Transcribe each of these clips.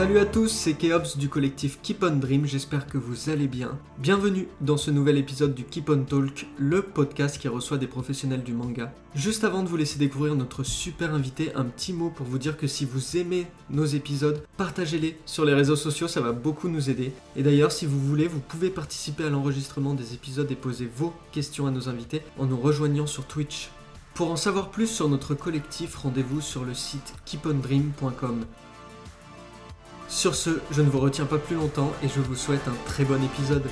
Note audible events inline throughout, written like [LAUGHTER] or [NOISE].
Salut à tous, c'est Keops du collectif Keep on Dream, j'espère que vous allez bien. Bienvenue dans ce nouvel épisode du Keep on Talk, le podcast qui reçoit des professionnels du manga. Juste avant de vous laisser découvrir notre super invité, un petit mot pour vous dire que si vous aimez nos épisodes, partagez-les sur les réseaux sociaux, ça va beaucoup nous aider. Et d'ailleurs, si vous voulez, vous pouvez participer à l'enregistrement des épisodes et poser vos questions à nos invités en nous rejoignant sur Twitch. Pour en savoir plus sur notre collectif, rendez-vous sur le site keepondream.com. Sur ce, je ne vous retiens pas plus longtemps et je vous souhaite un très bon épisode.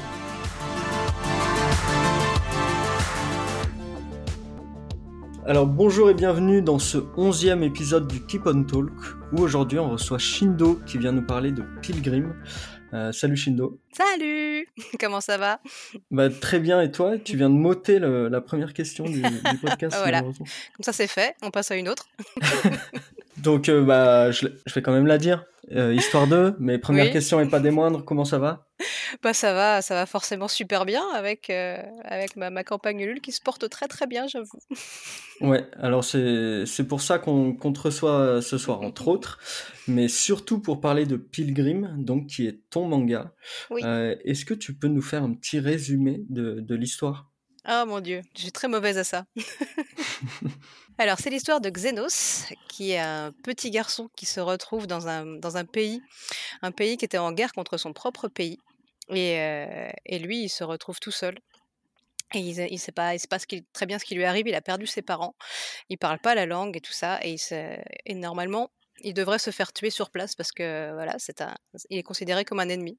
Alors bonjour et bienvenue dans ce onzième épisode du Keep on Talk où aujourd'hui on reçoit Shindo qui vient nous parler de Pilgrim. Euh, salut Shindo. Salut [LAUGHS] Comment ça va? Bah, Très bien et toi? Tu viens de m'ôter la première question du, du [LAUGHS] podcast. voilà. Comme ça c'est fait, on passe à une autre. [LAUGHS] Donc euh, bah, je, je, vais quand même la dire. Euh, histoire d'eux, mais première question et pas des moindres, comment ça va? Bah ça va, ça va forcément super bien avec, euh, avec ma, ma, campagne Ulule qui se porte très très bien, j'avoue. [LAUGHS] Ouais, alors c'est pour ça qu'on qu te reçoit ce soir, entre [LAUGHS] autres, mais surtout pour parler de Pilgrim, donc qui est ton manga. Oui. Est-ce que tu peux nous faire un petit résumé de, de l'histoire? Oh mon dieu, suis très mauvaise à ça. [LAUGHS] Alors, c'est l'histoire de Xenos, qui est un petit garçon qui se retrouve dans un, dans un pays, un pays qui était en guerre contre son propre pays. Et, euh, lui, il se retrouve tout seul. Et il ne sait pas, ce très bien ce qui lui arrive. Il a perdu ses parents. Il parle pas la langue et tout ça. Et, normalement, il devrait se faire tuer sur place parce que voilà, il est considéré comme un ennemi.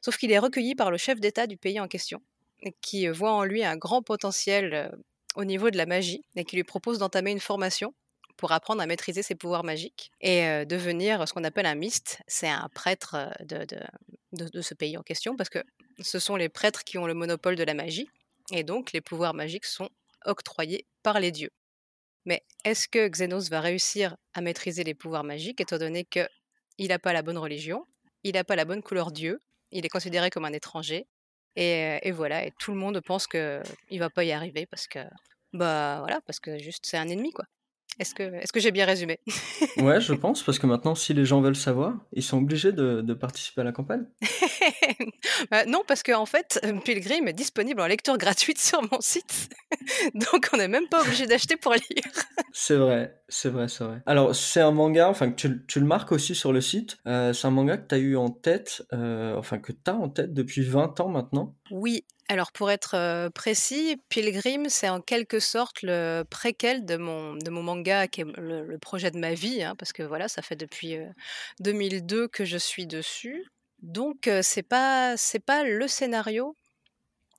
Sauf qu'il est recueilli par le chef d'État du pays en question, qui voit en lui un grand potentiel au niveau de la magie et qui lui propose d'entamer une formation pour apprendre à maîtriser ses pouvoirs magiques et euh, devenir ce qu'on appelle un myste. C'est un prêtre de, de, de, de, ce pays en question parce que ce sont les prêtres qui ont le monopole de la magie et donc les pouvoirs magiques sont octroyés par les dieux. Mais est-ce que Xenos va réussir à maîtriser les pouvoirs magiques étant donné qu'il n'a pas la bonne religion, il n'a pas la bonne couleur dieu, il est considéré comme un étranger et, voilà, et tout le monde pense qu'il va pas y arriver parce que, bah voilà, parce que juste c'est un ennemi quoi. Est-ce que, j'ai bien résumé? Ouais, je [LAUGHS] pense, parce que maintenant, si les gens veulent savoir, ils sont obligés de, de participer à la campagne. [LAUGHS] bah, non, parce qu'en en fait, Pilgrim est disponible en lecture gratuite sur mon site, [LAUGHS] donc on n'est même pas obligé d'acheter pour lire. c'est vrai, c'est vrai, c'est vrai. Alors, c'est un manga, enfin, que tu, tu, le marques aussi sur le site, euh, c'est un manga que tu as eu en tête, euh, enfin, que tu as en tête depuis 20 ans maintenant. Oui, alors pour être précis, Pilgrim, c'est en quelque sorte le préquel de mon, de mon manga, qui est le, le projet de ma vie, hein, parce que voilà, ça fait depuis euh, 2002 que je suis dessus. Donc c'est pas c'est pas le scénario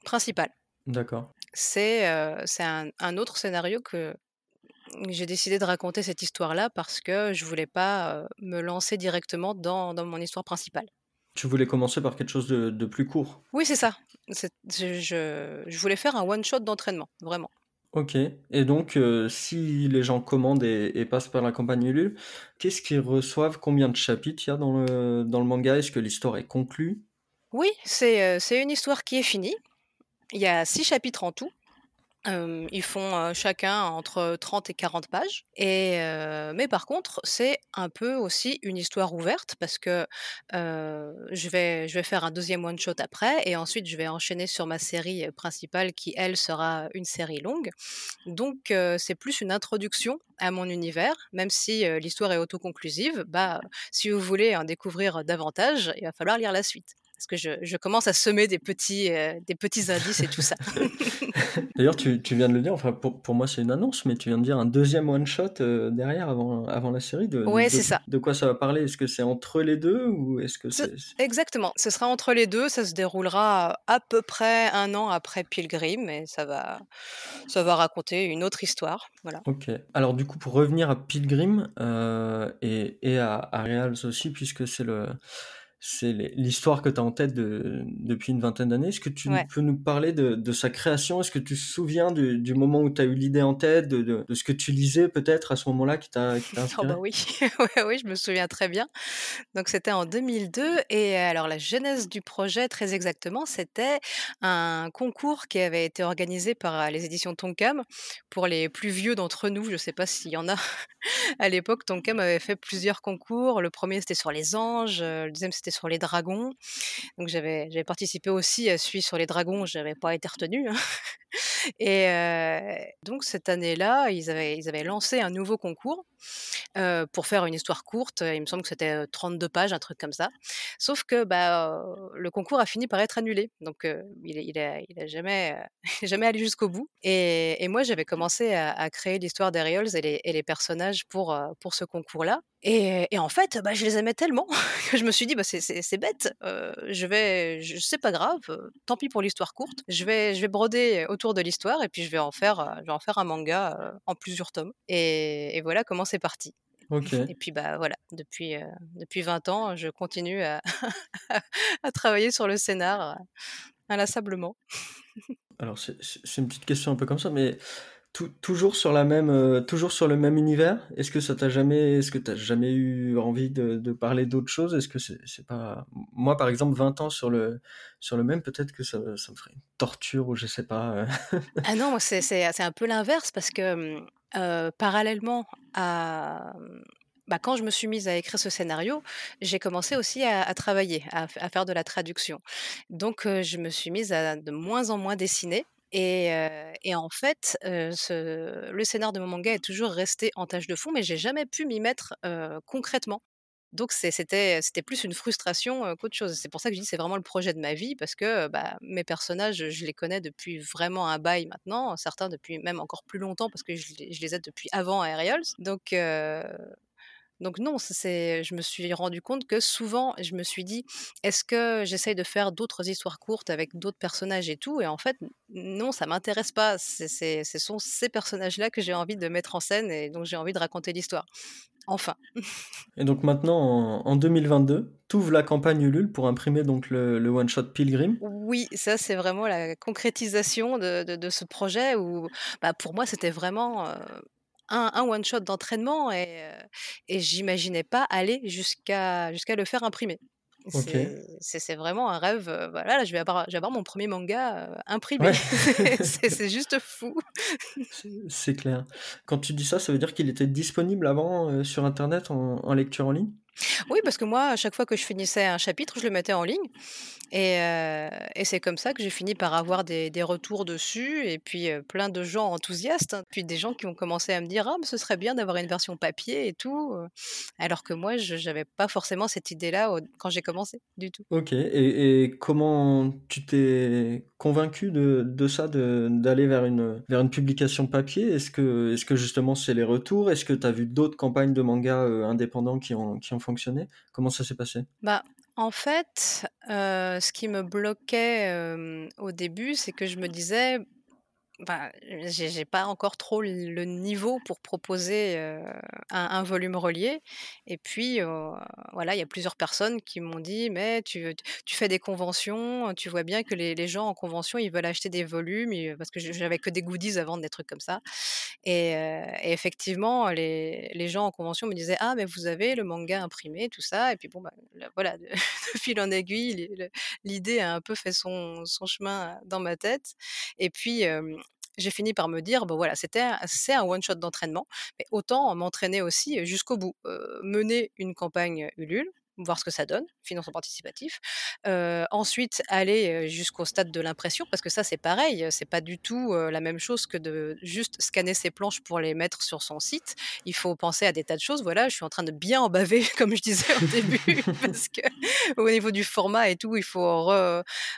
principal. D'accord. C'est c'est un, un, autre scénario que j'ai décidé de raconter cette histoire-là parce que je voulais pas me lancer directement dans, dans mon histoire principale. Tu voulais commencer par quelque chose de, de plus court Oui, c'est ça. Je, je, je, voulais faire un one-shot d'entraînement, vraiment. Ok. Et donc, euh, si les gens commandent et, et, passent par la campagne Ulule, qu'est-ce qu'ils reçoivent? Combien de chapitres il y a dans le, dans le manga? Est-ce que l'histoire est conclue? Oui, c'est euh, une histoire qui est finie. Il y a six chapitres en tout. Ils font chacun entre 30 et 40 pages. Mais par contre, c'est un peu aussi une histoire ouverte parce que je, vais, je vais faire un deuxième one-shot après et ensuite je vais enchaîner sur ma série principale qui, elle, sera une série longue. Donc, c'est plus une introduction à mon univers, même si l'histoire est autoconclusive. Bah, si vous voulez en découvrir davantage, il va falloir lire la suite parce que je, je, commence à semer des petits, euh, des petits indices et tout ça. [LAUGHS] [LAUGHS] D'ailleurs, tu, tu, viens de le dire, enfin, pour, pour moi c'est une annonce, mais tu viens de dire un deuxième one-shot euh, derrière, avant, avant la série. De, ouais, c'est ça. De quoi ça va parler? Est-ce que c'est entre les deux ou est-ce que c'est... Exactement, ce sera entre les deux, ça se déroulera à peu près un an après Pilgrim, et ça va, ça va raconter une autre histoire. Voilà. Ok, alors du coup, pour revenir à Pilgrim euh, et, et à, à Reals aussi, puisque c'est le c'est l'histoire que tu as en tête depuis une vingtaine d'années. Est-ce que tu peux nous parler de, sa création? Est-ce que tu te souviens du, moment où tu as eu l'idée en tête, de, ce que tu lisais peut-être à ce moment-là qui t'a [LAUGHS] oh inspiré? bah oui. [LAUGHS] oui, je me souviens très bien. Donc c'était en 2002 et alors la genèse du projet très exactement, c'était un concours qui avait été organisé par les éditions Tonkam pour les plus vieux d'entre nous. Je ne sais pas s'il y en a [LAUGHS] à l'époque. Tonkam avait fait plusieurs concours. Le premier c'était sur les anges, le deuxième c'était sur les dragons. Donc j'avais j'avais participé aussi à celui sur les dragons, je n'avais pas été retenue. Hein. [LAUGHS] Et donc cette année-là, ils avaient, ils avaient lancé un nouveau concours pour faire une histoire courte. Il me semble que c'était 32 pages, un truc comme ça. Sauf que bah, le concours a fini par être annulé. Donc il, il, a, il a jamais, [LAUGHS] jamais allé jusqu'au bout. Et, moi, j'avais commencé à, créer l'histoire d'Ariols et les, et les personnages pour, pour ce concours-là. Et, et, en fait, bah, je les aimais tellement [LAUGHS] que je me suis dit, bah, c'est bête, je vais, c'est pas grave, tant pis pour l'histoire courte, je vais, je vais broder autour de l'histoire et puis je vais en faire, je vais en faire un manga en plusieurs tomes. Et, et voilà comment c'est parti. Et puis bah voilà, depuis, depuis 20 ans, je continue à, [LAUGHS] à travailler sur le scénar inlassablement. Alors c'est une petite question un peu comme ça, mais toujours sur la même, euh, toujours sur le même univers? Est-ce que ça t'a jamais, est-ce que t'as jamais eu envie de, de parler d'autre chose? Est-ce que c'est pas, moi par exemple, 20 ans sur le sur le même, peut-être que ça, ça, me ferait une torture ou je sais pas. Euh. ah non, [LAUGHS] c'est c'est un peu l'inverse parce que euh, parallèlement à bah, quand je me suis mise à écrire ce scénario, j'ai commencé aussi à, à travailler, à, à, faire de la traduction. Donc, je me suis mise à de moins en moins dessiner. Et, en fait, le scénar de mon manga est toujours resté en tâche de fond, mais j'ai jamais pu m'y mettre concrètement. Donc c'était plus une frustration qu'autre chose. C'est pour ça que je dis c'est vraiment le projet de ma vie parce que bah, mes personnages, je les connais depuis vraiment un bail maintenant, certains depuis même encore plus longtemps parce que je, les ai depuis avant Aerials. Donc donc non, c'est, je me suis rendu compte que souvent, je me suis dit, est-ce que j'essaye de faire d'autres histoires courtes avec d'autres personnages et tout? Et en fait, non, ça m'intéresse pas. C'est, ce sont ces personnages-là que j'ai envie de mettre en scène et donc j'ai envie de raconter l'histoire. Enfin. et donc maintenant, en, 2022, tu ouvres la campagne Ulule pour imprimer donc le, one-shot Pilgrim. Oui, ça c'est vraiment la concrétisation de, ce projet où bah, pour moi c'était vraiment un, one shot d'entraînement et, et j'imaginais pas aller jusqu'à jusqu'à le faire imprimer. C'est vraiment un rêve. voilà, là, je vais avoir, avoir mon premier manga imprimé. [LAUGHS] [LAUGHS] c'est juste fou. C'est clair. Quand tu dis ça, ça veut dire qu'il était disponible avant sur Internet en lecture en ligne? Oui, parce que moi, à chaque fois que je finissais un chapitre, je le mettais en ligne. Et, et c'est comme ça que j'ai fini par avoir des, des retours dessus, et puis plein de gens enthousiastes, hein. puis des gens qui ont commencé à me dire, ah, mais ce serait bien d'avoir une version papier et tout, alors que moi, je n'avais pas forcément cette idée-là quand j'ai commencé, du tout. Ok, et, et comment tu t'es convaincu de, de ça, d'aller vers une, vers une publication papier? Est-ce que, est que justement c'est les retours? Est-ce que tu as vu d'autres campagnes de manga indépendants qui ont, qui ont fonctionné Comment ça s'est passé? Bah, en fait, ce qui me bloquait, au début, c'est que je me disais: bah, j'ai pas encore trop le niveau pour proposer un, volume relié. Et puis, voilà, il y a plusieurs personnes qui m'ont dit, mais tu, fais des conventions, tu vois bien que les, gens en convention, ils veulent acheter des volumes, parce que j'avais que des goodies à vendre, des trucs comme ça. Et, et effectivement, les, les, gens en convention me disaient, ah, mais vous avez le manga imprimé, tout ça. Et puis, bon, bah, voilà, [LAUGHS] de, fil en aiguille, l'idée a un peu fait son, son chemin dans ma tête. Et puis, j'ai fini par me dire, bon voilà, c'était c'est un one shot d'entraînement, mais autant m'entraîner aussi jusqu'au bout, mener une campagne Ulule, voir ce que ça donne, financement participatif. ensuite, aller jusqu'au stade de l'impression, parce que ça, c'est pareil, c'est pas du tout la même chose que de juste scanner ses planches pour les mettre sur son site. Il faut penser à des tas de choses. Voilà, je suis en train de bien en baver, [LAUGHS] comme je disais au début, [LAUGHS] parce que au niveau du format et tout, il faut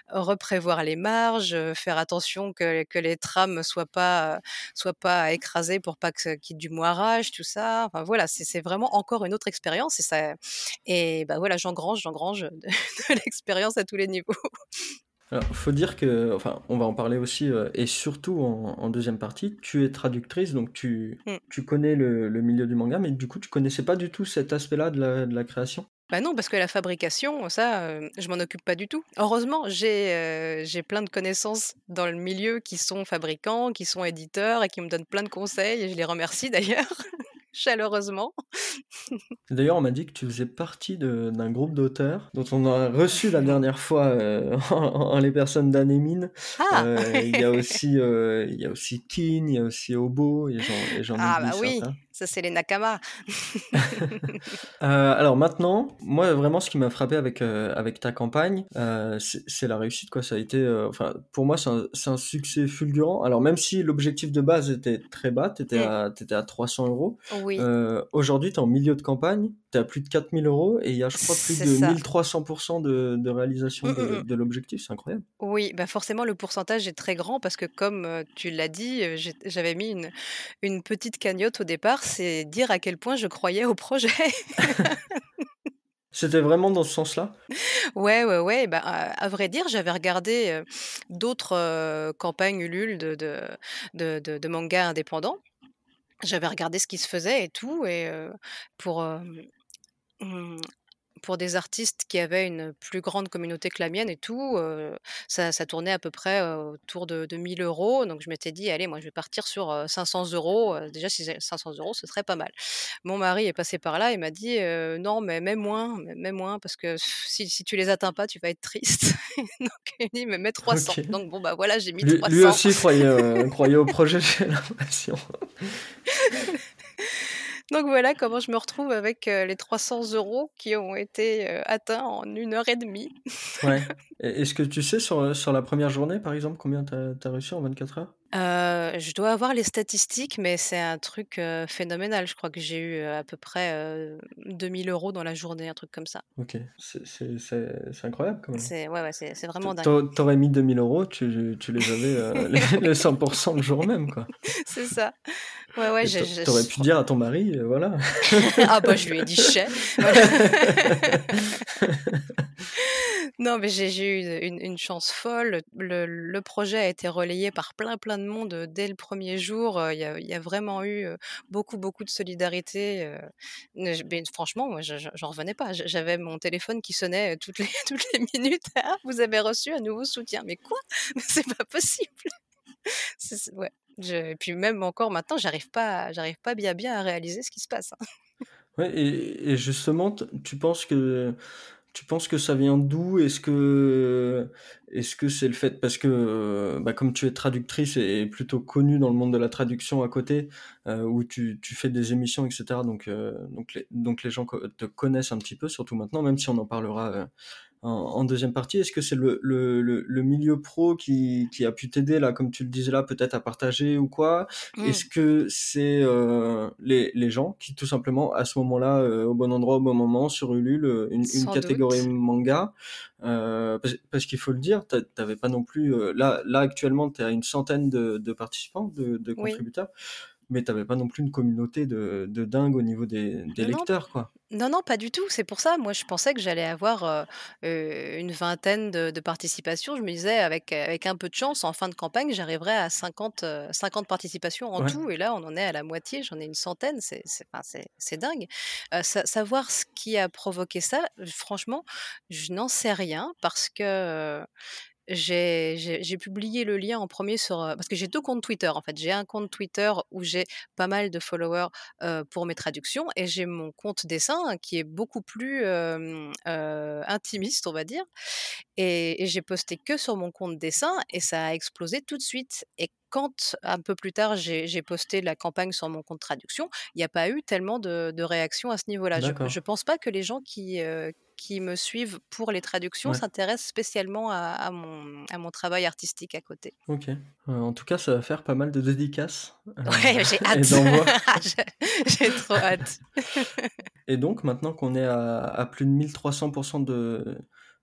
reprévoir les marges, faire attention que, que les trames soient pas soient pas écrasées pour pas qu'il y ait du moirage, tout ça. Enfin voilà, c'est vraiment encore une autre expérience et ça et bah voilà, j'engrange, j'engrange de, [LAUGHS] de l'expérience à tous les niveaux. Alors, faut dire que, enfin, on va en parler aussi, euh, et surtout en, deuxième partie, tu es traductrice, donc tu, mmh. tu connais le, le, milieu du manga, mais du coup, tu connaissais pas du tout cet aspect-là de la, de la création? Bah non, parce que la fabrication, ça, heu, je m'en occupe pas du tout. Heureusement, j'ai, j'ai plein de connaissances dans le milieu qui sont fabricants, qui sont éditeurs et qui me donnent plein de conseils et je les remercie d'ailleurs [LAUGHS] chaleureusement. [LAUGHS] D'ailleurs, on m'a dit que tu faisais partie d'un groupe d'auteurs dont on a reçu la dernière fois euh, [LAUGHS] en, les personnes d'Anémine. Ah euh, il y a aussi euh, il y a aussi Kin, il y a aussi Obo et j'en Ah bah oui, ça c'est les Nakama. [LAUGHS] alors maintenant, moi vraiment ce qui m'a frappé avec avec ta campagne, c'est la réussite quoi. Ça a été, enfin pour moi c'est un, un, succès fulgurant. Alors même si l'objectif de base était très bas, t'étais mmh. à étais à 300 euros. Oui. Aujourd'hui, tu es en milieu de campagne, tu as plus de 4000 euros et il y a, je crois, plus de 1300% de, de réalisation mmh, de, mmh, mmh. de l'objectif. C'est incroyable. Oui, bah forcément, le pourcentage est très grand parce que, comme tu l'as dit, j'avais mis une, une petite cagnotte au départ. C'est dire à quel point je croyais au projet. [LAUGHS] C'était vraiment dans ce sens-là? Ouais, ouais, ouais. Bah, à, vrai dire, j'avais regardé d'autres campagnes Ulule de, de, de, de, de mangas indépendants. J'avais regardé ce qui se faisait et tout et pour, mmh, pour des artistes qui avaient une plus grande communauté que la mienne et tout, ça ça tournait à peu près, autour de de 1 euros. Donc je m'étais dit: «Allez, moi je vais partir sur, 500 euros, déjà si j'ai 500 euros, ce serait pas mal». Mon mari est passé par là et m'a dit: «Non, mais mets moins, mets moins parce que [LAUGHS] si si tu les atteins pas, tu vas être triste». [LAUGHS] Donc il dit: «Mais mets 300». Donc bon, bah, voilà, j'ai mis Lui 300. lui aussi croyait, croyait au projet, [LAUGHS] j'ai l'impression. Donc voilà comment je me retrouve avec les 300 euros qui ont été atteints en une heure et demie. Ouais. [LAUGHS] Est-ce que tu sais sur, sur la première journée, par exemple, combien tu as, reçu en 24 heures? Je dois avoir les statistiques, mais c'est un truc phénoménal. Je crois que j'ai eu à peu près 2000 euros dans la journée, un truc comme ça. Ok, c'est incroyable quand même. C'est ouais, ouais, c'est vraiment dingue. T'aurais mis 2000 euros, tu, tu les avais [LAUGHS] les, 100% le jour même, quoi. [LAUGHS] c'est ça. Ouais, ouais, T'aurais pu dire à ton mari, voilà. [LAUGHS] ah bah je lui ai dit chais. non, mais j'ai eu une, une, chance folle. Le, le, projet a été relayé par plein, plein de monde dès le premier jour. Il y, a, vraiment eu beaucoup, beaucoup de solidarité. Mais franchement, moi, j'en revenais pas. J'avais mon téléphone qui sonnait toutes les, [LAUGHS] toutes les minutes. Ah, vous avez reçu un nouveau soutien. Mais quoi? [LAUGHS] C'est pas possible. [LAUGHS] et puis même encore maintenant, j'arrive pas, j'arrive pas bien bien à réaliser ce qui se passe. Hein. Ouais, et, justement, tu penses que tu penses que ça vient d'où? Est-ce que est-ce que c'est le fait parce que bah, comme tu es traductrice et plutôt connue dans le monde de la traduction à côté, euh, où tu, tu, fais des émissions, etc. Donc euh, donc donc les gens te connaissent un petit peu, surtout maintenant, même si on en parlera en, deuxième partie. Est-ce que c'est le, le, le, milieu pro qui, qui a pu t'aider, là, comme tu le disais là, peut-être à partager ou quoi? Mmh. Est-ce que c'est euh, les, les gens qui, tout simplement, à ce moment-là, euh, au bon endroit, au bon moment, sur Ulule, euh, une, une catégorie manga euh, parce, parce qu'il faut le dire, t'avais pas non plus... là, là, actuellement, tu à une centaine de, de participants, de, de contributeurs mais tu n'avais pas non plus une communauté de, de dingue au niveau des, des lecteurs, quoi. Non, non, pas du tout. C'est pour ça, moi, je pensais que j'allais avoir une vingtaine de, de participations. Je me disais, avec, avec un peu de chance, en fin de campagne, j'arriverais à 50, 50 participations en tout. Et là, on en est à la moitié. J'en ai une centaine. C'est c'est dingue. savoir ce qui a provoqué ça, franchement, je n'en sais rien parce que j'ai publié le lien en premier sur, parce que j'ai deux comptes Twitter, en fait. J'ai un compte Twitter où j'ai pas mal de followers, pour mes traductions et j'ai mon compte dessin qui est beaucoup plus, intimiste, on va dire et j'ai posté que sur mon compte dessin et ça a explosé tout de suite et quand, un peu plus tard, j'ai posté la campagne sur mon compte traduction, il n'y a pas eu tellement de de réactions à ce niveau-là. Je ne pense pas que les gens qui, qui me suivent pour les traductions s'intéressent spécialement à, mon, à mon travail artistique à côté. Ok. Euh, en tout cas, ça va faire pas mal de dédicaces. Euh, [LAUGHS] ouais, j'ai [LAUGHS] hâte. [LAUGHS] j'ai trop hâte. et donc, maintenant qu'on est à, à, plus de 1300% de,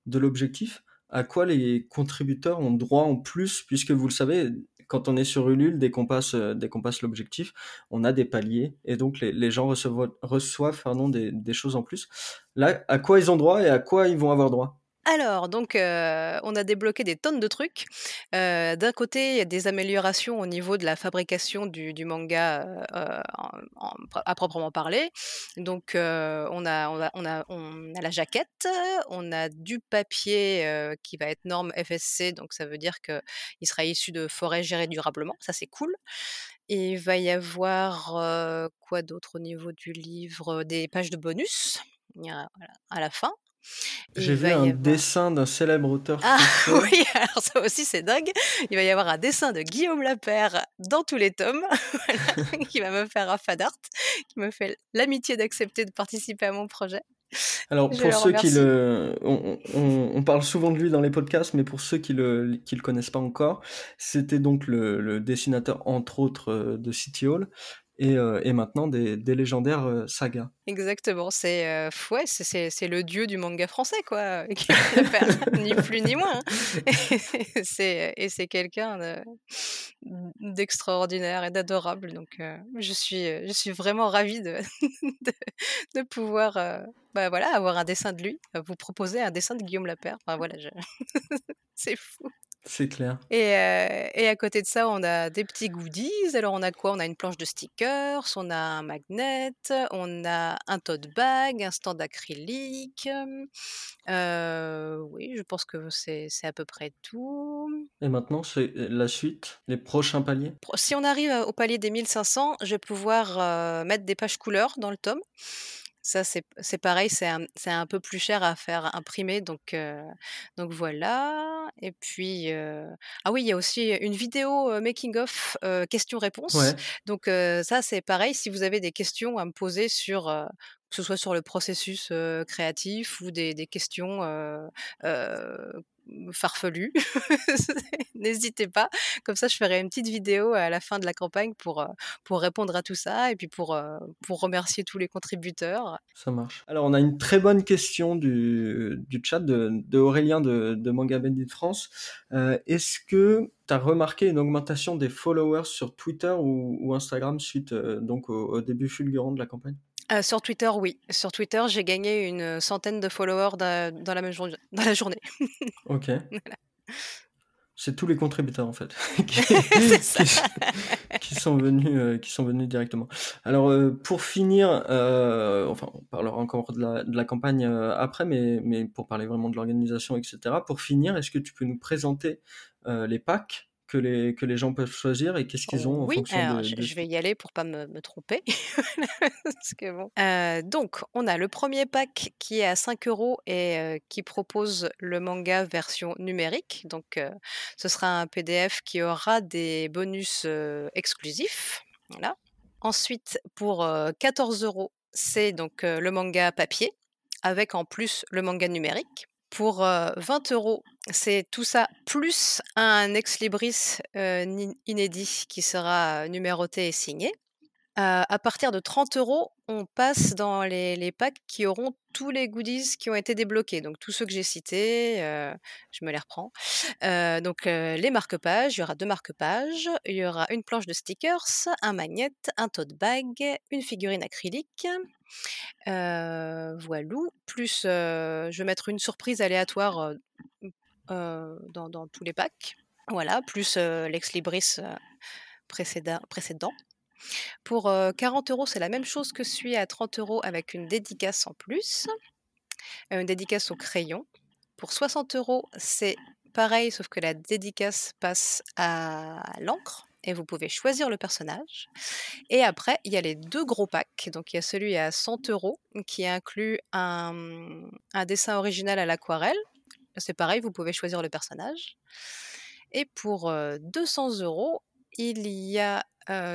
de l'objectif, à quoi les contributeurs ont droit en plus, puisque vous le savez, quand on est sur Ulule, dès qu'on passe, euh, dès l'objectif, on a des paliers et donc les, gens reçoivent, reçoivent pardon, des, choses en plus. Là, à quoi ils ont droit et à quoi ils vont avoir droit? Alors, donc, heu, on a débloqué des tonnes de trucs. Heu, d'un côté, il y a des améliorations au niveau de la fabrication du du manga, en en à proprement parler. Donc, on a on a on a on a la jaquette, on a du papier, qui va être norme FSC, donc ça veut dire qu'il sera issu de forêts gérées durablement, ça c'est cool. Et il va y avoir, quoi d'autre au niveau du livre? Des pages de bonus, à la fin. J'ai vu un avoir dessin d'un célèbre auteur ah français. [LAUGHS] oui, alors ça aussi c'est dingue. Il va y avoir un dessin de Guillaume Lapère dans tous les tomes, [LAUGHS] voilà, [LAUGHS] qui va me faire un fan art, qui me fait l'amitié d'accepter de participer à mon projet. Alors, Je pour ceux qui le... On, on- on parle souvent de lui dans les podcasts, mais pour ceux qui le, qui le connaissent pas encore, c'était donc le, le dessinateur, entre autres, euh, de City Hall, et, euh, et maintenant des, des légendaires euh, sagas. Exactement, c'est, heu, ouais, c'est le dieu du manga français quoi, [LAUGHS] ni plus ni moins, hein. [LAUGHS] Et c'est quelqu'un de d'extraordinaire et d'adorable donc je suis, je suis vraiment ravie de [LAUGHS] de de pouvoir, bah, voilà, avoir un dessin de lui, vous proposer un dessin de Guillaume Lapère. Enfin voilà, je c'est fou. C'est clair. Et heu et à côté de ça, on a des petits goodies. Alors on a quoi? On a une planche de stickers, on a un magnet, on a un tote bag, un stand acrylique, heu, oui, je pense que c'est à peu près tout. Et maintenant, c'est la suite, les prochains paliers? Si on arrive, au palier des 1500, je vais pouvoir, mettre des pages couleurs dans le tome. Ça, c'est c'est pareil, c'est un c'est un peu plus cher à faire imprimer donc heu, donc voilà et puis, heu ah oui, il y a aussi une vidéo, heu, making of, questions-réponses. Ouais. Donc ça, c'est pareil, si vous avez des questions à me poser sur, que ce soit sur le processus, créatif ou des des questions, farfelues, [LAUGHS] n'hésitez pas. Comme ça, je ferai une petite vidéo à la fin de la campagne pour, heu, pour répondre à tout ça et puis pour, heu, pour remercier tous les contributeurs. Ça marche. Alors, on a une très bonne question du, du chat de, de Aurélien de, de Manga Bandit France. Euh, Est-ce que tu as remarqué une augmentation des followers sur Twitter ou, Instagram suite euh, donc au, au début fulgurant de la campagne? Heu, sur Twitter, oui. Sur Twitter, j'ai gagné une centaine de followers da dans la même jour dans la journée. [LAUGHS] Ok. Voilà. C'est tous les contributeurs en fait [LAUGHS] [LAUGHS] qui, sont venus, euh, qui sont venus directement. Alors euh, pour finir, euh, enfin on parlera encore de la, de la campagne euh, après, mais, mais pour parler vraiment de l'organisation, etc. Pour finir, est-ce que tu peux nous présenter euh, les packs que les, que les gens peuvent choisir et qu'est-ce qu'ils ont en Oui, fonction alors de, je de- je vais y aller pour pas me me tromper. [LAUGHS] Parce que bon, heu, donc on a le premier pack qui est à 5 € et heu, qui propose le manga version numérique. Donc heu, ce sera un PDF qui aura des bonus, exclusifs, voilà. Ensuite pour, heu, 14 €, c'est donc le manga papier avec en plus le manga numérique. Pour, heu, 20 €, c'est tout ça plus un ex libris, heu, nin inédit qui sera, numéroté et signé. À partir de 30 €, on passe dans les packs qui auront tous les goodies qui ont été débloqués. Donc tous ceux que j'ai cités, je me les reprends. Donc les marque-pages, il y aura 2 marque-pages, il y aura une planche de stickers, un magnet, un tote bag, une figurine acrylique, voilou, plus, je vais mettre une surprise aléatoire, dans dans tous les packs. Voilà, plus, heu, l'ex libris, heu, précédent. Pour, heu, 40 €, c'est la même chose que celui à 30 € avec une dédicace en plus, une dédicace au crayon. Pour 60 €, c'est pareil, sauf que la dédicace passe à l'encre et vous pouvez choisir le personnage. Et après, il y a les 2 gros packs. Donc il y a celui à 100 € qui inclut un dessin original à l'aquarelle. C'est pareil, vous pouvez choisir le personnage. Et pour, heu, 200 €, il y a,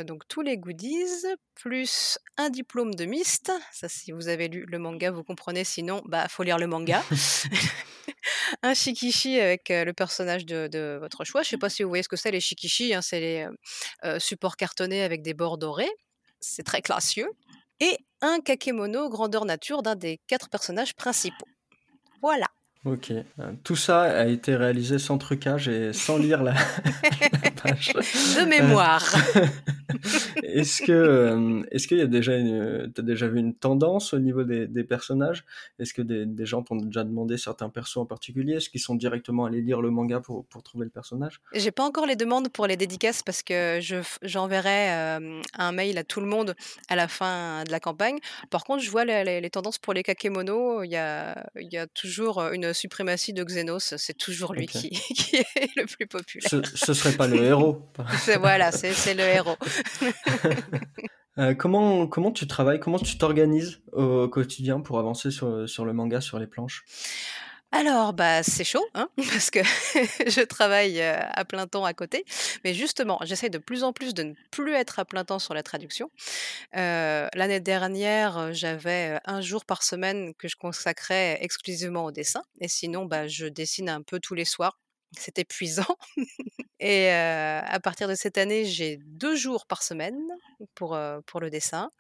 donc tous les goodies, plus un diplôme de Myst. Ça, si vous avez lu le manga, vous comprenez, sinon, bah, faut lire le manga. [LAUGHS] Un shikishi avec, le personnage de de votre choix. Je sais pas si vous voyez ce que c'est les shikishi, hein, c'est les, supports cartonnés avec des bords dorés. C'est très classieux. Et un kakemono grandeur nature d'un des 4 personnages principaux. Voilà. Ok. Euh, Tout ça a été réalisé sans trucage et sans lire la, [LAUGHS] la page. De mémoire. [LAUGHS] est-ce que est-ce qu'il y a déjà une, as déjà vu une tendance au niveau des, des personnages? Est-ce que des, des gens t'ont déjà demandé certains persos en particulier? Est-ce qu'ils sont directement allés lire le manga pour, pour trouver le personnage? J'ai pas encore les demandes pour les dédicaces parce que je j'enverrai un mail à tout le monde à la fin de la campagne. Par contre, je vois les, les, tendances pour les kakemono. Il y a il y a toujours une suprématie de Xenos. C'est toujours lui qui, [LAUGHS] qui, est le plus populaire. Ce, ce serait pas le héros. [LAUGHS] voilà, c'est le héros. [LAUGHS] Euh, comment, comment tu travailles, comment tu t'organises au quotidien pour avancer sur, sur le manga, sur les planches? Alors, bah, c'est chaud, hein, [LAUGHS] parce que [LAUGHS] je travaille à plein temps à côté. Mais justement, j'essaie de plus en plus de ne plus être à plein temps sur la traduction. L'année dernière, j'avais un jour par semaine que je consacrais exclusivement au dessin. Et sinon, bah, je dessine un peu tous les soirs. C'est épuisant. [LAUGHS] Et à partir de cette année, j'ai deux jours par semaine pour, pour le dessin.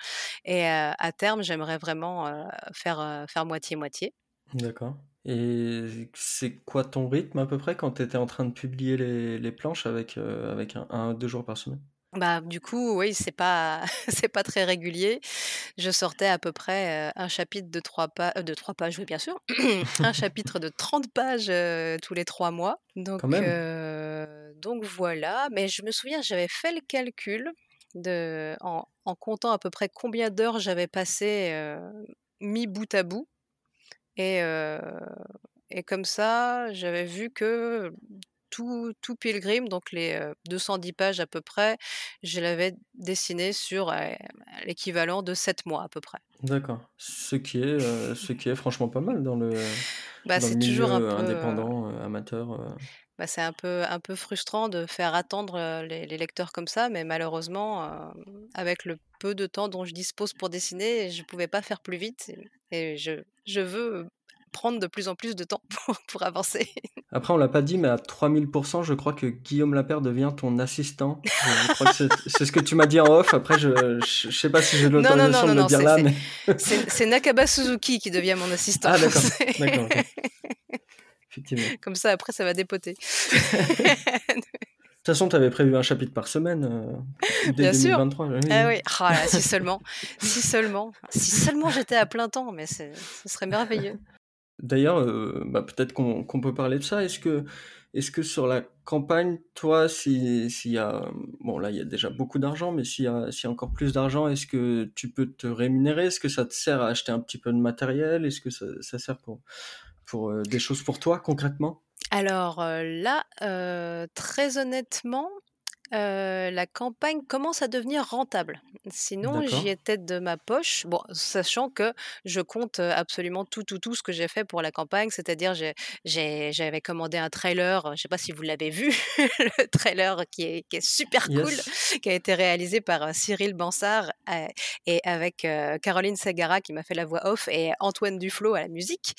Et à terme, j'aimerais vraiment faire faire moitié-moitié. D'accord. Et c'est quoi ton rythme à peu près quand tu étais en train de publier les, les planches avec, avec un, un, deux jours par semaine? Bah, du coup, oui, c'est pas [LAUGHS] c'est pas très régulier. Je sortais à peu près un chapitre de trois pages, de trois pages, oui, bien sûr, [COUGHS] un chapitre de 30 pages tous les trois mois. Donc, donc voilà. Mais je me souviens, j'avais fait le calcul de, en, en comptant à peu près combien d'heures j'avais passé mis bout à bout. Et, et comme ça, j'avais vu que tout, tout Pilgrim, donc les 210 pages à peu près, je l'avais dessiné sur l'équivalent de 7 mois à peu près. D'accord. Ce qui est, ce qui est franchement pas mal dans le, bah, dans le milieu toujours un peu, indépendant, amateur. Bah, c'est un peu, un peu frustrant de faire attendre les, les lecteurs comme ça, mais malheureusement, avec le peu de temps dont je dispose pour dessiner, je ne pouvais pas faire plus vite. Et, je, je veux prendre de plus en plus de temps [LAUGHS] pour, pour avancer. Après, on l'a pas dit, mais à 3000%, je crois que Guillaume Lapère devient ton assistant. C'est ce que tu m'as dit en off. Après, je ne sais pas si j'ai l'autorisation de le dire là. Mais... C'est Nakaba Suzuki qui devient mon assistant. Ah, d'accord. [LAUGHS] Comme ça, après, ça va dépoter. [LAUGHS] De toute façon, tu avais prévu un chapitre par semaine euh, [LAUGHS] dès Bien 2023. Sûr. Ah oui, oh là, si seulement, si seulement, si seulement j'étais à plein temps, mais ce serait merveilleux. D'ailleurs, euh, bah, peut-être qu'on peut parler de ça. Est-ce que, est-ce que sur la campagne, toi, s'il y a, bon là, il y a déjà beaucoup d'argent, mais s'il y, a- s'il y a encore plus d'argent, est-ce que tu peux te rémunérer? Est-ce que ça te sert à acheter un petit peu de matériel? Est-ce que ça, ça sert pour, pour euh, des choses pour toi concrètement? Alors euh, là, euh, très honnêtement, euh, la campagne commence à devenir rentable. Sinon, D'accord. j'y étais de ma poche. Bon, sachant que je compte absolument tout, tout, tout ce que j'ai fait pour la campagne. C'est-à-dire, j'ai, j'ai- j'avais commandé un trailer. Je sais pas si vous l'avez vu, [LAUGHS] le trailer qui est, qui est super cool, Yes. qui a été réalisé par Cyril Bansard euh, et avec Caroline Segara qui m'a fait la voix off et Antoine Duflo à la musique.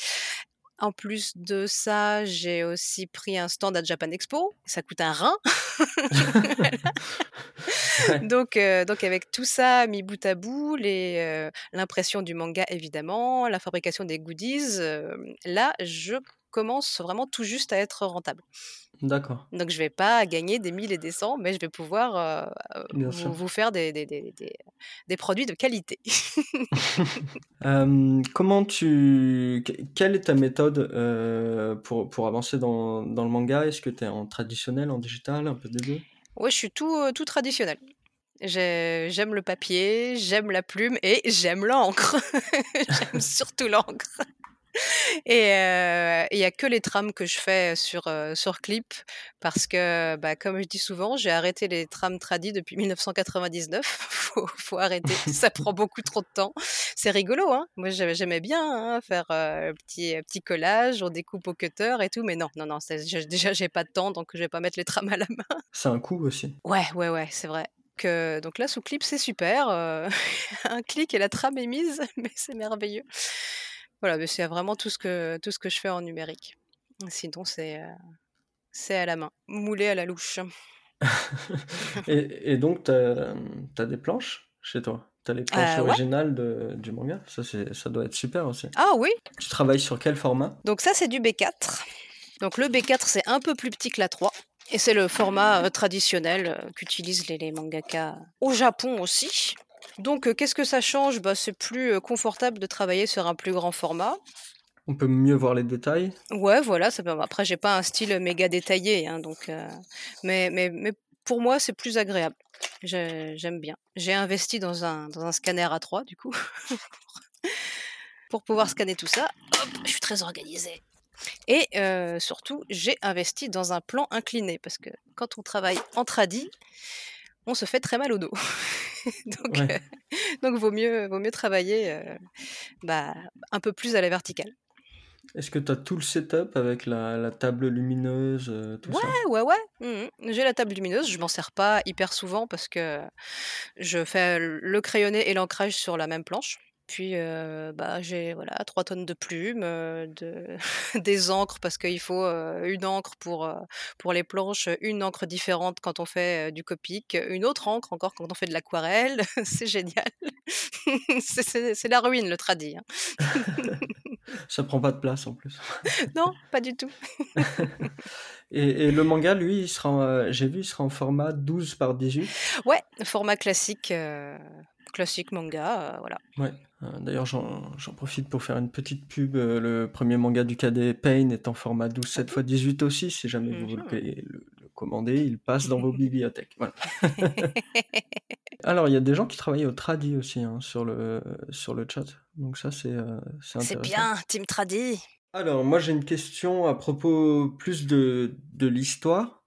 En plus de ça, j'ai aussi pris un stand à Japan Expo. Ça coûte un rein. [LAUGHS] Donc, euh, donc avec tout ça mis bout à bout, euh, l'impression du manga évidemment, la fabrication des goodies, euh, là, je commence vraiment tout juste à être rentable. D'accord. Donc je vais pas gagner des 1000 et des 100, mais je vais pouvoir euh, Bien vous, faire des, des, des, des, des produits de qualité. [LAUGHS] [LAUGHS] Euh, comment tu... que- Quelle est ta méthode euh, pour, pour avancer dans, dans le manga? Est-ce que tu es en traditionnel, en digital, un peu des deux? Ouais, je suis tout, euh, tout traditionnel. J'ai- J'aime le papier, j'aime la plume et j'aime l'encre. [LAUGHS] j'aime surtout l'encre. Et euh, il y a que les trames que je fais sur, euh, sur Clip parce que, bah, comme je dis souvent, j'ai arrêté les trames tradis depuis 1999. [LAUGHS] faut, faut arrêter, ça prend beaucoup trop de temps. C'est rigolo, hein. Moi, j'aimais bien hein, faire euh, petit, petit collage, on découpe au cutter et tout, mais non, non, non, déjà j'ai pas de temps, donc je vais pas mettre les trames à la main. C'est un coût aussi. Ouais, ouais, ouais, c'est vrai. Que, donc là, sous Clip, c'est super. euh, [LAUGHS] un clic et la trame est mise, [LAUGHS] mais c'est merveilleux. Voilà, mais c'est vraiment tout ce que, tout ce que je fais en numérique. Sinon, c'est euh, c'est à la main, moulé à la louche. [LAUGHS] Et, et donc, tu as, des planches chez toi? Tu as les planches Euh, ouais. originales de, du manga? Ça, ça doit être super aussi. Ah oui, Tu travailles sur quel format? donc ça, c'est du B4. Donc le B4, c'est un peu plus petit que la 3. Et c'est le format traditionnel qu'utilisent les, les mangaka au Japon aussi. Donc, qu'est-ce que ça change? Bah, C'est plus confortable de travailler sur un plus grand format. On peut mieux voir les détails. Ouais, voilà. Ça Après, j'ai pas un style méga détaillé, hein, donc. Mais, mais, mais pour moi, c'est plus agréable. J'aime bien. J'ai investi dans un, dans un scanner A3, du coup, [LAUGHS] pour pouvoir scanner tout ça. Hop, je suis très organisée. Et surtout, j'ai investi dans un plan incliné, parce que quand on travaille en tradi, on se fait très mal au dos. [LAUGHS] [LAUGHS] donc, donc vaut mieux, vaut mieux travailler bah, un peu plus à la verticale. Est-ce que tu as tout le setup avec la, table lumineuse, tout ouais, ça Ouais, ouais, mmh J'ai la table lumineuse, je m'en sers pas hyper souvent parce que je fais le crayonné et l'ancrage sur la même planche. Puis bah, j'ai voilà, 3 tonnes de plumes, de [LAUGHS] des encres parce qu'il faut une encre pour, pour les planches, une encre différente quand on fait du Copic, une autre encre encore quand on fait de l'aquarelle. [LAUGHS] c'est génial. [LAUGHS] c'est la ruine le tradi. Hein. Ça prend pas de place en plus. non, pas du tout. et, le manga, lui, il sera, j'ai vu, il sera en format 12 par 18. Ouais, format classique, classique manga, voilà. Ouais. D'ailleurs, j'en profite pour faire une petite pub. Le premier manga du cadet Pain est en format 12 7 x 18 aussi. Si jamais vous voulez le, commander, il passe dans vos [LAUGHS] bibliothèques. Voilà. Alors, il y a des gens qui travaillent au tradi aussi hein, sur, le, sur le chat. Donc ça, c'est. C'est bien, Team Tradi. Alors, moi, j'ai une question à propos plus de, de l'histoire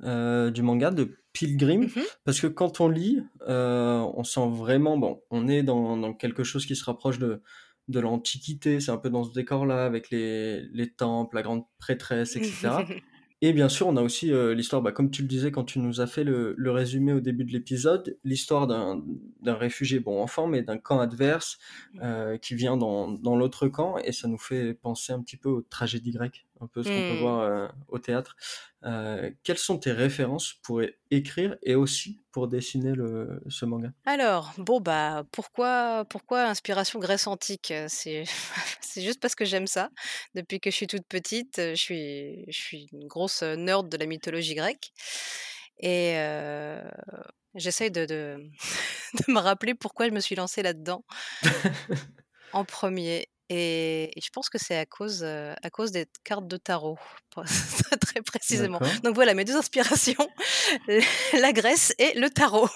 du manga, de Pilgrim, mmh parce que quand on lit, on sent vraiment, bon, on est dans, dans quelque chose qui se rapproche de, de l'Antiquité, c'est un peu dans ce décor-là, avec les, les temples, la grande prêtresse, etc. [LAUGHS] Et bien sûr, on a aussi l'histoire, bah, comme tu le disais quand tu nous as fait le, le résumé au début de l'épisode, l'histoire d'un réfugié, bon enfant, mais d'un camp adverse mmh. qui vient dans, dans l'autre camp, et ça nous fait penser un petit peu aux tragédies grecques, un peu ce qu'on peut mmh. voir au théâtre. Euh, quelles sont tes références pour écrire et aussi pour dessiner le, ce manga? Alors, bon, bah, pourquoi, pourquoi inspiration Grèce antique? [LAUGHS] C'est juste parce que j'aime ça. Depuis que je suis toute petite, je suis, je suis une grosse nerd de la mythologie grecque. Et j'essaye de, de, [LAUGHS] de, me rappeler pourquoi je me suis lancée là-dedans [LAUGHS] en premier. Et, je pense que c'est à cause, à cause des cartes de tarot, [LAUGHS] très précisément. Donc voilà, mes deux inspirations, la Grèce et le tarot.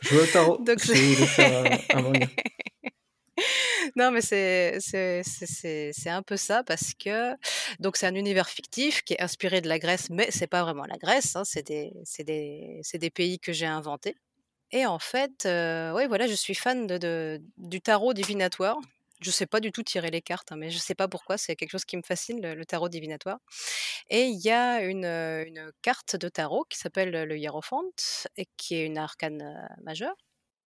Je veux le tarot. [LAUGHS] Donc, [LAUGHS] non, mais c'est, un peu ça parce que donc c'est un univers fictif qui est inspiré de la Grèce, mais c'est pas vraiment la Grèce, hein, c'est, des, des, des pays que j'ai inventés. Et en fait, oui, voilà, je suis fan de, de, du tarot divinatoire. Je sais pas du tout tirer les cartes, hein, mais je sais pas pourquoi, c'est quelque chose qui me fascine, le, tarot divinatoire. Et il y a une, une, carte de tarot qui s'appelle le Hiérophante, et qui est une arcane majeure.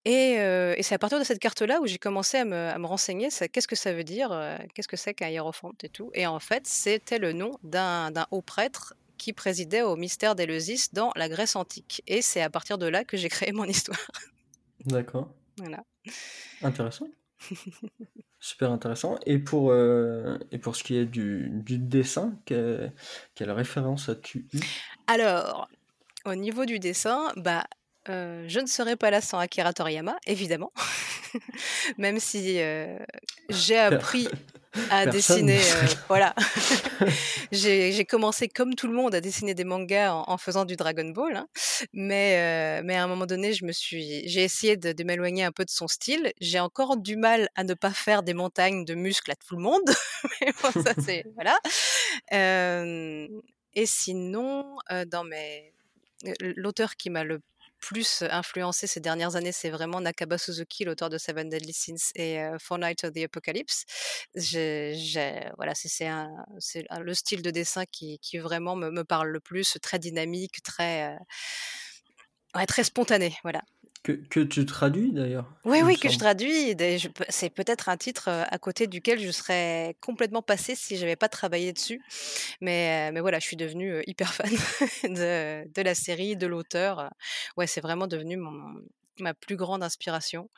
Et, et c'est à partir de cette carte-là où j'ai commencé à me, à me renseigner, qu'est-ce que ça veut dire, qu'est-ce que c'est qu'un hiérophante et tout. Et en fait, c'était le nom d'un haut prêtre qui présidait au mystère d'Éleusis dans la Grèce antique. Et c'est à partir de là que j'ai [LAUGHS] créé mon histoire. D'accord. Voilà. Intéressant. [LAUGHS] Super intéressant. Et pour, euh, et pour ce qui est du, du dessin, quelle, quelle référence as-tu eu Alors, au niveau du dessin, bah, euh, je ne serais pas là sans Akira Toriyama, évidemment. [LAUGHS] Même si euh, j'ai appris à dessiner. Euh, [LAUGHS] voilà. [LAUGHS] j'ai commencé comme tout le monde à dessiner des mangas en, faisant du Dragon Ball, hein. mais, euh, mais à un moment donné, je me suis, j'ai essayé de, de m'éloigner un peu de son style. J'ai encore du mal à ne pas faire des montagnes de muscles à tout le monde, [LAUGHS] mais bon, ça c'est voilà. Euh, et sinon, dans mes l'auteur qui m'a le plus influencé ces dernières années, c'est vraiment Nakaba Suzuki, l'auteur de Seven Deadly Sins et For Night of the Apocalypse. voilà, c'est le style de dessin qui, vraiment me, parle le plus, très dynamique, très, très spontané, voilà. Que, que, tu traduis d'ailleurs Oui, oui, que je traduis. C'est peut-être un titre à côté duquel je serais complètement passée si je n'avais pas travaillé dessus. Mais, mais voilà, je suis devenue hyper [LAUGHS] fan de, de la série, de l'auteur. Ouais, c'est vraiment devenu mon, ma plus grande inspiration.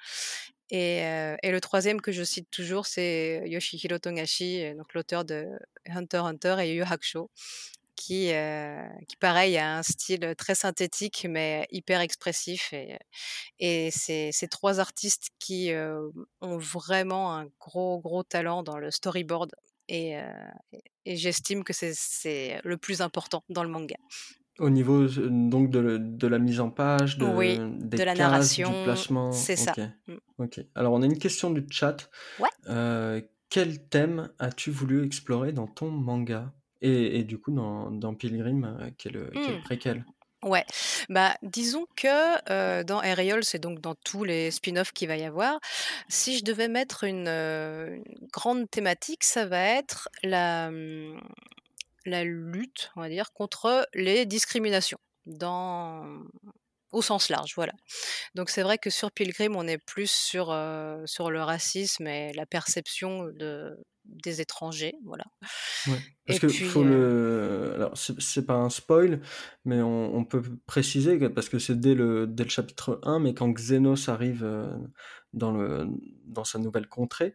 Et, et, le troisième que je cite toujours, c'est Yoshihiro Togashi, donc l'auteur de Hunter x Hunter et Yu Hakusho, qui, qui pareil a un style très synthétique mais hyper expressif et, et c'est ces trois artistes qui ont vraiment un gros gros talent dans le storyboard et, et j'estime que c'est le plus important dans le manga. Au niveau donc de, de, la mise en page, de, oui, des de la cases, narration, du placement. c'est ça. Mmh. Ok. Alors on a une question du chat. Ouais. quel thème as-tu voulu explorer dans ton manga? Et, et, du coup dans, dans Pilgrim, quel, mmh. quel préquel Ouais, bah disons que euh, dans Aerial, c'est donc dans tous les spin-offs qu'il va y avoir. Si je devais mettre une, une grande thématique, ça va être la, mmh, la lutte, on va dire, contre les discriminations dans au sens large, voilà. Donc c'est vrai que sur Pilgrim, on est plus sur, euh, sur le racisme et la perception de, des étrangers, voilà. Ouais, parce que faut le... Alors c'est pas un spoil, mais on, on, peut préciser, que, parce que c'est dès le, dès le chapitre 1, mais quand Xenos arrive dans, le, dans sa nouvelle contrée,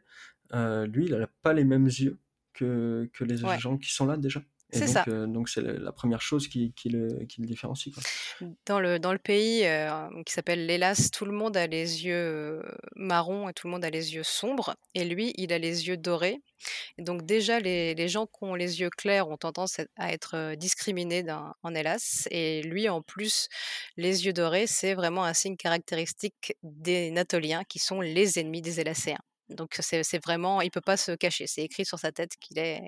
euh, lui, il n'a pas les mêmes yeux que, que les gens qui sont là déjà. C'est ça. Euh, donc c'est la première chose qui, qui, le, qui le, différencie. Quoi. Dans, le, dans le pays euh, qui s'appelle l'Hélas, tout le monde a les yeux euh, marrons et tout le monde a les yeux sombres. Et lui, il a les yeux dorés. Et donc déjà, les, les, gens qui ont les yeux clairs ont tendance à être discriminés en Hélas. Et lui, en plus, les yeux dorés, c'est vraiment un signe caractéristique des Natoliens qui sont les ennemis des Hélacéens. Donc c'est vraiment, il peut pas se cacher. C'est écrit sur sa tête qu'il est,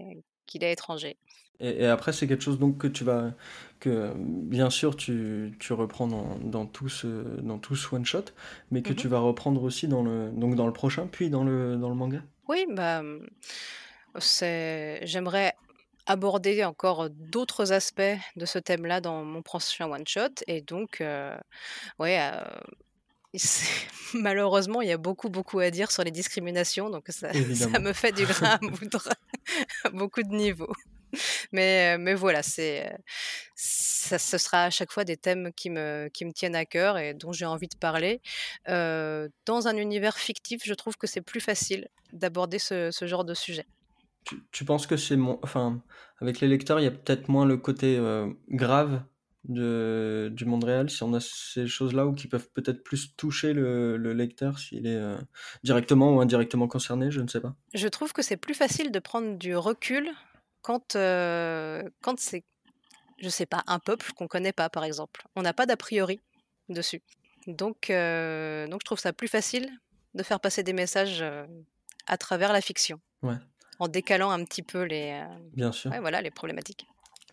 qu'il est étranger. Et, après, c'est quelque chose donc que tu vas, que bien sûr tu, tu reprends dans, dans, tout ce, dans tout ce one shot, mais que tu Mmh vas reprendre aussi dans le, donc dans le prochain, puis dans le, dans le manga. Oui, bah, c'est, j'aimerais aborder encore d'autres aspects de ce thème-là dans mon prochain one shot, et donc, euh, ouais. euh, [LAUGHS] Malheureusement, il y a beaucoup, beaucoup à dire sur les discriminations, donc ça, ça me fait du grain à moudre [LAUGHS] à beaucoup de niveaux. Mais, mais voilà, c'est, ça, ce sera à chaque fois des thèmes qui me, qui me tiennent à cœur et dont j'ai envie de parler. Euh, dans un univers fictif, je trouve que c'est plus facile d'aborder ce, ce genre de sujet. Tu, tu penses que c'est mon, enfin, avec les lecteurs, il y a peut-être moins le côté euh, grave de, du monde réel, si on a ces choses-là ou qui peuvent peut-être plus toucher le, le lecteur s'il est euh, directement ou indirectement concerné, je ne sais pas. Je trouve que c'est plus facile de prendre du recul quand, euh, quand c'est, je sais pas, un peuple qu'on connaît pas, par exemple. On n'a pas d'a priori dessus. Donc, euh, donc, je trouve ça plus facile de faire passer des messages à travers la fiction. Ouais. En décalant un petit peu les, Bien sûr. ouais, voilà, les problématiques.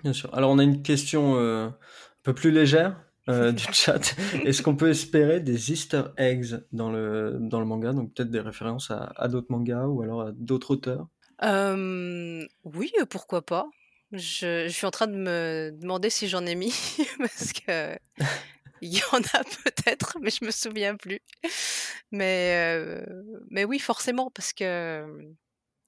Bien sûr. Alors, on a une question un peu plus légère [LAUGHS] euh, du chat. Est-ce qu'on peut espérer des Easter eggs dans le, dans le manga? Donc, peut-être des références à, à d'autres mangas ou alors à d'autres auteurs? Oui, euh, pourquoi pas. Je, je suis en train de me demander si j'en ai mis, [LAUGHS] parce que [LAUGHS] il y en a peut-être, mais je me souviens plus. Mais, euh, mais oui, forcément, parce que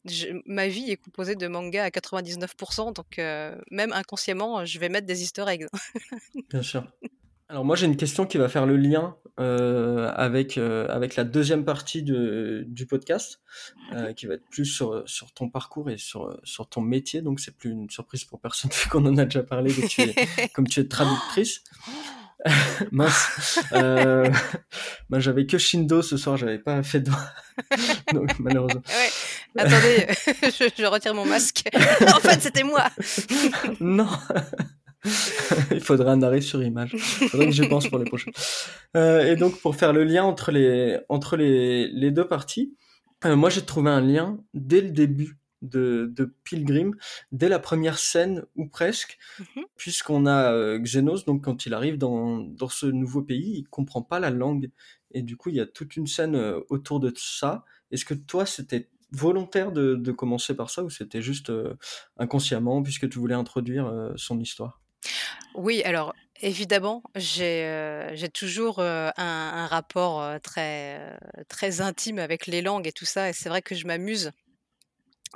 je- ma vie est composée de mangas à 99%, donc euh, même inconsciemment, je vais mettre des easter eggs. Bien sûr. Alors moi j'ai une question qui va faire le lien euh, avec, euh, avec la deuxième partie de, du podcast, euh, qui va être plus sur, sur ton parcours et sur, sur ton métier, donc c'est plus une surprise pour personne [LAUGHS] vu qu'on en a déjà parlé, que tu es, [LAUGHS] comme tu es traductrice. [LAUGHS] Mince. Euh, ben, j'avais que Shindo ce soir, j'avais pas fait de... donc malheureusement. Ouais, attendez, je, je retire mon masque. en fait, c'était moi. non [LAUGHS] Il faudrait un arrêt sur image. Il faudrait que j'y pense pour les prochains. Euh, et donc, pour faire le lien entre les, entre les, les deux parties, euh, moi j'ai trouvé un lien dès le début de, de Pilgrim, dès la première scène, ou presque, Mhm. puisqu'on a euh, Xenos, donc quand il arrive dans, dans ce nouveau pays, il comprend pas la langue. Et du coup, il y a toute une scène euh, autour de ça. Est-ce que toi, c'était volontaire de, de commencer par ça ou c'était juste euh, inconsciemment puisque tu voulais introduire son histoire? Oui, alors évidemment, j'ai euh, toujours euh, un, rapport euh, très, très intime avec les langues et tout ça, et c'est vrai que je m'amuse.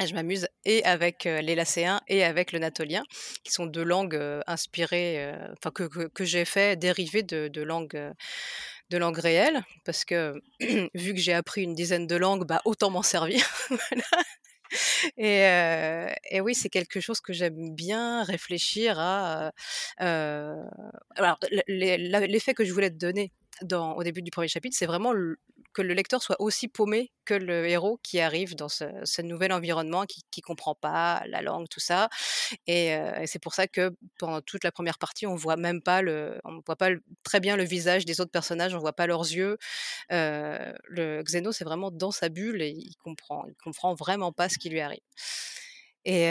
Je m'amuse et avec euh, l'élacéen et avec le natolien, qui sont deux langues inspirées, enfin que, que, j'ai fait dériver de, langues de langues réelles, parce que [CLEARS THROAT] vu que j'ai appris une dizaine de langues, bah autant m'en servir. [LAUGHS] Voilà. Et, oui, c'est quelque chose que j'aime bien réfléchir à. Alors, l'effet que je voulais te donner au début du premier chapitre, c'est vraiment que le lecteur soit aussi paumé que le héros qui arrive dans ce, nouvel environnement, qui ne comprend pas la langue, tout ça. Et, c'est pour ça que pendant toute la première partie, on voit même pas on voit pas très bien le visage des autres personnages, on voit pas leurs yeux. le Xeno, c'est vraiment dans sa bulle et il comprend, il comprend vraiment pas ce qui lui arrive. Et,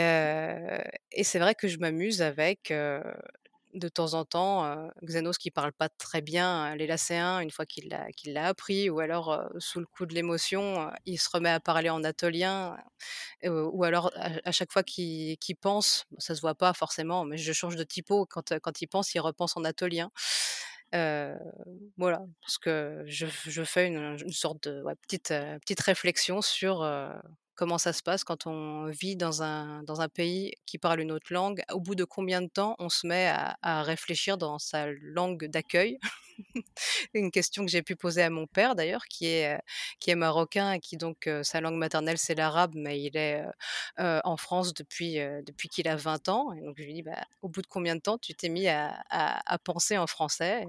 et c'est vrai que je m'amuse avec de temps en temps, Xenos qui parle pas très bien les lacéens une fois qu'il l'a appris, ou alors sous le coup de l'émotion, il se remet à parler en atolien, ou alors à, chaque fois qu'il pense, ça se voit pas forcément, mais je change de typo quand, quand il pense, il repense en atolien. voilà, parce que je, je fais une, sorte de petite, petite réflexion sur comment ça se passe quand on vit dans un, dans un pays qui parle une autre langue? Au bout de combien de temps on se met à, réfléchir dans sa langue d'accueil? [LAUGHS] Une question que j'ai pu poser à mon père d'ailleurs, qui est, qui est marocain et qui donc sa langue maternelle c'est l'arabe, mais il est en France depuis, depuis qu'il a 20 ans. Et donc je lui dis, bah, au bout de combien de temps tu t'es mis à, à, penser en français?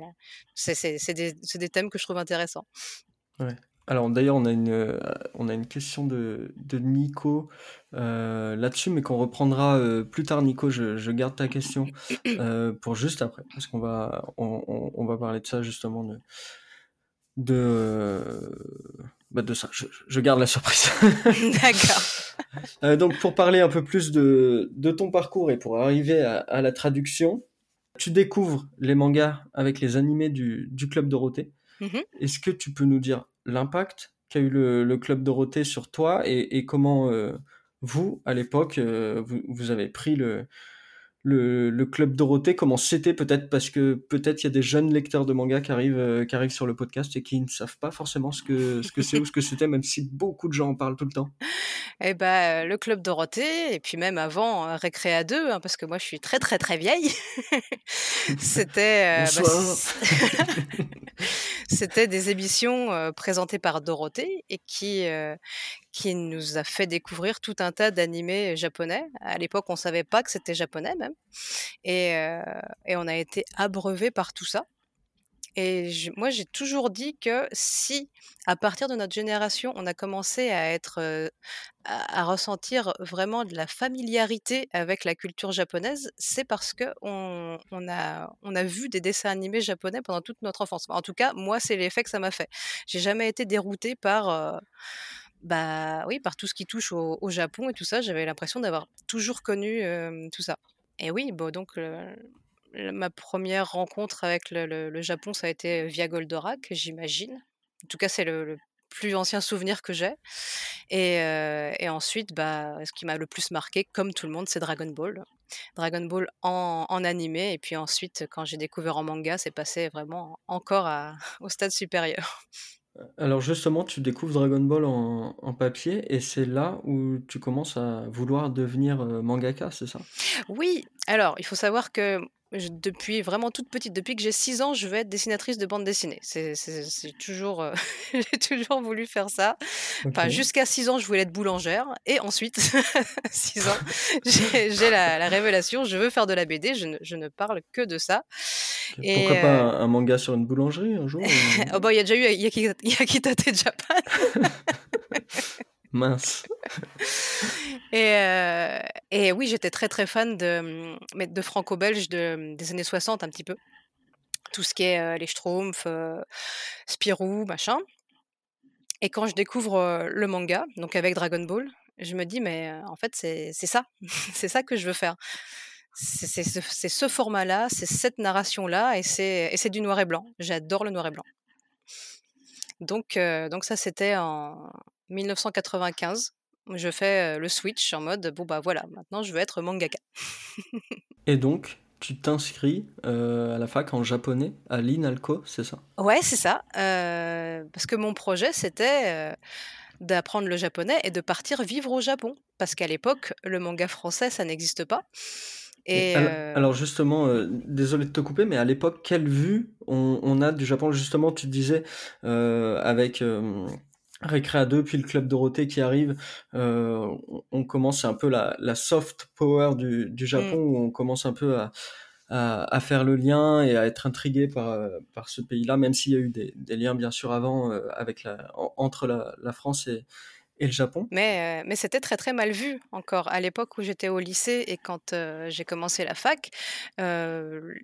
C'est des, des, thèmes que je trouve intéressants. Ouais. Alors d'ailleurs, on a une, euh, on a une question de, de Nico euh, là-dessus, mais qu'on reprendra euh, plus tard. Nico, je, garde ta question pour juste après, parce qu'on va, on, va parler de ça justement de, de, bah, de ça. Je, garde la surprise. [LAUGHS] D'accord. donc pour parler un peu plus de, de ton parcours et pour arriver à, la traduction, tu découvres les mangas avec les animés du, du Club Dorothée. Mm-hmm. Est-ce que tu peux nous dire l'impact qu'a eu le, Club Dorothée sur toi et, comment euh, vous, à l'époque, euh, vous, avez pris le, le, Club Dorothée, comment c'était peut-être parce que peut-être il y a des jeunes lecteurs de manga qui arrivent, euh, qui arrivent sur le podcast et qui ne savent pas forcément ce que ce que c'est ou ce que c'était, même si beaucoup de gens en parlent tout le temps. Eh ben, le Club Dorothée, et puis même avant Récréa 2, hein, parce que moi je suis très très très vieille. [LAUGHS] c'était bah, [LAUGHS] c'était des émissions présentées par Dorothée et qui qui nous a fait découvrir tout un tas d'animés japonais. À l'époque, on savait pas que c'était japonais même, et, et on a été abreuvé par tout ça. Et moi, j'ai toujours dit que si, à partir de notre génération, on a commencé à être, à, ressentir vraiment de la familiarité avec la culture japonaise, c'est parce que on, a, vu des dessins animés japonais pendant toute notre enfance. En tout cas, moi, c'est l'effet que ça m'a fait. J'ai jamais été déroutée par, bah oui, par tout ce qui touche au, Japon et tout ça. J'avais l'impression d'avoir toujours connu tout ça. Et oui, bon, donc ma première rencontre avec le, Japon, ça a été via Goldorak, j'imagine. En tout cas, c'est le, plus ancien souvenir que j'ai. Et, ensuite, bah, ce qui m'a le plus marqué, comme tout le monde, c'est Dragon Ball. Dragon Ball en, animé. Et puis ensuite, quand j'ai découvert en manga, c'est passé vraiment encore [LAUGHS] au stade supérieur. Alors justement, tu découvres Dragon Ball en, papier et c'est là où tu commences à vouloir devenir mangaka, c'est ça? Oui, alors il faut savoir que depuis vraiment toute petite, depuis que j'ai 6 ans, je veux être dessinatrice de bande dessinée. C'est toujours, euh, [LAUGHS] j'ai toujours voulu faire ça. Enfin, jusqu'à 6 ans, je voulais être boulangère. Et ensuite, [LAUGHS] 6 ans, j'ai la, révélation, je veux faire de la BD, je ne, je ne parle que de ça. Et Pourquoi pas euh un, manga sur une boulangerie un jour [LAUGHS] oh bah, Il y a déjà eu Yakitate Japan. Mince. [LAUGHS] et, euh, et, oui, j'étais très très fan de, de franco-belge de, des années 60 un petit peu. Tout ce qui est euh, les Schtroumpfs, euh, Spirou, machin. Et quand je découvre le manga, donc avec Dragon Ball, je me dis, mais en fait, c'est ça. [LAUGHS] c'est ça que je veux faire. C'est ce, ce format-là, c'est cette narration-là, et c'est du noir et blanc. J'adore le noir et blanc. Donc, donc ça, c'était en, 1995, je fais le switch en mode bon bah voilà, maintenant je veux être mangaka. [LAUGHS] Et donc, tu t'inscris à la fac en japonais à l'INALCO, c'est ça? Ouais, c'est ça. parce que mon projet c'était d'apprendre le japonais et de partir vivre au Japon. Parce qu'à l'époque, le manga français, ça n'existe pas. Et alors, justement, désolé de te couper, mais à l'époque, quelle vue on, a du Japon? Justement, tu disais avec Récréa 2, puis le Club Dorothée qui arrive, on, commence, un peu la, soft power du, Japon, mm. où on commence un peu à, à, faire le lien et à être intrigué par, par ce pays-là, même s'il y a eu des, liens bien sûr avant avec la, entre la, France et, et le Japon. Mais, mais c'était très très mal vu encore. À l'époque où j'étais au lycée et quand j'ai commencé la fac, les,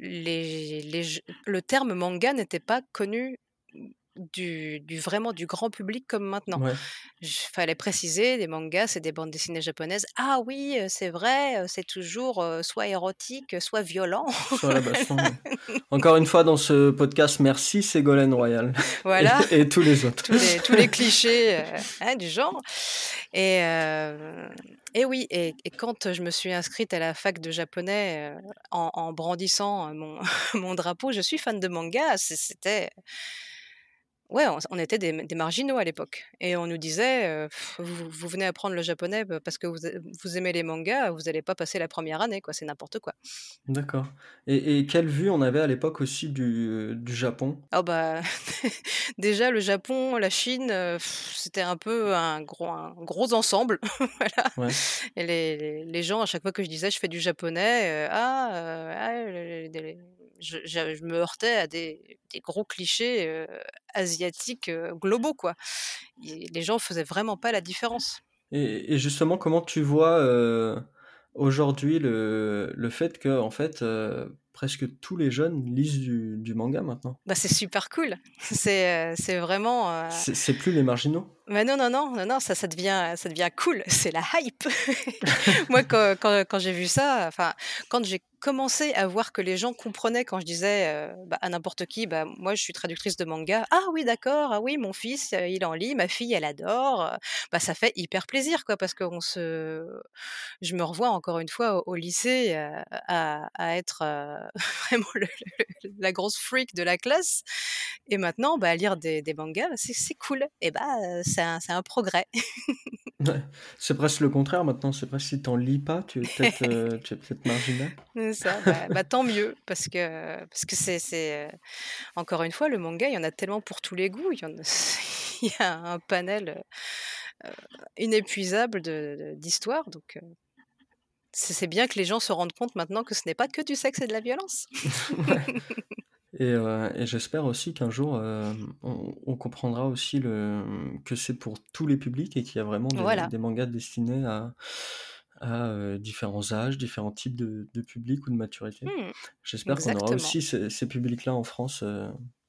les, le terme manga n'était pas connu du, vraiment du grand public comme maintenant. Il fallait préciser, les mangas, c'est des bandes dessinées japonaises. Ah oui, c'est vrai, c'est toujours soit érotique, soit violent. [LAUGHS] Encore une fois dans ce podcast, merci Ségolène Royal. [LAUGHS] Voilà. Et, tous les autres. Tous les, [LAUGHS] clichés hein, du genre. Et, et oui, et, quand je me suis inscrite à la fac de japonais en, brandissant mon, mon drapeau, je suis fan de manga, c'était Ouais, on, était des, marginaux à l'époque. Et on nous disait, vous, venez apprendre le japonais parce que vous, aimez les mangas, vous n'allez pas passer la première année, quoi. C'est n'importe quoi. D'accord. Et, quelle vue on avait à l'époque aussi du, Japon? Oh bah, [LAUGHS] déjà le Japon, la Chine, c'était un peu un gros, un gros ensemble. [LAUGHS] voilà. Et les, gens, à chaque fois que je disais, je fais du japonais, ah, ah je, me heurtais à des, gros clichés asiatiques globaux, quoi. les gens faisaient vraiment pas la différence. Et, justement, comment tu vois aujourd'hui le, le, fait que, en fait, presque tous les jeunes lisent du, manga maintenant? Bah, c'est super cool. C'est, c'est vraiment. C'est, plus les marginaux? Non, non, non, non, non, ça, ça devient, ça devient cool. [LAUGHS] C'est la hype. [LAUGHS] Moi, quand, quand, j'ai vu ça, enfin, quand j'ai commencé à voir que les gens comprenaient quand je disais bah, à n'importe qui, bah, moi je suis traductrice de manga. Ah oui, d'accord, ah oui, mon fils, il en lit, ma fille, elle adore. Bah, ça fait hyper plaisir, quoi, parce que on se... je me revois encore une fois au, lycée à, à, être [LAUGHS] vraiment la grosse freak de la classe. Et maintenant, bah, lire des, mangas, c'est cool. Et bah, c'est un, un, progrès. [LAUGHS] c'est presque le contraire maintenant. C'est presque si t'en lis pas, tu es peut-être [LAUGHS] peut marginal ça, bah, [LAUGHS] bah, tant mieux, parce que parce que c'est, c'est encore une fois le manga, il y en a tellement pour tous les goûts, il y, en a, il y a un panel inépuisable de, d'histoires, donc c'est, bien que les gens se rendent compte maintenant que ce n'est pas que du sexe et de la violence. Et, et, j'espère aussi qu'un jour, on, on, comprendra aussi le, que c'est pour tous les publics et qu'il y a vraiment des, des mangas destinés à, à différents âges, différents types de, de publics ou de maturité. Mmh, J'espère qu'on aura aussi ces, publics-là en France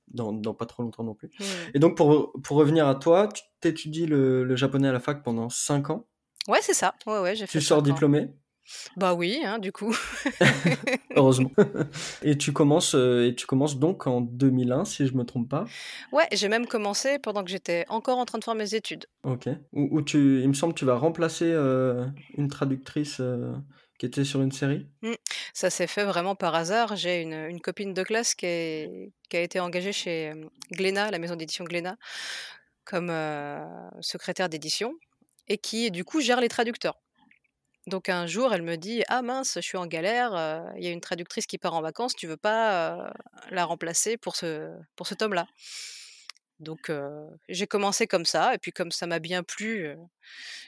dans, dans, pas trop longtemps non plus. Mmh. Et donc, pour, pour revenir à toi, tu t'étudies le, le, japonais à la fac pendant 5 ans? Ouais, c'est ça. Ouais, ouais, j'ai fait tu sors diplômé? Bah oui, hein, du coup. [LAUGHS] Heureusement. Et tu commences, euh, et tu commences donc en 2001, si je me trompe pas. Ouais, j'ai même commencé pendant que j'étais encore en train de faire mes études. Ok. Où, tu, il me semble que tu vas remplacer euh, une traductrice euh, qui était sur une série. Mmh. Ça s'est fait vraiment par hasard. J'ai une, une, copine de classe qui, qui a été engagée chez Glénat, la maison d'édition Glénat, comme secrétaire d'édition, et qui du coup gère les traducteurs. Donc un jour, elle me dit Ah mince, je suis en galère, il y a une traductrice qui part en vacances, tu veux pas la remplacer pour ce, pour ce tome-là Donc j'ai commencé comme ça, et puis comme ça m'a bien plu,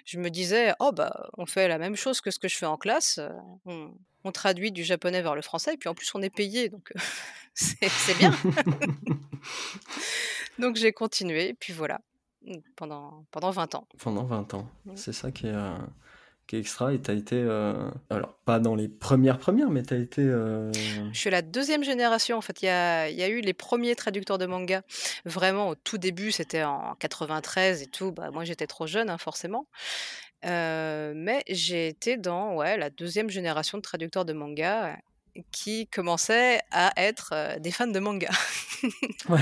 je me disais Oh bah on fait la même chose que ce que je fais en classe, on, on traduit du japonais vers le français, et puis en plus on est payé, donc [LAUGHS] c'est bien. [LAUGHS] donc j'ai continué, et puis voilà, pendant, pendant 20 ans. Pendant 20 ans, mmh. c'est ça qui est qui est extra et tu as été, euh, alors pas dans les premières premières, mais tu as été... Euh, Je suis la deuxième génération en fait. Il y a, y a, eu les premiers traducteurs de manga. Vraiment au tout début, c'était en 93 et tout. Bah, moi j'étais trop jeune hein, forcément. Euh, mais j'ai été dans ouais, la deuxième génération de traducteurs de manga qui commençaient à être des fans de manga. [LAUGHS] ouais.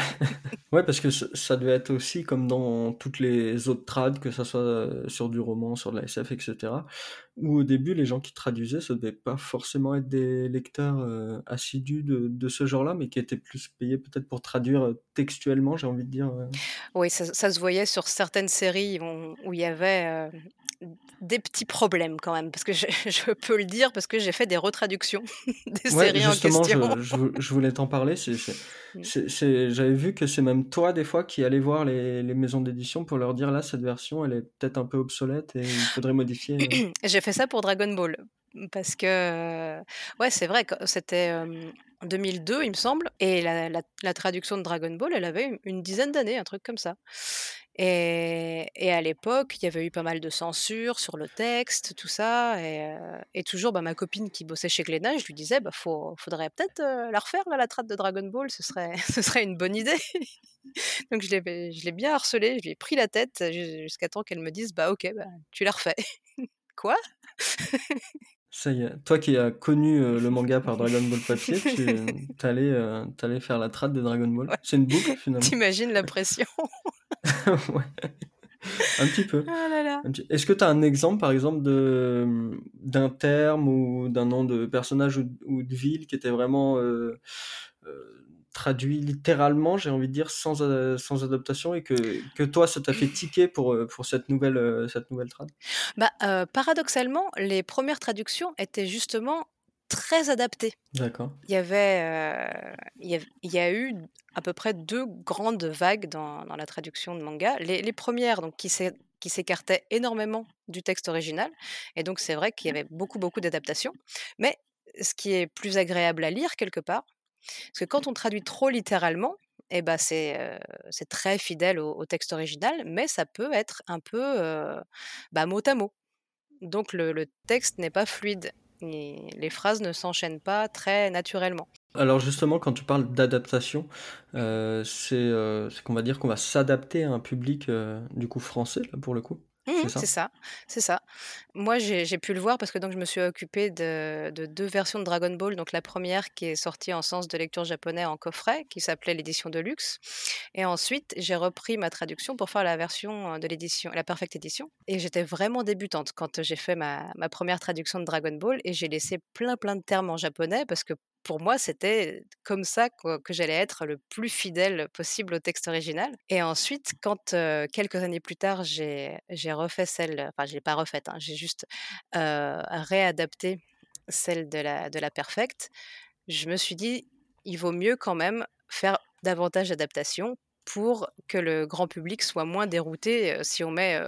ouais, parce que ça devait être aussi comme dans toutes les autres trades, que ce soit sur du roman, sur de la SF, etc. Où au début, les gens qui traduisaient, ça devait pas forcément être des lecteurs assidus de, de ce genre-là, mais qui étaient plus payés peut-être pour traduire textuellement, j'ai envie de dire. Oui, ça, ça, se voyait sur certaines séries où, où il y avait des petits problèmes quand même, parce que je, [LAUGHS] je peux le dire, parce que j'ai fait des retraductions [LAUGHS] des séries en question. Je, je, voulais t'en parler. [LAUGHS] Mm. J'avais vu que c'est même toi, des fois, qui allais voir les, les maisons d'édition pour leur dire là, cette version, elle est peut-être un peu obsolète et il faudrait modifier. [CLEARS THROAT] j'ai fait ça pour Dragon Ball. Parce que, ouais, c'est vrai, que c'était en 2002, il me semble, et la, la, traduction de Dragon Ball, elle avait une dizaine d'années, un truc comme ça. Et, à l'époque, il y avait eu pas mal de censure sur le texte, tout ça. Et, et toujours, bah, ma copine qui bossait chez Glénat, je lui disais, bah, faut, faudrait peut-être la refaire, la traite de Dragon Ball, ce serait, [LAUGHS] ce serait une bonne idée. [LAUGHS] Donc je l'ai, je l'ai bien harcelée, je lui ai pris la tête jusqu'à temps qu'elle me dise, bah ok, bah, tu la refais. [LAUGHS] Quoi? Ça y est, toi qui as connu le [LAUGHS] manga par Dragon Ball papier, tu [LAUGHS] allais, euh, faire la traite de Dragon Ball. C'est une boucle finalement. T'imagines la [LAUGHS] pression ouais. Un petit peu. Oh Est-ce que tu as un exemple, par exemple, de, d'un terme ou d'un nom de personnage ou, de ville qui était vraiment euh, euh, traduit littéralement, j'ai envie de dire, sans, euh, sans adaptation et que, que toi, ça t'a fait tiquer pour, pour cette nouvelle, cette nouvelle trad? Bah, Paradoxalement, les premières traductions étaient justement très adapté. D'accord. Il y avait, il, y a, eu à peu près deux grandes vagues dans, dans la traduction de manga. Les, les premières, donc qui s'écartaient énormément du texte original, et donc c'est vrai qu'il y avait beaucoup beaucoup d'adaptations. Mais ce qui est plus agréable à lire quelque part, parce que quand on traduit trop littéralement, eh ben c'est c'est très fidèle au, texte original, mais ça peut être un peu bah, mot à mot. Donc le, texte n'est pas fluide les phrases ne s'enchaînent pas très naturellement. Alors justement, quand tu parles d'adaptation, euh, euh, c'est qu'on va dire qu'on va s'adapter à un public euh, du coup français pour le coup? Mmh c'est ça, c'est ça. Moi, j'ai pu le voir parce que donc je me suis occupée de, deux versions de Dragon Ball. Donc la première qui est sortie en sens de lecture japonais en coffret, qui s'appelait l'édition de luxe. Et ensuite, j'ai repris ma traduction pour faire la version de l'édition, la perfecte édition. Et j'étais vraiment débutante quand j'ai fait ma, ma première traduction de Dragon Ball et j'ai laissé plein plein de termes en japonais parce que pour moi, c'était comme ça que, j'allais être le plus fidèle possible au texte original. Et ensuite, quand quelques années plus tard, j'ai refait celle, enfin, je l'ai pas refaite, hein, j'ai juste réadapté celle de la, de Perfect, je me suis dit, il vaut mieux quand même faire davantage d'adaptations pour que le grand public soit moins dérouté. Si on met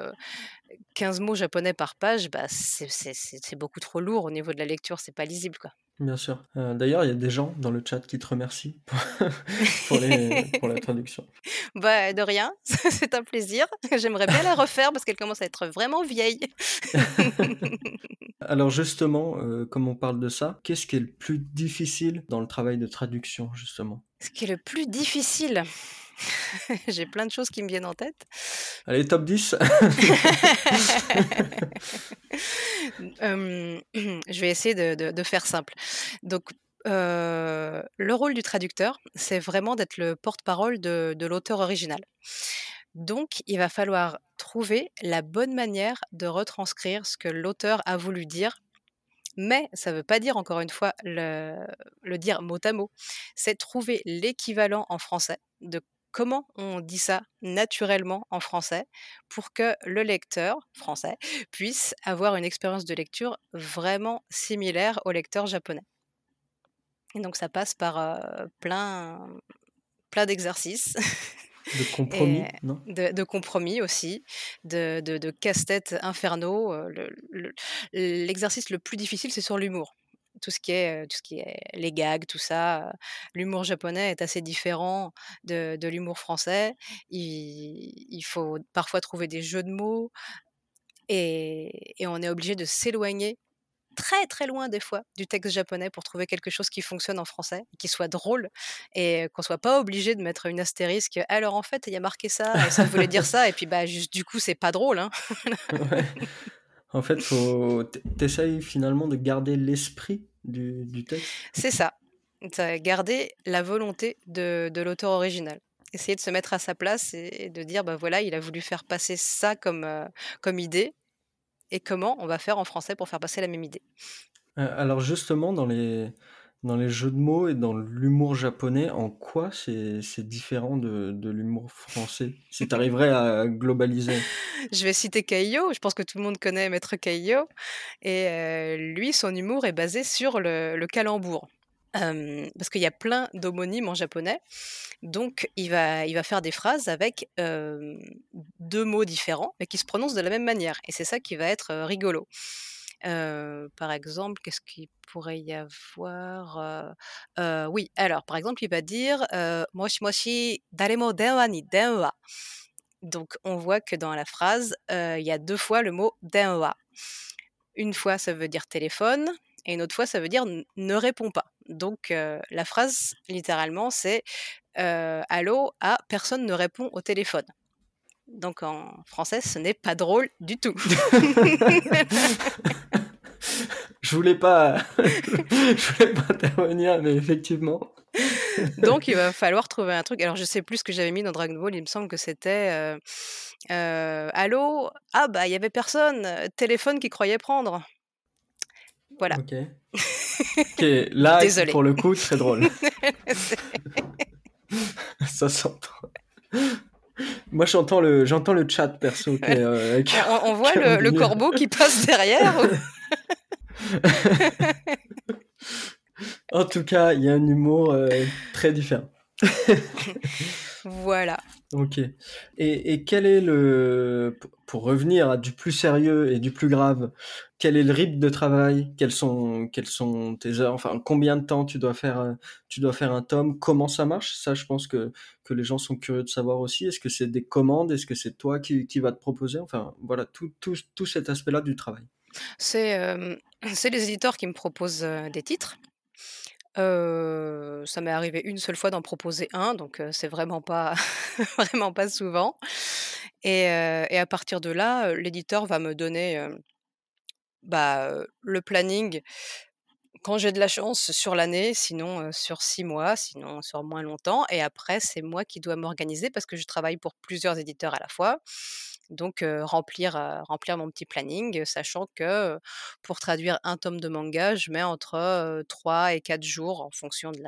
15 mots japonais par page, bah, c'est beaucoup trop lourd au niveau de la lecture, c'est pas lisible. quoi. Bien sûr. Euh, d'ailleurs, il y a des gens dans le chat qui te remercient [LAUGHS] [LAUGHS] pour, la traduction. Bah, de rien, [LAUGHS] c'est un plaisir. J'aimerais bien la refaire parce qu'elle commence à être vraiment vieille. Alors justement, euh, comme on parle de ça, qu'est-ce qui est le plus difficile dans le travail de traduction, justement? Ce qui est le plus difficile? [LAUGHS] J'ai plein de choses qui me viennent en tête. Allez, top 10. [LAUGHS] [CLEARS THROAT] je vais essayer de, faire simple. Donc, le rôle du traducteur, c'est vraiment d'être le porte-parole de, de l'auteur original. Donc, il va falloir trouver la bonne manière de retranscrire ce que l'auteur a voulu dire mais ça ne veut pas dire, encore une fois, le, le dire mot à mot. C'est trouver l'équivalent en français de comment on dit ça naturellement en français pour que le lecteur français puisse avoir une expérience de lecture vraiment similaire au lecteur japonais. Et donc ça passe par plein, plein d'exercices. De [LAUGHS] compromis, non? de, compromis aussi, de, de, casse-tête infernaux. L'exercice le, plus difficile, c'est sur l'humour tout ce qui est tout ce qui est les gags, tout ça. L'humour japonais est assez différent de, de l'humour français. Il, il, faut parfois trouver des jeux de mots et, et on est obligé de s'éloigner très très loin des fois du texte japonais pour trouver quelque chose qui fonctionne en français, qui soit drôle et qu'on soit pas obligé de mettre une astérisque. Alors en fait, il y a marqué ça, ça voulait dire [LAUGHS] ça, et puis bah juste du coup c'est pas drôle. Hein. En fait, faut t'essayes finalement de garder l'esprit du, du, texte. C'est ça. Garder la volonté de, de l'auteur original. Essayer de se mettre à sa place et, de dire, bah voilà, il a voulu faire passer ça comme, euh, comme idée. Et comment on va faire en français pour faire passer la même idée? Euh, Alors justement, dans les, dans les jeux de mots et dans l'humour japonais, en quoi c'est différent de, l'humour français? Si tu arriverais à globaliser. Je vais citer Kaiyo, je pense que tout le monde connaît Maître Kaiyo, et euh, lui, son humour est basé sur le, le calembour. Parce qu'il y a plein d'homonymes en japonais. Donc, il va, il va faire des phrases avec deux mots différents, mais qui se prononcent de la même manière. Et c'est ça qui va être euh, rigolo. Par exemple, qu'est-ce qu'il pourrait y avoir Oui, alors, par exemple, il va dire Moshi moshi daremo denwa ni denwa. Donc, on voit que dans la phrase, il y a deux fois le mot denwa. Une fois, ça veut dire téléphone, et une autre fois, ça veut dire ne réponds pas. Donc, la phrase, littéralement, c'est Allô, ah, personne ne répond au téléphone. Donc, en français, ce n'est pas drôle du tout. [LAUGHS] je voulais pas, [LAUGHS] je voulais pas intervenir, mais effectivement. [LAUGHS] Donc, il va falloir trouver un truc. Alors, je sais plus ce que j'avais mis dans Dragon Ball. Il me semble que c'était euh, euh, Allô, ah, bah, il y avait personne. Téléphone qui croyait prendre. Voilà. Ok. Ok, là, pour le coup, très drôle. Ça s'entend. Moi, j'entends le, j'entends le chat perso. qui est, euh, [LAUGHS] qui- on, on voit qui le, corbeau qui passe derrière. ou- [LAUGHS] En tout cas, il y a un humour euh, très différent. [LAUGHS] Voilà. Ok. Et, et quel est le, pour- revenir à du plus sérieux et du plus grave, quel est le rythme de travail? Quelles sont, quelles sont tes heures? Enfin, combien de temps tu dois faire, euh, tu dois faire un tome? Comment ça marche? Ça, je pense que, que les gens sont curieux de savoir aussi. Est-ce que c'est des commandes? Est-ce que c'est toi qui, qui va te proposer? Enfin, voilà, tout, tout, tout cet aspect-là du travail. C'est euh, [CLEARS THROAT] les éditeurs qui me proposent euh, des titres. Ça m'est arrivé une seule fois d'en proposer un, donc c'est vraiment pas [LAUGHS] vraiment pas souvent. Et, à partir de là, l'éditeur va me donner bah, le planning quand j'ai de la chance sur l'année, sinon sur six mois, sinon sur moins longtemps. Et après, c'est moi qui dois m'organiser parce que je travaille pour plusieurs éditeurs à la fois. Donc, remplir, remplir mon petit planning, sachant que pour traduire un tome de manga, je mets entre euh, 3 et 4 jours en fonction de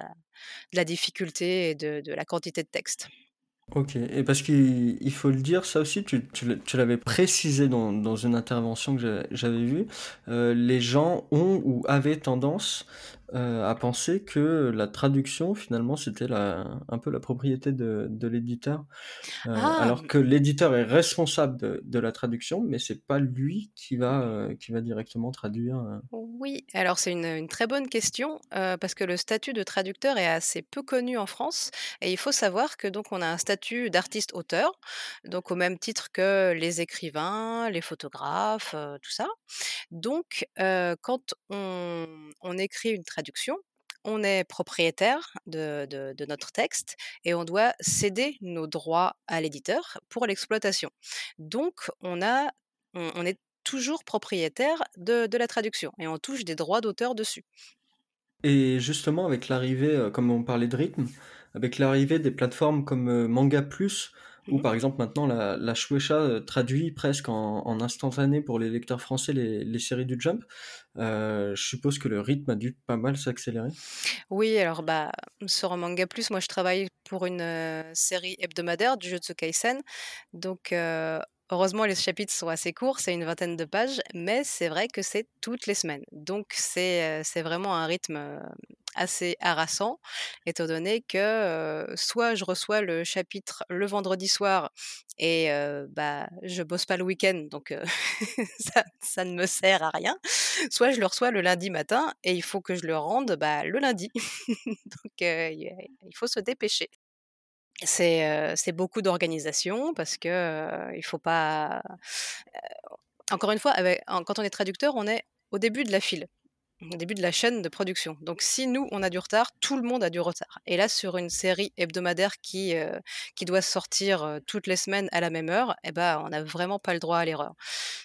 la, difficulté et de, la quantité de texte. Ok, et parce qu'il il faut le dire, ça aussi, tu, tu l'avais précisé dans, dans une intervention que j'a- j'avais vue, les gens ont ou avaient tendance euh, à penser que la traduction, finalement, c'était un peu la propriété de, de l'éditeur, euh, Ah, alors que l'éditeur est responsable de, de la traduction, mais c'est pas lui qui va, euh, qui va directement traduire. Oui, alors c'est une, une très bonne question parce que le statut de traducteur est assez peu connu en France et il faut savoir que donc on a un statut d'artiste-auteur, donc au même titre que les écrivains, les photographes, tout ça. Donc quand on, on écrit une traduction, on est propriétaire de, de- notre texte et on doit céder nos droits à l'éditeur pour l'exploitation. Donc on a, on est toujours propriétaire de, de la traduction et on touche des droits d'auteur dessus. Et justement, avec l'arrivée, euh, comme on parlait de rythme, avec l'arrivée des plateformes comme euh, Manga Plus, Mhm. par exemple maintenant la, la Shueisha euh, traduit presque en, en instantané pour les lecteurs français les, les séries du Jump, euh, je suppose que le rythme a dû pas mal s'accélérer. Oui, alors bah sur Manga Plus, moi je travaille pour une euh, série hebdomadaire du Jujutsu Kaisen, donc euh, heureusement les chapitres sont assez courts, c'est une vingtaine de pages, mais c'est vrai que c'est toutes les semaines, donc c'est euh, vraiment un rythme euh, assez harassant, étant donné que euh, soit je reçois le chapitre le vendredi soir et euh, bah je bosse pas le week-end, donc [LAUGHS] ça, ça ne me sert à rien, soit je le reçois le lundi matin et il faut que je le rende bah, le lundi. [LAUGHS] Donc il faut se dépêcher. C'est euh, beaucoup d'organisation parce que euh, il faut pas. Encore une fois, avec- en- quand on est traducteur, on est au début de la file, au début de la chaîne de production. Donc si nous on a du retard, tout le monde a du retard. Et là, sur une série hebdomadaire qui euh, qui doit sortir toutes les semaines à la même heure, eh ben on n'a vraiment pas le droit à l'erreur.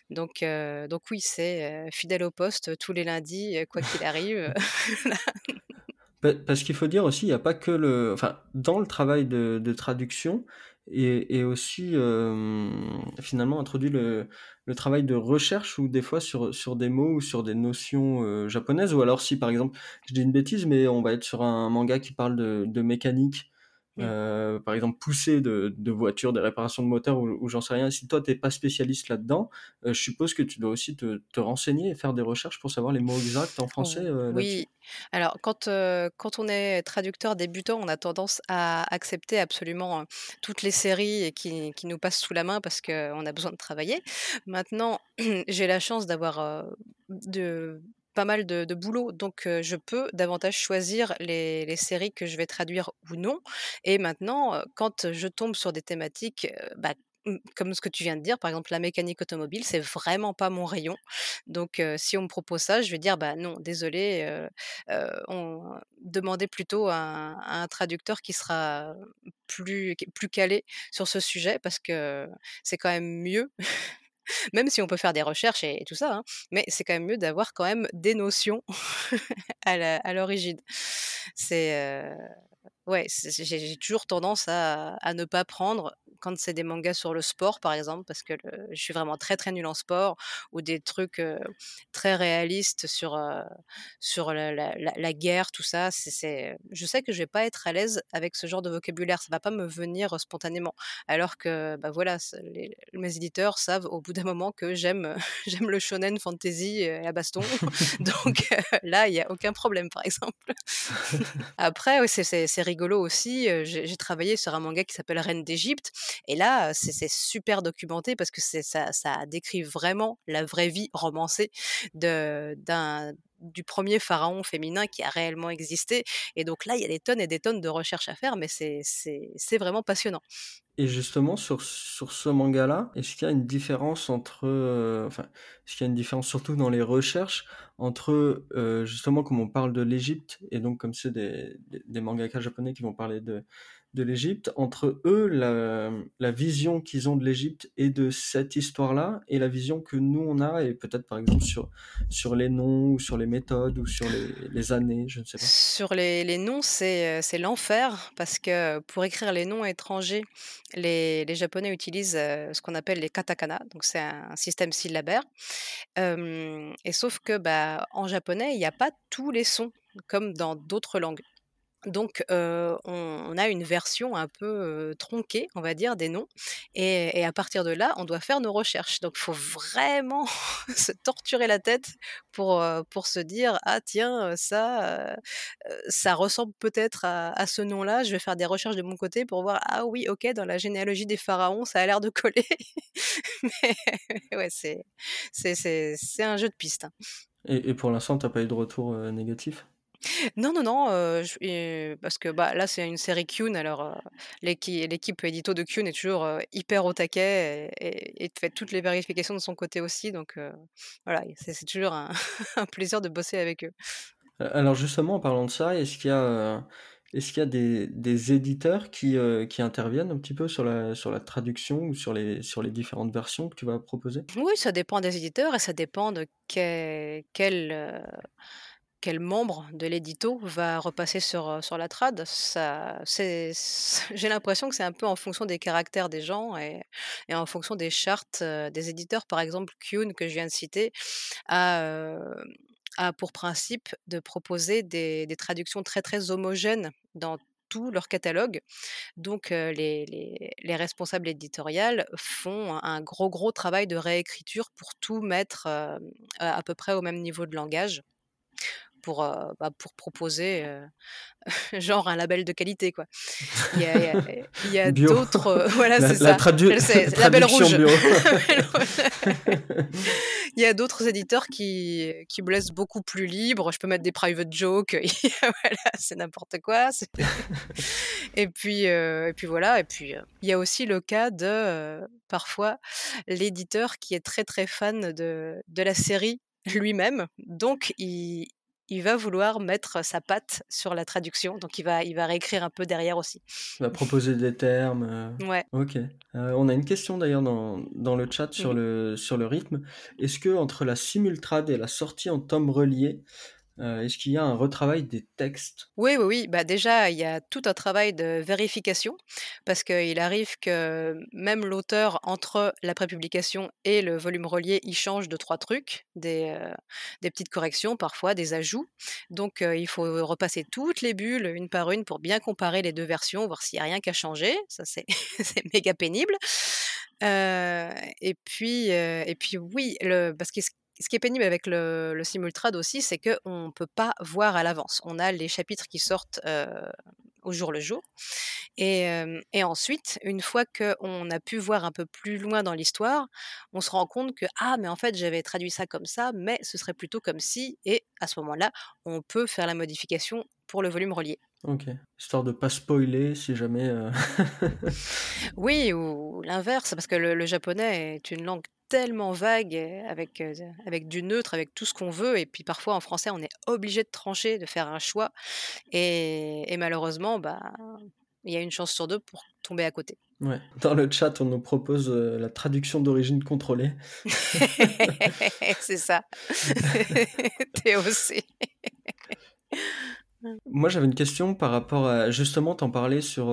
Donc donc oui, c'est fidèle au poste tous les lundis, quoi qu'il arrive. [LAUGHS] [LAUGHS] Pa- Parce qu'il faut dire aussi, il n'y a pas que le... Enfin, dans le travail de, traduction, et, aussi finalement introduit le, le, travail de recherche ou des fois sur, des mots ou sur des notions japonaises ou alors si par exemple je dis une bêtise mais on va être sur un manga qui parle de, mécanique. Euh, par exemple pousser de, de, voitures, des réparations de moteurs ou, j'en sais rien. Si toi t'es pas spécialiste là-dedans, euh, je suppose que tu dois aussi te, te, renseigner et faire des recherches pour savoir les mots exacts en français. Euh, oui, alors quand, quand on est traducteur débutant, on a tendance à accepter absolument toutes les séries qui, qui nous passent sous la main parce qu'on a besoin de travailler. Maintenant, [CLEARS THROAT] j'ai la chance d'avoir de pas mal de, boulot, donc je peux davantage choisir les, séries que je vais traduire ou non. Et maintenant, quand je tombe sur des thématiques, bah, comme ce que tu viens de dire, par exemple la mécanique automobile, c'est vraiment pas mon rayon. Donc si on me propose ça, je vais dire bah non, désolé, on demandait plutôt à un, traducteur qui sera plus plus calé sur ce sujet parce que c'est quand même mieux même si on peut faire des recherches et, tout ça, hein, mais c'est quand même mieux d'avoir quand même des notions [LAUGHS] à l'origine. C'est ouais, j'ai toujours tendance à, à, ne pas prendre quand c'est des mangas sur le sport, par exemple, parce que je suis vraiment très très nulle en sport, ou des trucs très réalistes sur, sur la, la, guerre, tout ça. C'est, je sais que je vais pas être à l'aise avec ce genre de vocabulaire, ça va pas me venir spontanément. Alors que, bah voilà, mes éditeurs savent au bout d'un moment que j'aime, [LAUGHS] j'aime le shonen fantasy et la baston. [LAUGHS] Donc [LAUGHS] là, il y a aucun problème, par exemple. Après, c'est rigolo aussi. J'ai travaillé sur un manga qui s'appelle Reine d'Égypte et là, c'est super documenté parce que ça, ça décrit vraiment la vraie vie romancée du premier pharaon féminin qui a réellement existé. Et donc là, il y a des tonnes et des tonnes de recherches à faire, mais c'est vraiment passionnant. Et justement, sur, sur ce manga-là, est-ce qu'il y a une différence entre. enfin, est-ce qu'il y a une différence surtout dans les recherches entre, justement, comme on parle de l'Égypte, et donc comme c'est des, des, des japonais qui vont parler de, de l'Égypte, entre eux, la, vision qu'ils ont de l'Égypte et de cette histoire-là, et la vision que nous, on a, et peut-être par exemple sur, sur les noms, ou sur les méthodes, ou sur les, années, je ne sais pas. Sur les, noms, c'est, c'est l'enfer, parce que pour écrire les noms étrangers, les, Japonais utilisent euh, ce qu'on appelle les katakana, donc c'est un système syllabaire. et sauf que bah, en japonais, il n'y a pas tous les sons, comme dans d'autres langues. Donc, on, a une version un peu tronquée, on va dire, des noms. Et, à partir de là, on doit faire nos recherches. Donc, il faut vraiment [LAUGHS] se torturer la tête pour, pour se dire Ah, tiens, ça, ça ressemble peut-être à, ce nom-là. Je vais faire des recherches de mon côté pour voir Ah, oui, ok, dans la généalogie des pharaons, ça a l'air de coller. [LAUGHS] Mais [LAUGHS] ouais, c'est, un jeu de piste. Hein. Et, et, pour l'instant, tu n'as pas eu de retour négatif? Non, non, non, parce que, bah, là, c'est une série Kyun, alors, l'équipe édito de Kyun est toujours, hyper au taquet et fait toutes les vérifications de son côté aussi, donc voilà, c'est toujours [LAUGHS] un plaisir de bosser avec eux. alors justement, en parlant de ça, est-ce qu'il y a, est-ce qu'il y a des des éditeurs qui, qui interviennent un petit peu sur la sur la traduction ou sur les sur les différentes versions que tu vas proposer? Oui, ça dépend des éditeurs et ça dépend de quel quel, quel membre de l'édito va repasser sur, sur la trad. [LAUGHS] J'ai l'impression que c'est un peu en fonction des caractères des gens et, et en fonction des chartes des éditeurs. Par exemple, Kuhn, que je viens de citer, a, a pour principe de proposer des, des, traductions très très homogènes dans tout leur catalogue. Donc les, les, les, responsables éditoriales font un gros gros travail de réécriture pour tout mettre à peu près au même niveau de langage pour, bah, pour proposer [LAUGHS] genre un label de qualité quoi. Il y a, y a, [LAUGHS] d'autres voilà c'est ça. La label rouge. il y a d'autres éditeurs qui qui me laissent beaucoup plus libre. Je peux mettre des private jokes. [LAUGHS] voilà, c'est n'importe quoi. et puis et puis voilà. Et puis il y a aussi le cas de parfois l'éditeur qui est très très fan de de la série lui-même. Donc, il, il va vouloir mettre sa patte sur la traduction, donc il va, il va réécrire un peu derrière aussi. Il va proposer des termes. Euh, ouais. Ok. Euh, on a une question d'ailleurs dans, dans, le chat sur, mmh le, sur le rythme. Est-ce que entre la simultrade et la sortie en tome relié, Euh, est-ce qu'il y a un retravail des textes? Oui, oui, oui. Bah, déjà, il y a tout un travail de vérification parce qu'il arrive que même l'auteur, entre la prépublication et le volume relié, il change de trois trucs, des, euh, petites corrections parfois, des ajouts. Donc, euh, il faut repasser toutes les bulles une par une pour bien comparer les deux versions, voir s'il n'y a rien qu'à changer. Ça, c'est [LAUGHS] c'est méga pénible. et puis, et puis oui, le, parce que ce qui est pénible avec le, le simultrade aussi, c'est qu'on ne peut pas voir à l'avance. On a les chapitres qui sortent au jour le jour. Et, et ensuite, une fois qu'on a pu voir un peu plus loin dans l'histoire, on se rend compte que, ah, mais en fait, j'avais traduit ça comme ça, mais ce serait plutôt comme si, et à ce moment-là, on peut faire la modification pour le volume relié. Ok, histoire de pas spoiler si jamais. oui, ou l'inverse, parce que le, le, japonais est une langue tellement vague, avec, avec du neutre, avec tout ce qu'on veut. Et puis parfois en français, on est obligé de trancher, de faire un choix. Et, et malheureusement, bah, il y a une chance sur deux pour tomber à côté. Ouais. Dans le chat, on nous propose la traduction d'origine contrôlée. [LAUGHS] C'est ça. [LAUGHS] TOC. Moi, j'avais une question par rapport à. Justement, t'en parlais sur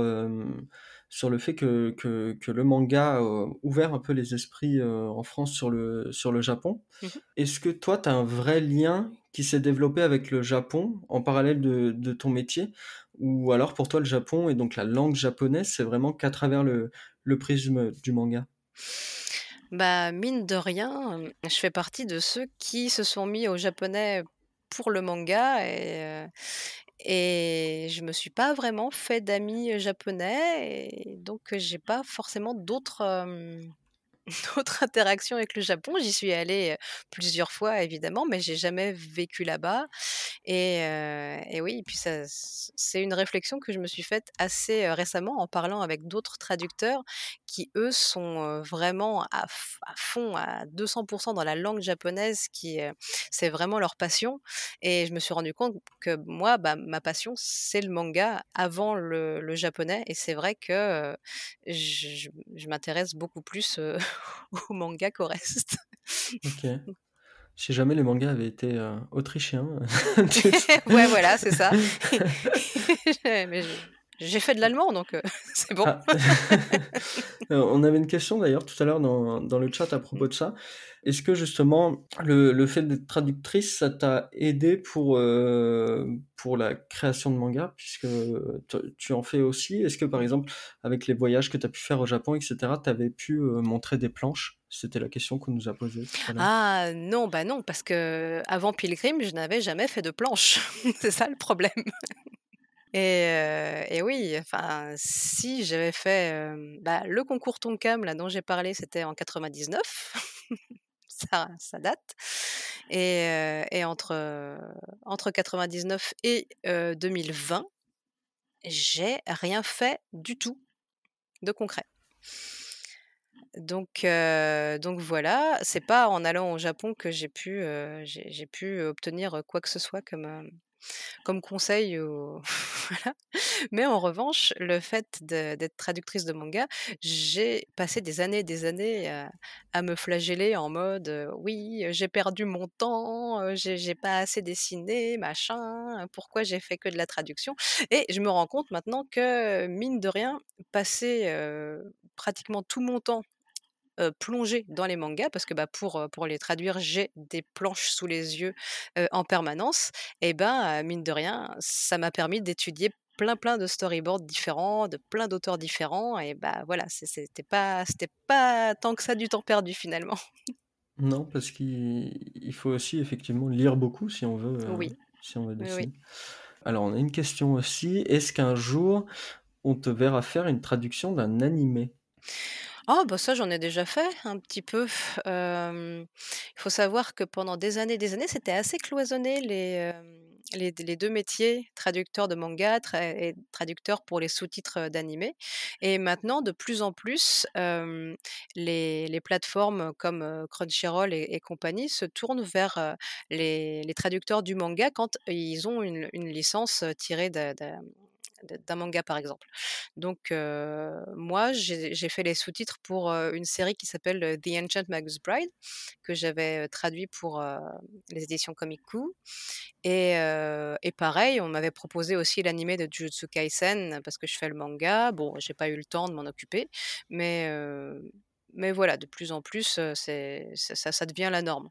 sur le fait que, que, que le manga a ouvert un peu les esprits en France sur le, sur le Japon. Mmh Est-ce que toi, tu as un vrai lien qui s'est développé avec le Japon en parallèle de, de, ton métier? Ou alors pour toi, le Japon et donc la langue japonaise, c'est vraiment qu'à travers le, le prisme du manga? Bah, mine de rien, je fais partie de ceux qui se sont mis au japonais pour le manga et, et je me suis pas vraiment fait d'amis japonais et donc j'ai pas forcément d'autres d'autres interactions avec le Japon. J'y suis allée plusieurs fois, évidemment, mais j'ai jamais vécu là-bas. Et, oui, puis ça, c'est une réflexion que je me suis faite assez récemment en parlant avec d'autres traducteurs qui, eux, sont vraiment à, fond, à 200% dans la langue japonaise, qui c'est vraiment leur passion. Et je me suis rendu compte que moi, bah, ma passion, c'est le manga avant le, japonais. Et c'est vrai que je m'intéresse beaucoup plus [LAUGHS] au manga qu'au reste. Ok. [LAUGHS] Si jamais les mangas avaient été euh, autrichiens. [LAUGHS] ouais, voilà, c'est ça. Mais j'ai fait de l'allemand, donc euh, [LAUGHS] c'est bon. Ah. [LAUGHS] Euh, on avait une question d'ailleurs tout à l'heure dans, dans, le chat à propos de ça. Est-ce que justement le, le fait d'être traductrice, ça t'a aidé pour, euh, pour la création de manga, puisque tu en fais aussi Est-ce que par exemple, avec les voyages que tu as pu faire au Japon, etc., tu avais pu montrer des planches? C'était la question qu'on nous a posée. Ah non, bah non, parce que avant Pilgrim, je n'avais jamais fait de planches. [LAUGHS] C'est ça le problème. Et, et, oui, si j'avais fait bah, le concours Tonkam là dont j'ai parlé, c'était en 99, [LAUGHS] ça, date. Et, et entre entre 99 et 2020, j'ai rien fait du tout de concret. Donc, donc voilà, c'est pas en allant au Japon que j'ai pu, j'ai pu obtenir quoi que ce soit comme, comme conseil [LAUGHS] voilà. Mais en revanche, le fait d'être traductrice de manga, j'ai passé des années et des années à, me flageller en mode oui, j'ai perdu mon temps, j'ai pas assez dessiné, machin, pourquoi j'ai fait que de la traduction? Et je me rends compte maintenant que, mine de rien, passer pratiquement tout mon temps plonger dans les mangas parce que bah, pour, pour les traduire, j'ai des planches sous les yeux en permanence. Et ben, mine de rien, ça m'a permis d'étudier plein plein de storyboards différents, de plein d'auteurs différents. Et bah voilà, c'était pas, c'était pas tant que ça du temps perdu finalement. Non, parce qu'il faut aussi effectivement lire beaucoup si on veut, oui. si on veut dessiner. Alors, on a une question aussi. Est-ce qu'un jour, on te verra faire une traduction d'un animé? Oh bah ça j'en ai déjà fait un petit peu. [LAUGHS] il faut savoir que pendant des années, des années, c'était assez cloisonné les, les les 2 métiers, traducteur de manga et traducteur pour les sous-titres, d'animé et maintenant de plus en plus, les les plateformes comme, Crunchyroll et compagnie se tournent vers, les les traducteurs du manga quand ils ont une licence, tirée d'un manga par exemple. Donc moi j'ai fait les sous-titres pour une série qui s'appelle The Ancient Magus Bride que j'avais traduit pour les éditions Comic. Et, pareil, on m'avait proposé aussi l'animé de Jujutsu Kaisen parce que je fais le manga. Bon, j'ai pas eu le temps de m'en occuper, mais mais voilà, de plus en plus, ça, ça devient la norme.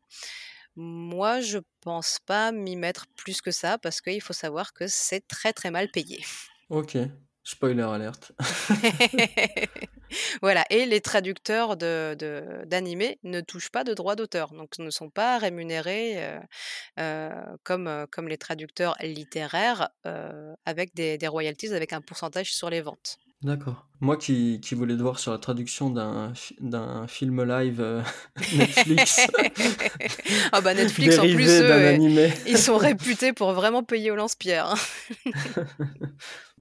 Moi, je pense pas m'y mettre plus que ça parce qu'il faut savoir que c'est très très mal payé. Ok, spoiler alerte. [LAUGHS] voilà, et les traducteurs de, d'animés ne touchent pas de droits d'auteur, donc ne sont pas rémunérés euh, euh, comme, euh, comme les traducteurs littéraires avec des, des royalties, avec un pourcentage sur les ventes. D'accord. Moi qui, qui voulais devoir sur la traduction d'un, d'un film live [LAUGHS] Netflix. [LAUGHS] ah bah Netflix en plus, ils sont réputés pour vraiment payer au lance-pierre. Hein.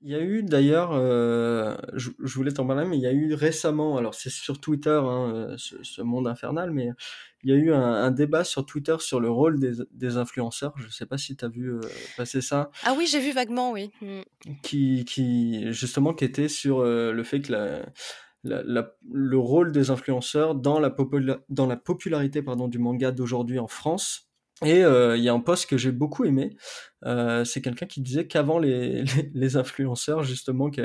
Il y a eu d'ailleurs, euh, je, voulais t'en parler, mais il y a eu récemment, alors c'est sur Twitter, hein, euh, ce, monde infernal, mais il y a eu un, débat sur Twitter sur le rôle des, influenceurs. Je ne sais pas si tu as vu euh, passer ça. Ah oui, j'ai vu vaguement, oui. Mm. Qui, qui, justement, qui était sur le fait que la, le rôle des influenceurs dans la, dans la popularité pardon, du manga d'aujourd'hui en France et il y a un post que j'ai beaucoup aimé. c'est quelqu'un qui disait qu'avant les, [LAUGHS] les, influenceurs, justement, qui,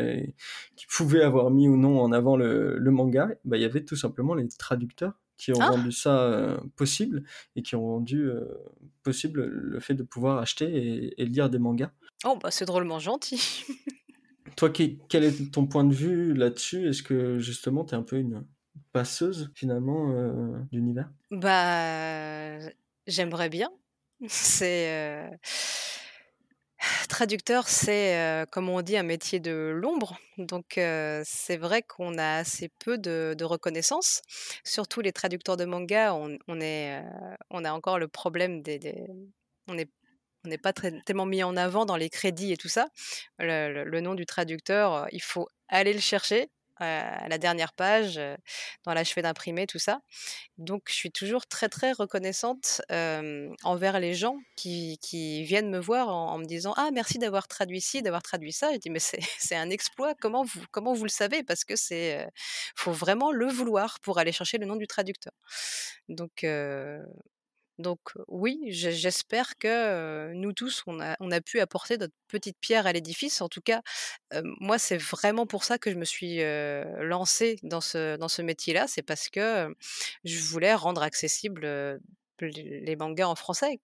qui, pouvaient avoir mis ou non en avant le, le manga, bah, il y avait tout simplement les traducteurs qui ont ah! rendu ça possible et qui ont rendu possible le fait de pouvoir acheter et, et lire des mangas. Oh, bah c'est drôlement gentil. [LAUGHS] Toi, quel est ton point de vue là-dessus? Est-ce que justement, tu es un peu une passeuse finalement d'univers? Bah J'aimerais bien. C'est, traducteur, c'est, comme on dit, un métier de l'ombre. Donc, c'est vrai qu'on a assez peu de reconnaissance. Surtout les traducteurs de manga, on on est, on a encore le problème des on est on n'est pas très tellement mis en avant dans les crédits et tout ça. Le le nom du traducteur, il faut aller le chercher à la dernière page, dans l'achevé d'imprimer, tout ça. Donc, je suis toujours très, très reconnaissante envers les gens qui, viennent me voir en, me disant Ah, merci d'avoir traduit ci, d'avoir traduit ça. Je dis Mais c'est [LAUGHS] un exploit. Comment vous, comment vous le savez? Parce que c'est. faut vraiment le vouloir pour aller chercher le nom du traducteur. Donc, donc oui, j'espère que nous tous, on a, pu apporter notre petite pierre à l'édifice. En tout cas, moi, c'est vraiment pour ça que je me suis lancée dans ce, métier-là. C'est parce que je voulais rendre accessible les mangas en français.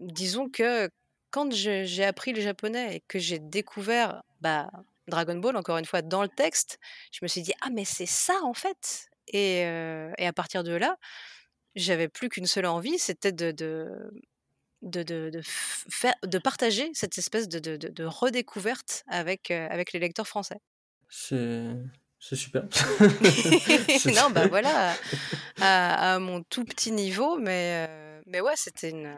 Disons que quand j'ai appris le japonais et que j'ai découvert bah, Dragon Ball, encore une fois, dans le texte, je me suis dit, ah mais c'est ça en fait. Et à partir de là, j'avais plus qu'une seule envie, c'était de, de, de, de, faire, de partager cette espèce de, de redécouverte avec, avec les lecteurs français. C'est. C'est super. [LAUGHS] [LAUGHS] non, bah voilà, [LAUGHS] à, mon tout petit niveau, mais, mais ouais, c'était une.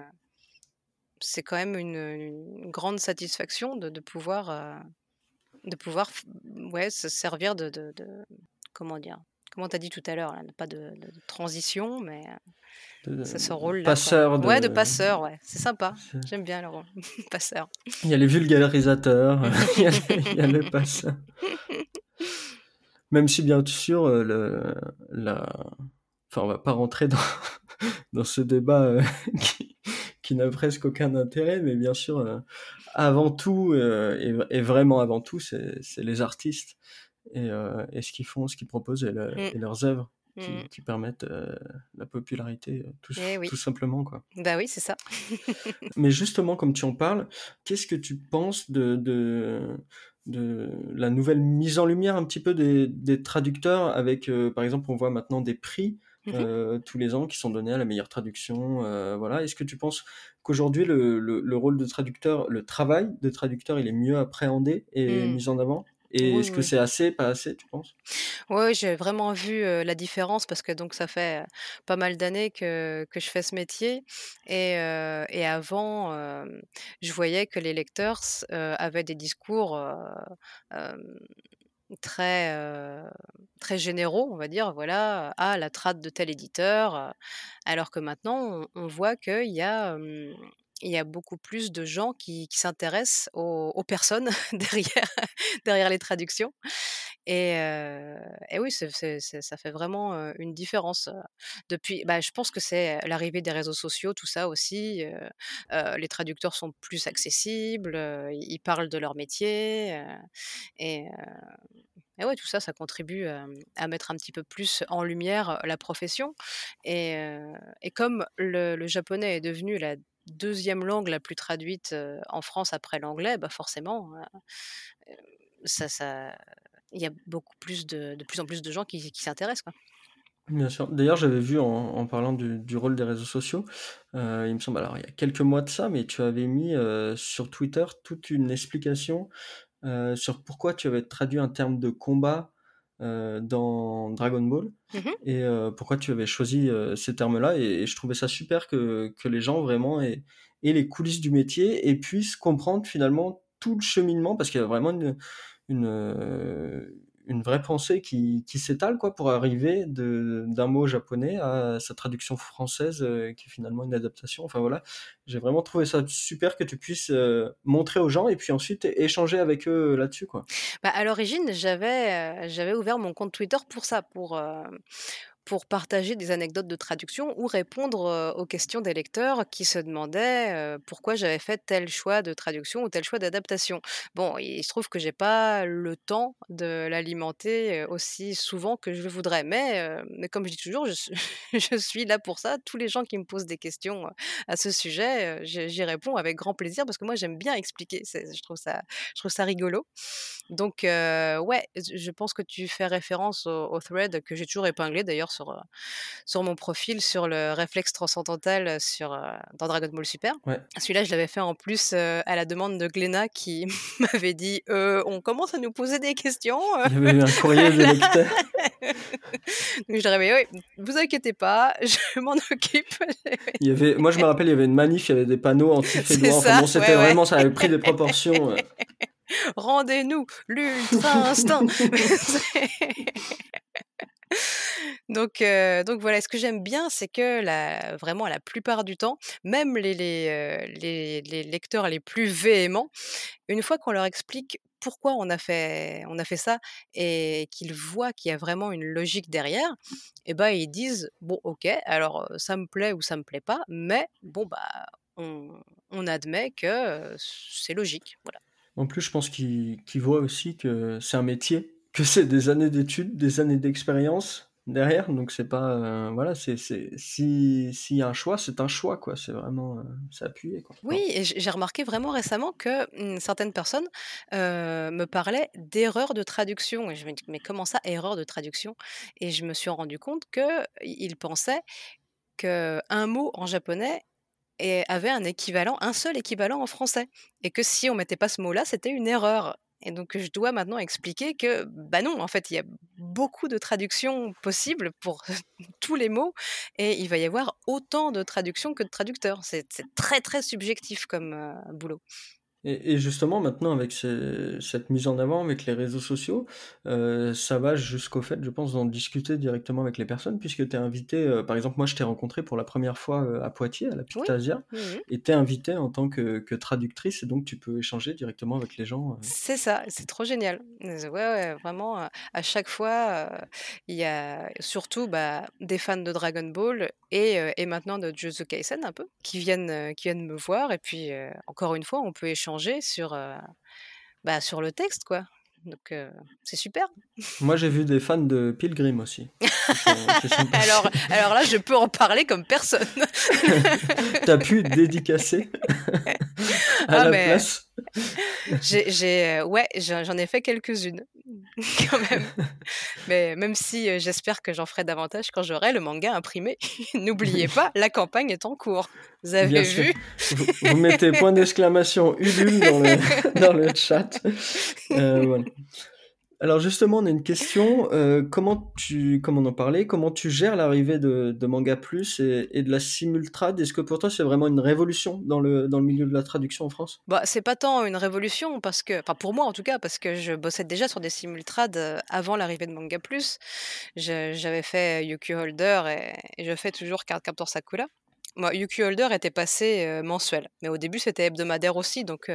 C'est quand même une, grande satisfaction de, de pouvoir, de pouvoir ouais, se servir de, de, Comment dire comment tu as dit tout à l'heure, pas de, transition, mais euh, ça se roule. Passeur. De... Ouais, de passeur, ouais. C'est sympa. [LAUGHS] J'aime bien le rôle. [LAUGHS] passeur. Il y a les vulgarisateurs, [LAUGHS] il, y a, le passeur. Même si, bien sûr, euh, le, la... enfin, on va pas rentrer dans, dans ce débat euh, qui, qui n'a presque aucun intérêt, mais bien sûr, avant tout, et, et, vraiment avant tout, c'est les artistes et, euh, et ce qu'ils font, ce qu'ils proposent et, mmh. leurs œuvres. Qui, mmh. qui, permettent euh, la popularité, euh, tout, eh tout, simplement. Quoi. Bah oui, c'est ça. [LAUGHS] Mais justement, comme tu en parles, qu'est-ce que tu penses de, de, de, la nouvelle mise en lumière un petit peu des, des traducteurs avec, par exemple, on voit maintenant des prix mmh tous les ans qui sont donnés à la meilleure traduction. voilà. Est-ce que tu penses qu'aujourd'hui, le, le, le, rôle de traducteur, le travail de traducteur, il est mieux appréhendé et mis en avant? Et est-ce que c'est assez, pas assez, tu penses? Oui, j'ai vraiment vu la différence parce que donc ça fait pas mal d'années que, que je fais ce métier et, et avant, je voyais que les lecteurs avaient des discours très très généraux, on va dire, voilà, à la trade de tel éditeur, alors que maintenant on, voit qu'il y a il y a beaucoup plus de gens qui, s'intéressent aux, personnes [LAUGHS] derrière, derrière les traductions. Et, et oui, ça fait vraiment une différence. Depuis, bah, je pense que c'est l'arrivée des réseaux sociaux, tout ça aussi. les traducteurs sont plus accessibles, ils parlent de leur métier. et, et ouais, tout ça, ça contribue à mettre un petit peu plus en lumière la profession. Et, et comme le, japonais est devenu la deuxième langue la plus traduite en France après l'anglais, bah forcément, ça, ça, il y a beaucoup plus de, plus en plus de gens qui, s'intéressent. Bien sûr. D'ailleurs, j'avais vu en, parlant du, rôle des réseaux sociaux, il me semble, alors il y a quelques mois de ça, mais tu avais mis sur Twitter toute une explication sur pourquoi tu avais traduit un terme de combat euh, dans Dragon Ball mmh et euh, pourquoi tu avais choisi ces termes-là? Et, je trouvais ça super que, que les gens vraiment aient, les coulisses du métier et puissent comprendre finalement tout le cheminement parce qu'il y a vraiment une, une, une vraie pensée qui, qui s'étale quoi pour arriver d'un mot japonais à sa traduction française euh, qui est finalement une adaptation. Enfin voilà, j'ai vraiment trouvé ça super que tu puisses euh, montrer aux gens et puis ensuite échanger avec eux là-dessus quoi. Bah, à l'origine, j'avais euh, j'avais ouvert mon compte Twitter pour ça, pour pour partager des anecdotes de traduction ou répondre aux questions des lecteurs qui se demandaient pourquoi j'avais fait tel choix de traduction ou tel choix d'adaptation. Bon, il se trouve que j'ai pas le temps de l'alimenter aussi souvent que je le voudrais, mais, mais comme je dis toujours, je, [LAUGHS] je, suis là pour ça. Tous les gens qui me posent des questions à ce sujet, j'y réponds avec grand plaisir parce que moi j'aime bien expliquer. Je trouve ça, je trouve ça rigolo. Donc ouais, je pense que tu fais référence au, au thread que j'ai toujours épinglé d'ailleurs sur, euh, sur mon profil sur le réflexe transcendantal sur, euh, dans Dragon Ball Super. Celui-là, je l'avais fait en plus euh, à la demande de Glenna qui [LAUGHS] m'avait dit on commence à nous poser des questions. Il y avait eu un courrier de [LAUGHS] lecteur. [LAUGHS] Donc je dirais, oui, vous inquiétez pas, je m'en occupe. il y avait, moi, je me rappelle, il y avait une manif, il y avait des panneaux anti-fédois. Enfin, bon, c'était vraiment, ça avait pris des proportions. Rendez-nous l'ultra instinct. Donc, donc voilà, ce que j'aime bien, c'est que vraiment la plupart du temps, même les, les, lecteurs les plus véhéments, une fois qu'on leur explique pourquoi on a fait, ça et qu'ils voient qu'il y a vraiment une logique derrière, et eh ben ils disent bon ok, alors ça me plaît ou ça me plaît pas, mais bon bah on, admet que c'est logique. En plus, je pense qu'ils voient aussi que c'est un métier, que c'est des années d'études, des années d'expérience, derrière, donc c'est pas euh, voilà, c'est si s'il y a un choix, c'est un choix quoi, c'est vraiment euh, c'est appuyé quoi. Oui, j'ai remarqué vraiment récemment que mmh, certaines personnes euh, me parlaient d'erreurs de traduction. Et je me dis mais comment ça erreur de traduction? Et je me suis rendu compte que ils pensaient que un mot en japonais avait un équivalent, un seul équivalent en français, et que si on mettait pas ce mot-là, c'était une erreur. Et donc, je dois maintenant expliquer que, bah non, en fait, il y a beaucoup de traductions possibles pour [LAUGHS] tous les mots et il va y avoir autant de traductions que de traducteurs. C'est très, très subjectif comme euh, boulot. Et, justement, maintenant, avec cette mise en avant, avec les réseaux sociaux, euh, ça va jusqu'au fait, je pense, d'en discuter directement avec les personnes, puisque tu es invité, euh, par exemple, moi, je t'ai rencontré pour la première fois euh, à Poitiers, à la Pictasia, et tu es invité en tant que, traductrice, et donc tu peux échanger directement avec les gens. C'est ça, c'est trop génial. Ouais, ouais vraiment, à chaque fois, il y a surtout bah, des fans de Dragon Ball et, et maintenant de Jujutsu Kaisen un peu, qui viennent, qui viennent me voir, et puis, encore une fois, on peut échanger sur, bah, sur le texte, quoi. Donc c'est super. Moi j'ai vu des fans de Pilgrim aussi. [LAUGHS] alors, alors là je peux en parler comme personne. [LAUGHS] T'as pu dédicacer [LAUGHS] à ah, la place? J'ai, ouais, j'en ai fait quelques-unes quand même. Mais même si j'espère que j'en ferai davantage quand j'aurai le manga imprimé. N'oubliez pas, la campagne est en cours. Vous avez vu vous, mettez point d'exclamation Ulule dans le, [LAUGHS] dans le chat. Euh, voilà. Alors justement, on a une question. Euh, comment tu, comme on en parlait, comment tu gères l'arrivée de, de, Manga Plus et, de la simultrad Est-ce que pour toi c'est vraiment une révolution dans le, dans le milieu de la traduction en France? Bah c'est pas tant une révolution parce que, enfin pour moi en tout cas, parce que je bossais déjà sur des simultrades euh, avant l'arrivée de Manga Plus. J'avais fait Yuki Holder et, je fais toujours Card Captor Sakura. Moi, Yuki Holder était passé mensuel, mais au début c'était hebdomadaire aussi, donc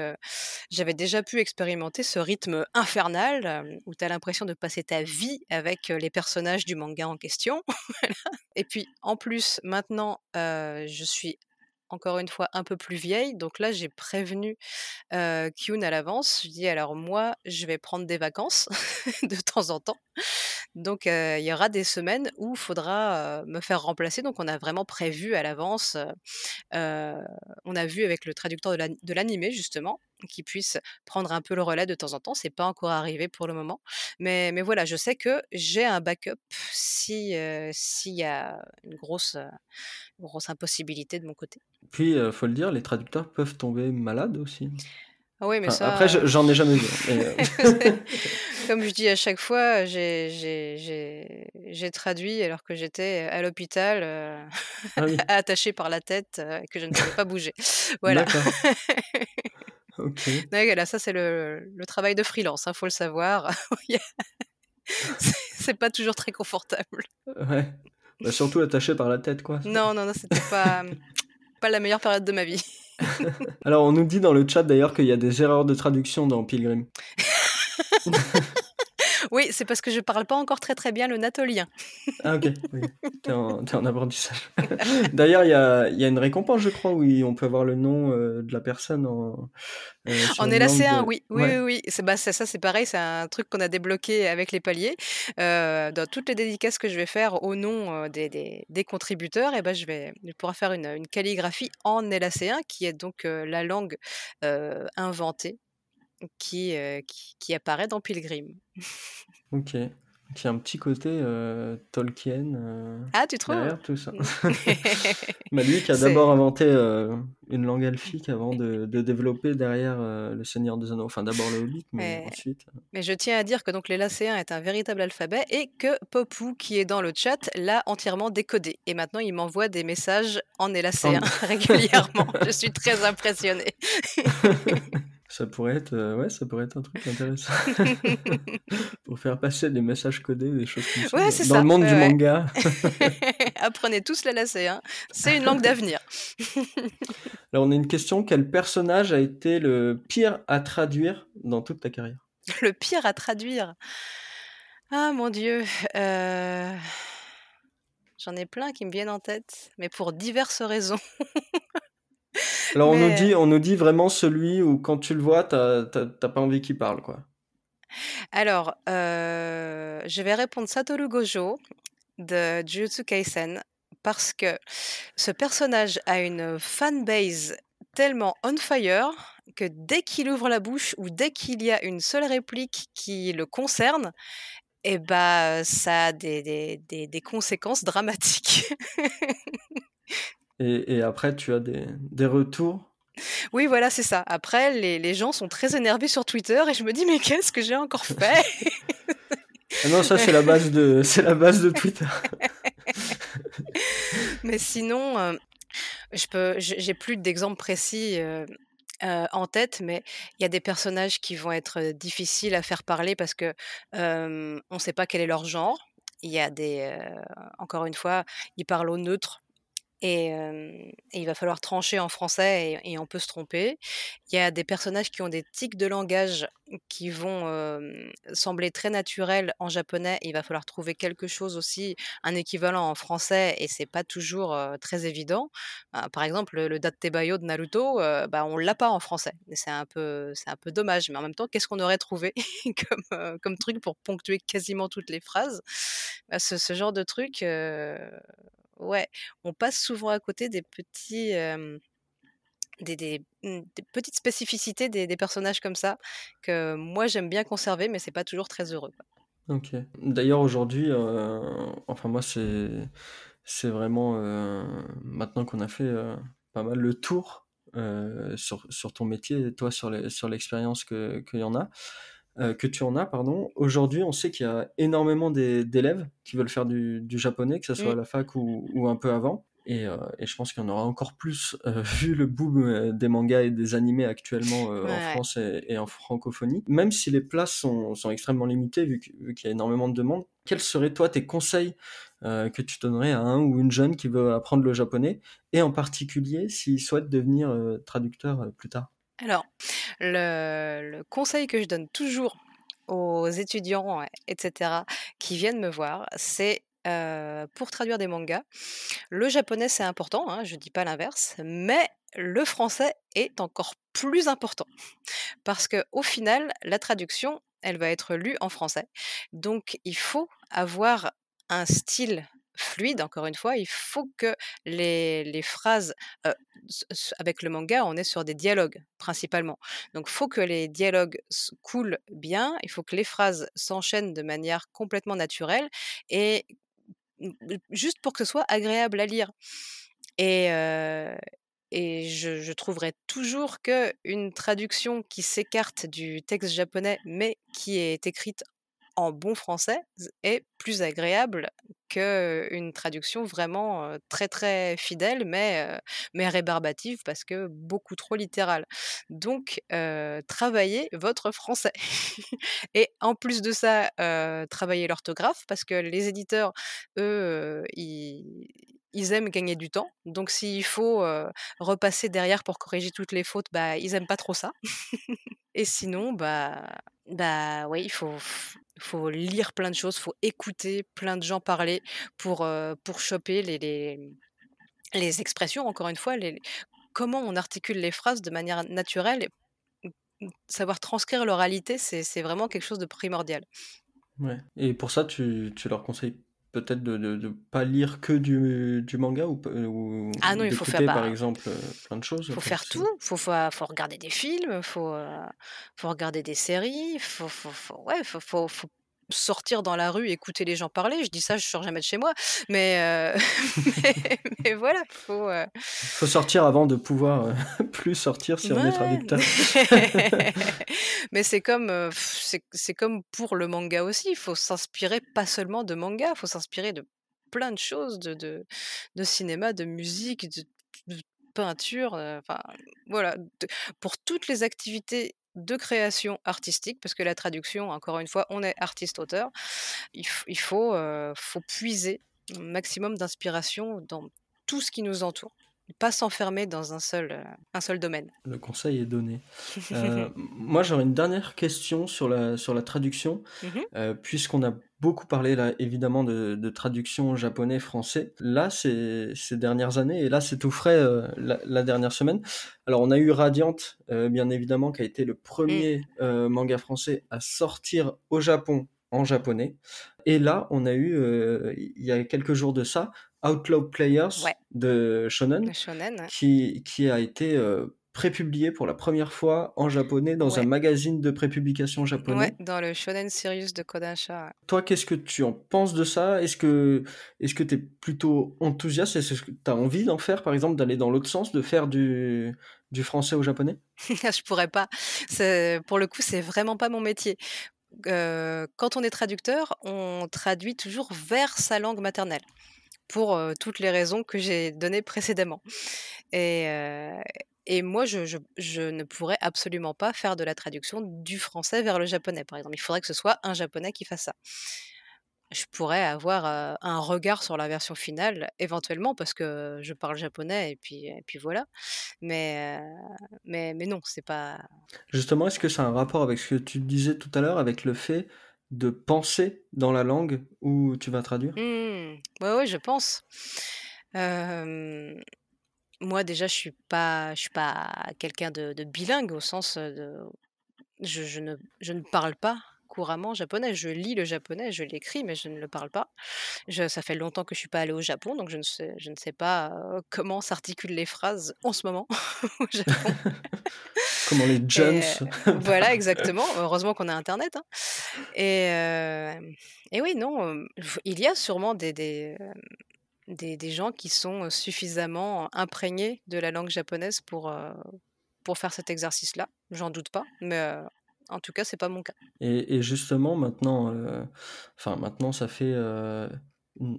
j'avais déjà pu expérimenter ce rythme infernal où tu as l'impression de passer ta vie avec les personnages du manga en question. [LAUGHS] Et puis en plus, maintenant, je suis encore une fois un peu plus vieille. Donc là, j'ai prévenu Kyun à l'avance. Je dis alors moi, je vais prendre des vacances [LAUGHS] de temps en temps. Donc il y aura des semaines où il faudra me faire remplacer. Donc on a vraiment prévu à l'avance. on a vu avec le traducteur de l'animé justement qui puisse prendre un peu le relais de temps en temps. C'est pas encore arrivé pour le moment, mais, mais voilà, je sais que j'ai un backup si s'il y a une grosse grosse impossibilité de mon côté. Puis, il faut le dire, les traducteurs peuvent tomber malades aussi. Ah oui, mais ça. Après, j'en ai jamais vu. Euh. [LAUGHS] Comme je dis à chaque fois, j'ai traduit alors que j'étais à l'hôpital, euh, ah [LAUGHS] attachée par la tête, euh, et que je ne pouvais pas bouger. [LAUGHS] Voilà. ok. là, ça, c'est le, le, travail de freelance, il hein, faut le savoir. c'est pas toujours très confortable. Ouais. Bah, surtout attaché par la tête, quoi. Non, non, non, c'était pas, pas la meilleure période de ma vie. Alors, on nous dit dans le chat d'ailleurs qu'il y a des erreurs de traduction dans Pilgrim. [LAUGHS] Oui, c'est parce que je parle pas encore très très bien le natolien. ah ok, oui. [LAUGHS] t'es en, en, apprentissage. [LAUGHS] D'ailleurs, il y a, y a, une récompense, je crois, où on peut avoir le nom euh, de la personne en... Euh, en LAC1, oui, oui, oui, oui. C'est bah, ça, c'est pareil, c'est un truc qu'on a débloqué avec les paliers. Euh, dans toutes les dédicaces que je vais faire au nom des, des, des, contributeurs, et eh ben, je vais je pourrai faire une, une calligraphie en LAC1, qui est donc la langue inventée qui, qui, qui, apparaît dans Pilgrim. [LAUGHS] ok. Qui a un petit côté euh, Tolkien euh, ah, tu trouves? derrière tout ça. [LAUGHS] bah, lui qui a d'abord inventé euh, une langue elfique avant [LAUGHS] de, de développer derrière le Seigneur des Anneaux. Enfin, d'abord le Hobbit, mais, ensuite. Mais je tiens à dire que donc l'élacéen est un véritable alphabet et que Popou, qui est dans le chat, l'a entièrement décodé. Et maintenant, il m'envoie des messages en élacéen régulièrement. je suis très impressionnée. Ça pourrait être, euh, ouais, ça pourrait être un truc intéressant. [LAUGHS] Pour faire passer des messages codés, des choses comme ça. Ouais, Dans le monde du manga. [LAUGHS] Apprenez tous la hein. C'est une langue d'avenir. [LAUGHS] Alors, on a une question. Quel personnage a été le pire à traduire dans toute ta carrière? Le pire à traduire? Ah, mon Dieu. Euh, j'en ai plein qui me viennent en tête, mais pour diverses raisons. Alors on nous dit, on nous dit vraiment celui où quand tu le vois, t'as pas envie qu'il parle, quoi. Alors, euh, je vais répondre Satoru Gojo de Jujutsu Kaisen parce que ce personnage a une fanbase tellement on fire que dès qu'il ouvre la bouche ou dès qu'il y a une seule réplique qui le concerne, eh ben, ça a des, des, des conséquences dramatiques. [LAUGHS] Et, après, tu as des, des retours? Oui, voilà, c'est ça. Après, les, les, gens sont très énervés sur Twitter et je me dis, mais qu'est-ce que j'ai encore [LAUGHS] fait? Ah Non, ça, c'est la base de, [LAUGHS] c'est la base de Twitter. [LAUGHS] mais sinon, euh, je peux, j'ai plus d'exemples précis. Euh, euh, en tête, mais il y a des personnages qui vont être difficiles à faire parler parce que on ne sait pas quel est leur genre. Il y a des, encore une fois, ils parlent au neutre, et, il va falloir trancher en français et, on peut se tromper. Il y a des personnages qui ont des tics de langage qui vont sembler très naturels en japonais. Il va falloir trouver quelque chose aussi, un équivalent en français et c'est pas toujours très évident. Bah, par exemple, le, date Datebayo de Naruto, bah, on l'a pas en français. C'est un peu, un peu dommage. Mais en même temps, qu'est-ce qu'on aurait trouvé [LAUGHS] comme, comme truc pour ponctuer quasiment toutes les phrases? Bah, ce, genre de truc Ouais, on passe souvent à côté des petits, mmh, des, petites spécificités des, personnages comme ça que moi j'aime bien conserver, mais c'est pas toujours très heureux. Ok. D'ailleurs aujourd'hui, enfin moi c'est c'est vraiment maintenant qu'on a fait pas mal le tour sur, sur ton métier, toi sur les, sur l'expérience que qu'il y en a. Euh, que tu en as, pardon. Aujourd'hui, on sait qu'il y a énormément d'élèves qui veulent faire du, japonais, que ce soit à mm. la fac ou, un peu avant. Et, euh, et je pense qu'il y en aura encore plus euh, [LAUGHS] vu le boom des mangas et des animés actuellement en France et, en francophonie. Même si les places sont, sont extrêmement limitées, vu qu'il y a énormément de demandes, quels seraient toi tes conseils que tu donnerais à un ou une jeune qui veut apprendre le japonais, et en particulier s'il souhaite devenir traducteur plus tard Alors, le, conseil que je donne toujours aux étudiants, etc., qui viennent me voir, c'est pour traduire des mangas. Le japonais, c'est important, hein, je ne dis pas l'inverse, mais le français est encore plus important. Parce que au final, la traduction, elle va être lue en français. Donc, il faut avoir un style fluide, encore une fois, il faut que les, les phrases, avec le manga, on est sur des dialogues principalement. Donc il faut que les dialogues coulent bien, il faut que les phrases s'enchaînent de manière complètement naturelle et juste pour que ce soit agréable à lire. Et, et je, je, toujours que une traduction qui s'écarte du texte japonais, mais qui est écrite en bon français, est plus agréable qu'une traduction vraiment très très fidèle, mais, mais rébarbative parce que beaucoup trop littérale. Donc, travaillez votre français. [LAUGHS] Et en plus de ça, travaillez l'orthographe parce que les éditeurs, eux, ils ils aiment gagner du temps. Donc s'il faut repasser derrière pour corriger toutes les fautes, bah ils aiment pas trop ça. Et sinon, bah bah oui, il faut faut lire plein de choses, faut écouter plein de gens parler pour pour choper les, les, les expressions. Encore une fois, les, comment on articule les phrases de manière naturelle. savoir transcrire l'oralité, c'est vraiment quelque chose de primordial. Ouais. Et pour ça, tu, tu leur conseilles peut-être de ne pas lire que du, du manga ou, ou ah non, il faut faire par exemple euh, plein de choses. Il faut faire tout. Il faut, faut, faut, regarder des films, il faut, euh, faut regarder des séries, il faut, faut, ouais, faut sortir dans la rue, écouter les gens parler. Je dis ça, je sors jamais de chez moi, mais, euh, [LAUGHS] mais, voilà, faut. Euh faut sortir avant de pouvoir euh, [LAUGHS] plus sortir si on est traducteur. [LAUGHS] mais c'est comme c'est comme pour le manga aussi. Il faut s'inspirer pas seulement de manga, il faut s'inspirer de plein de choses, de, de, de cinéma, de musique, de, de peinture, enfin voilà, pour toutes les activités de création artistique, parce que la traduction, encore une fois, on est artiste-auteur, il, faut, faut puiser un maximum d'inspiration dans tout ce qui nous entoure pas s'enfermer dans un seul, un seul domaine. Le conseil est donné. [LAUGHS] moi, j'aurais une dernière question sur la, sur la traduction, mmh puisqu'on a beaucoup parlé là évidemment de, traduction japonais-français. Là, ces, ces dernières années, et là c'est tout frais euh, la, dernière semaine. Alors on a eu Radiant, euh, bien évidemment, qui a été le premier mm. euh, manga français à sortir au Japon en japonais. Et là, on a eu, il y a quelques jours de ça, Outlaw Players de Shonen, Qui, qui a été prépublié pour la première fois en japonais dans un magazine de prépublication japonais. Ouais, dans le Shonen Sirius de Kodansha. Toi, qu'est-ce que tu en penses de ça? Est-ce que est-ce que tu es plutôt enthousiaste? Est-ce que tu as envie d'en faire, par exemple, d'aller dans l'autre sens, de faire du, du français au japonais? [LAUGHS] Je pourrais pas. Pour le coup, c'est vraiment pas mon métier. Euh, quand on est traducteur, on traduit toujours vers sa langue maternelle pour euh, toutes les raisons que j'ai données précédemment. Et, euh, et moi, je, je, ne pourrais absolument pas faire de la traduction du français vers le japonais, par exemple. Il faudrait que ce soit un japonais qui fasse ça. Je pourrais avoir un regard sur la version finale, éventuellement, parce que je parle japonais, et puis, et puis voilà. Mais, mais, mais non, c'est pas. Justement, est-ce que ça un rapport avec ce que tu disais tout à l'heure, avec le fait de penser dans la langue où tu vas traduire? Mmh. Oui, je pense moi déjà je suis pas suis pas quelqu'un de, bilingue au sens de je, ne, je ne parle pas couramment japonais. Je lis le japonais, je l'écris, mais je ne le parle pas. Je, ça fait longtemps que je suis pas allée au Japon, donc je ne sais, je ne sais pas comment s'articulent les phrases en ce moment [LAUGHS] au Japon. comment les [LAUGHS] jeunes. voilà, [LAUGHS] exactement. Heureusement qu'on a Internet. Hein. Et, et oui, non, il y a sûrement des, des, des, gens qui sont suffisamment imprégnés de la langue japonaise pour, pour faire cet exercice-là. J'en doute pas, mais en tout cas, c'est pas mon cas. Et, justement, maintenant, enfin, maintenant, ça fait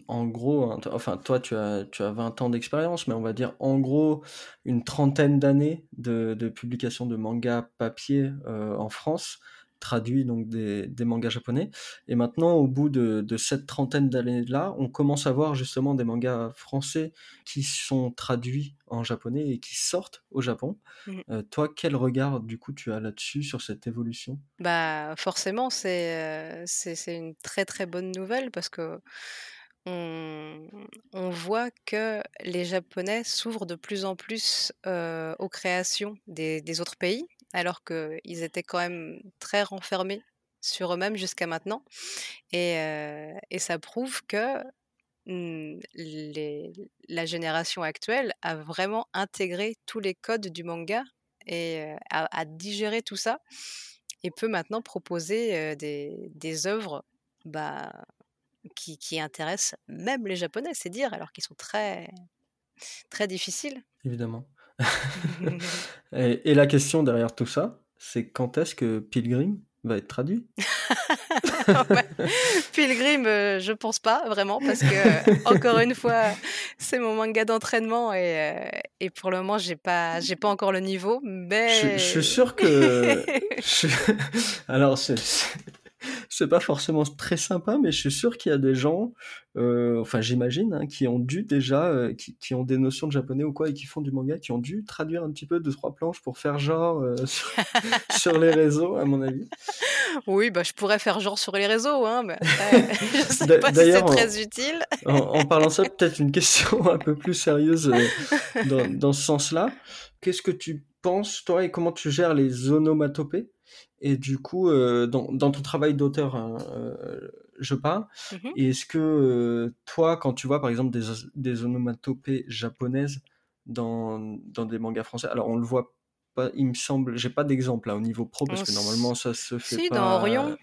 en gros, enfin, toi, tu as, tu as 20 ans d'expérience, mais on va dire en gros une trentaine d'années de, publication de manga papier en France. Traduit donc des, mangas japonais. Et maintenant, au bout de, cette trentaine d'années-là, on commence à voir justement des mangas français qui sont traduits en japonais et qui sortent au Japon. Mmh. Euh, toi, quel regard du coup tu as là-dessus sur cette évolution? Bah forcément, c'est c'est une très très bonne nouvelle parce que on, voit que les Japonais s'ouvrent de plus en plus aux créations des, autres pays, alors qu'ils étaient quand même très renfermés sur eux-mêmes jusqu'à maintenant. Et, ça prouve que mmh, la génération actuelle a vraiment intégré tous les codes du manga et a, digéré tout ça et peut maintenant proposer des, œuvres bah, qui, qui intéressent même les Japonais, c'est dire, alors qu'ils sont très, très difficiles. Évidemment. [LAUGHS] et, la question derrière tout ça, c'est quand est-ce que Pilgrim va être traduit? [LAUGHS] Pilgrim, euh, je pense pas vraiment parce que encore une fois, c'est mon manga d'entraînement et, euh, et, pour le moment, j'ai pas, j'ai pas encore le niveau. Mais je, suis sûr que. [LAUGHS] Alors, c'est c'est pas forcément très sympa, mais je suis sûr qu'il y a des gens, euh, enfin j'imagine, hein, qui ont dû déjà, euh, qui, ont des notions de japonais ou quoi et qui font du manga, qui ont dû traduire un petit peu deux trois planches pour faire genre euh, [LAUGHS] sur, les réseaux, à mon avis. Oui, bah je pourrais faire genre sur les réseaux, hein, mais [LAUGHS] je sais pas si c'est très utile. en, parlant ça, [LAUGHS] peut-être une question un peu plus sérieuse dans, dans ce sens-là. Qu'est-ce que tu penses, toi, et comment tu gères les onomatopées? Et du coup, euh, dans, dans, ton travail d'auteur, hein, euh, je parle, mmh est-ce que euh, toi, quand tu vois par exemple des, des onomatopées japonaises dans, dans des mangas français, alors on le voit pas, il me semble, j'ai pas d'exemple là au niveau pro parce que normalement ça se fait si, pas. dans Orion?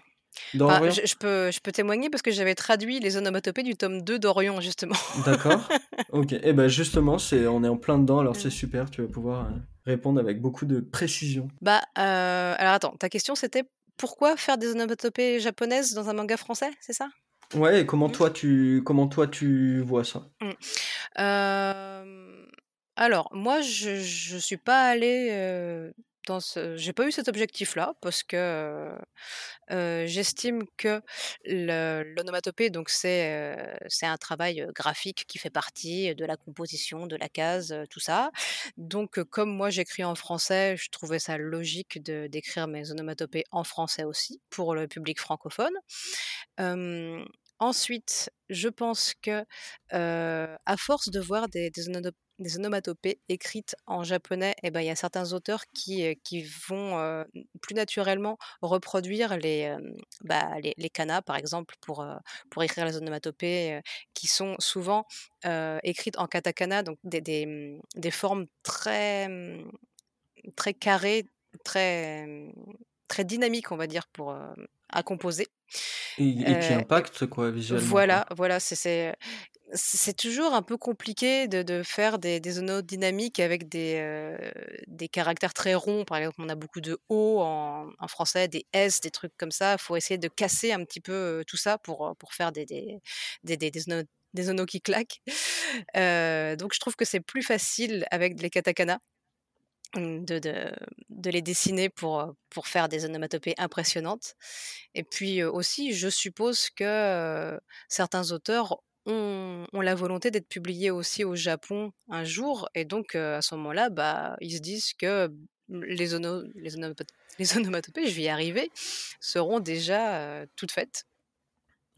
Dans je, je, peux, je peux témoigner parce que j'avais traduit les onomatopées du tome 2 d'Orion, justement. D'accord. [LAUGHS] Ok. Et eh ben justement, c'est, on est en plein dedans, alors c'est mmh. super, tu vas pouvoir répondre avec beaucoup de précision. Bah, euh, alors attends, ta question c'était pourquoi faire des onomatopées japonaises dans un manga français, c'est ça? Ouais, et comment mmh. toi tu comment toi tu vois ça? Mmh. Alors moi je je suis pas allée euh, j'ai pas eu cet objectif-là parce que j'estime que l'onomatopée donc c'est un travail graphique qui fait partie de la composition, de la case, tout ça. Donc comme moi j'écris en français, je trouvais ça logique d'écrire mes onomatopées en français aussi pour le public francophone. ensuite, je pense que à force de voir des, des, des onomatopées écrites en japonais, eh ben il y a certains auteurs qui, qui vont plus naturellement reproduire les, bah, les, les kanas, par exemple, pour, pour écrire les onomatopées, qui sont souvent écrites en katakana, donc des, des, des formes très, mmh, très carrées, très, mmh, très dynamiques, on va dire, pour, à composer. Et, qui impactent, quoi, visuellement. Voilà, voilà, c'est c'est toujours un peu compliqué de, de faire des, des dynamiques avec des, euh, des caractères très ronds. Par exemple, on a beaucoup de O en, en français, des S, des trucs comme ça. Il faut essayer de casser un petit peu euh, tout ça pour, pour faire des, des, des, des, des, qui claquent. Euh, donc, je trouve que c'est plus facile avec les katakana. Mmh, de, de, de, les dessiner pour, pour faire des onomatopées impressionnantes. Et puis aussi, je suppose que certains auteurs ont, la volonté d'être publiés aussi au Japon un jour. Et donc, à ce moment-là, bah, ils se disent que les, ono, les, [LAUGHS] les, onomatopées, je vais y arriver, seront déjà toutes faites.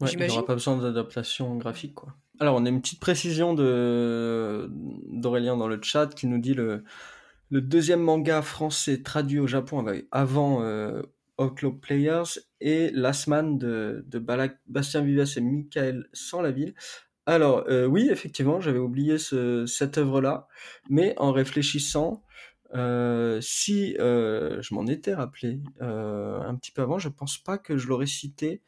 Ouais, il n'y aura pas besoin d'adaptation graphique. Quoi. Alors, on a une petite précision d'Aurélien dans le chat qui nous dit le, le deuxième manga français traduit au Japon avant euh, Outlaw Players et Last Man de, de Bastien Vives et Michael Sans-la-Ville. Alors, euh, oui, effectivement, j'avais oublié ce, cette œuvre-là, mais en réfléchissant, euh, si je m'en étais rappelé un petit peu avant, je pense pas que je l'aurais cité.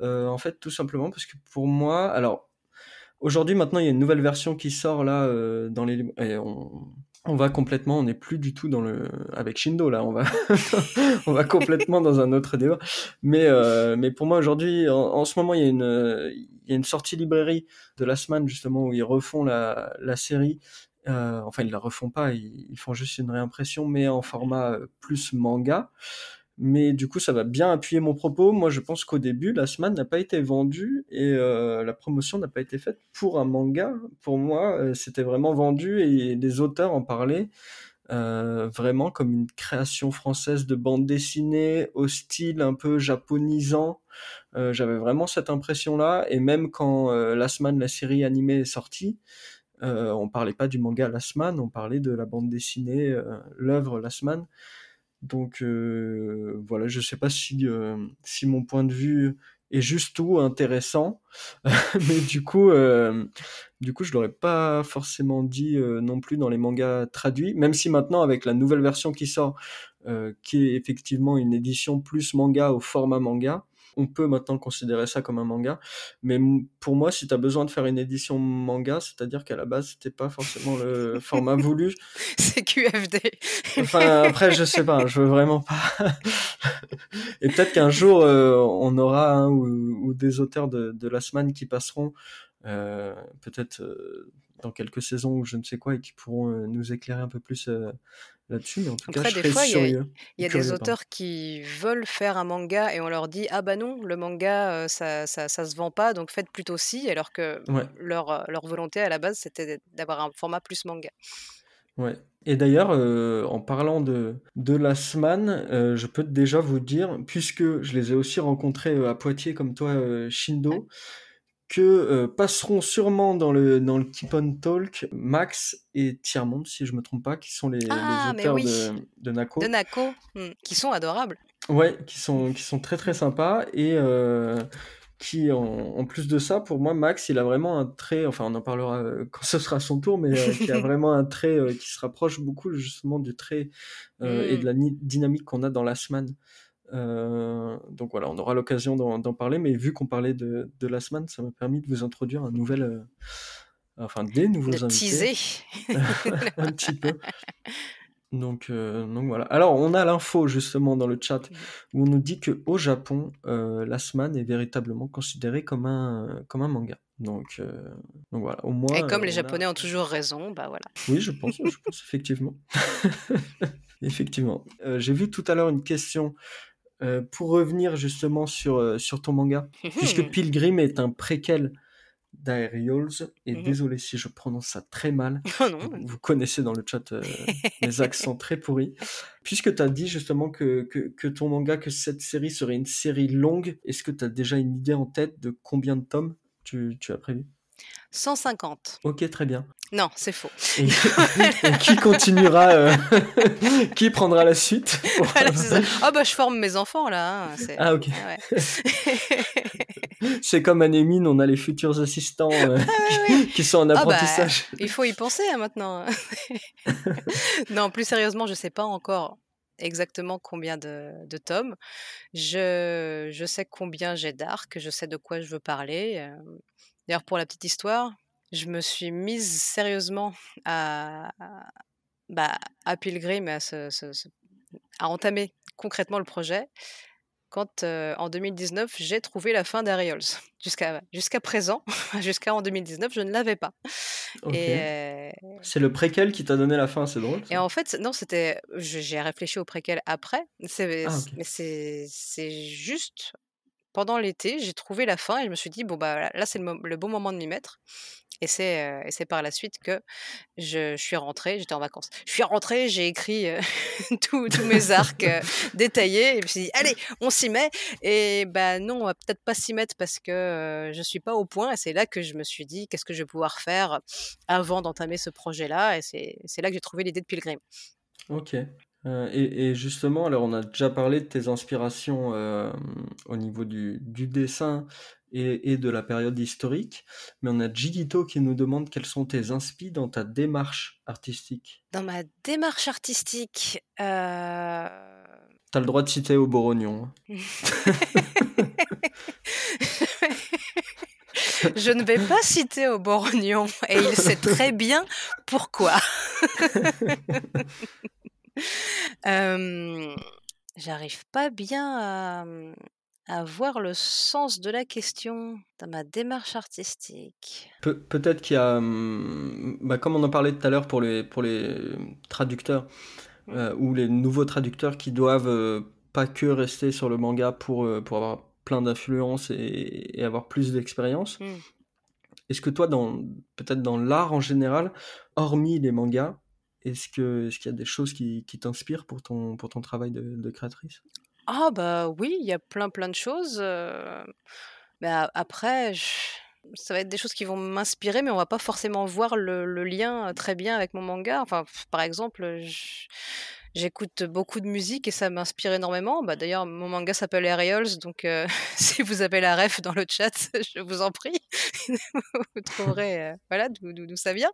en fait, tout simplement parce que pour moi, alors aujourd'hui, maintenant, il y a une nouvelle version qui sort là dans les. on, on va complètement, on n'est plus du tout dans le avec Shindo là, on va [LAUGHS] on va complètement dans un autre débat. Mais euh, mais pour moi aujourd'hui, en, ce moment, il y a une il y a une sortie librairie de la semaine justement où ils refont la, la série. Euh, enfin, ils la refont pas, ils, font juste une réimpression, mais en format plus manga. Mais du coup, ça va bien appuyer mon propos. Moi, je pense qu'au début, la semaine n'a pas été vendue et euh, la promotion n'a pas été faite pour un manga. Pour moi, euh, c'était vraiment vendu et les auteurs en parlaient euh, vraiment comme une création française de bande dessinée au style un peu japonisant. J'avais vraiment cette impression-là. Et même quand la semaine, la série animée est sortie, on parlait pas du manga La Semaine, on parlait de la bande dessinée, l'œuvre La Semaine. Donc euh, voilà, je sais pas si, euh, si mon point de vue est juste ou intéressant, [LAUGHS] mais du coup, euh, du coup, je l'aurais pas forcément dit non plus dans les mangas traduits, même si maintenant avec la nouvelle version qui sort, qui est effectivement une édition plus manga au format manga, on peut maintenant considérer ça comme un manga. Mais pour moi, si tu as besoin de faire une édition manga, c'est-à-dire qu'à la base, c'était pas forcément le [LAUGHS] format voulu. C'est QFD. enfin, après, je sais pas, je veux vraiment pas. [LAUGHS] Et peut-être qu'un jour, euh, on aura un ou, des auteurs de, la semaine qui passeront, euh, peut-être euh, dans quelques saisons ou je ne sais quoi, et qui pourront nous éclairer un peu plus là-dessus, mais en tout cas, je des fois, il y a, des auteurs qui veulent faire un manga et on leur dit ah bah non, le manga ça, ça, ça se vend pas, donc faites plutôt si, alors que leur, leur volonté à la base c'était d'avoir un format plus manga. Ouais. Et d'ailleurs, en parlant de, de la semaine, je peux déjà vous dire, puisque je les ai aussi rencontrés à Poitiers comme toi, Shindo, que euh, passeront sûrement dans le, dans le Keep on Talk Max et Tiermont, si je me trompe pas, qui sont les, ah, auteurs de, de, Nako. De Nako, hmm, qui sont adorables. Ouais, qui sont, qui sont très très sympas et euh, qui, en, plus de ça, pour moi, Max, il a vraiment un trait, enfin on en parlera euh, quand ce sera son tour, mais qui a [LAUGHS] vraiment un trait qui se rapproche beaucoup justement du trait et de hmm. la dynamique qu'on a dans la semaine. Euh, donc voilà, on aura l'occasion d'en parler, mais vu qu'on parlait de, de la semaine, ça m'a permis de vous introduire un nouvel, euh, enfin des nouveaux de invités. [LAUGHS] un petit peu. Donc, euh, donc voilà. Alors on a l'info justement dans le chat où on nous dit que au Japon, la semaine est véritablement considérée comme un comme un manga. Donc, donc voilà. Au moins. Et comme les Japonais ont toujours raison, bah voilà. Oui, je pense, je pense effectivement. [LAUGHS] effectivement. J'ai vu tout à l'heure une question euh, pour revenir justement sur, euh, sur ton manga, [LAUGHS] puisque Pilgrim est un préquel d'Aerials, et mhm. désolé si je prononce ça très mal, [LAUGHS] oh vous, connaissez dans le chat euh, [LAUGHS] mes accents très pourris, puisque tu as dit justement que, que, que, ton manga, que cette série serait une série longue, est-ce que tu as déjà une idée en tête de combien de tomes tu, tu as prévu? 150. Ok, très bien. Non, c'est faux. Et, qui [LAUGHS] [LAUGHS] continuera euh, [LAUGHS] Qui prendra la suite Ah bah je forme mes enfants là. Hein, ah ok. c'est comme Anémine, on a les futurs assistants euh, ah, qui, sont en ah, bah, apprentissage. il faut y penser hein, maintenant. non, plus sérieusement, je sais pas encore exactement combien de, de tomes. Je, je, sais combien j'ai d'arcs, je sais de quoi je veux parler. Euh. D'ailleurs, pour la petite histoire, je me suis mise sérieusement à, bah, à Pilgrim, à, à entamer concrètement le projet quand en 2019 j'ai trouvé la fin d'Ariols. Jusqu'à jusqu'à présent, [LAUGHS] jusqu'à en 2019, je ne l'avais pas. C'est le préquel qui t'a donné la fin, c'est drôle. Et en fait, non, c'était. J'ai réfléchi au préquel après, ah, mais c'est juste pendant l'été, j'ai trouvé la fin et je me suis dit, bon, bah là, c'est le, bon moment de m'y mettre. Et c'est, c'est par la suite que je, suis rentrée, j'étais en vacances. Je suis rentrée, j'ai écrit [LAUGHS] tous mes arcs [LAUGHS] détaillés et je me suis dit, allez, on s'y met. Et ben non, on va peut-être pas s'y mettre parce que je suis pas au point. Et c'est là que je me suis dit, qu'est-ce que je vais pouvoir faire avant d'entamer ce projet-là? Et c'est là que j'ai trouvé l'idée de Pilgrim. Ok. Euh, et, justement, alors on a déjà parlé de tes inspirations euh, au niveau du, dessin et, de la période historique, mais on a Gigito qui nous demande quelles sont tes inspi dans ta démarche artistique. Dans ma démarche artistique, euh... T'as le droit de citer au Borognon. Hein. [LAUGHS] Je ne vais pas citer au Borognon et il sait très bien pourquoi. [LAUGHS] [LAUGHS] J'arrive pas bien à, voir le sens de la question dans ma démarche artistique. peut-être qu'il y a, bah, comme on en parlait tout à l'heure pour les, pour les traducteurs, mmh. ou les nouveaux traducteurs qui doivent pas que rester sur le manga pour, pour avoir plein d'influence et, avoir plus d'expérience. Est-ce que toi, dans peut-être dans l'art en général, hormis les mangas, est-ce que est-ce qu'il y a des choses qui, t'inspirent pour ton pour ton travail de, créatrice? Ah bah oui, il y a plein plein de choses. Euh, mais après, ça va être des choses qui vont m'inspirer, mais on va pas forcément voir le, lien très bien avec mon manga. Enfin, par exemple, J'écoute beaucoup de musique et ça m'inspire énormément. Bah, D'ailleurs, mon manga s'appelle Aerials, donc euh, [LAUGHS] si vous avez la ref dans le chat, [LAUGHS] je vous en prie. [LAUGHS] vous trouverez euh, voilà, d'où ça vient.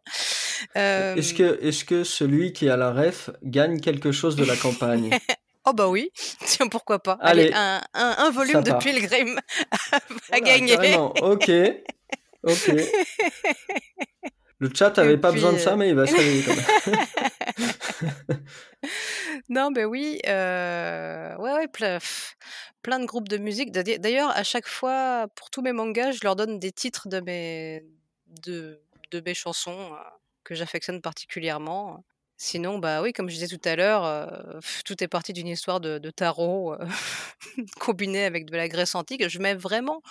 Est-ce que, est que celui qui a la ref gagne quelque chose de la campagne? [LAUGHS] Oh bah oui, tiens pourquoi pas. Allez, un, un, volume de Pilgrim [LAUGHS] à gagner. ok, ok. [LAUGHS] Le chat n'avait pas besoin de ça, euh, mais il va se réveiller quand même. non, ben oui, euh, ouais, ouais, plein, de groupes de musique. D'ailleurs, à chaque fois, pour tous mes mangas, je leur donne des titres de mes, de, de mes chansons euh, que j'affectionne particulièrement. Sinon, bah oui, comme je disais tout à l'heure, tout est parti d'une histoire de, tarot [LAUGHS] combinée avec de la Grèce antique. Je mets vraiment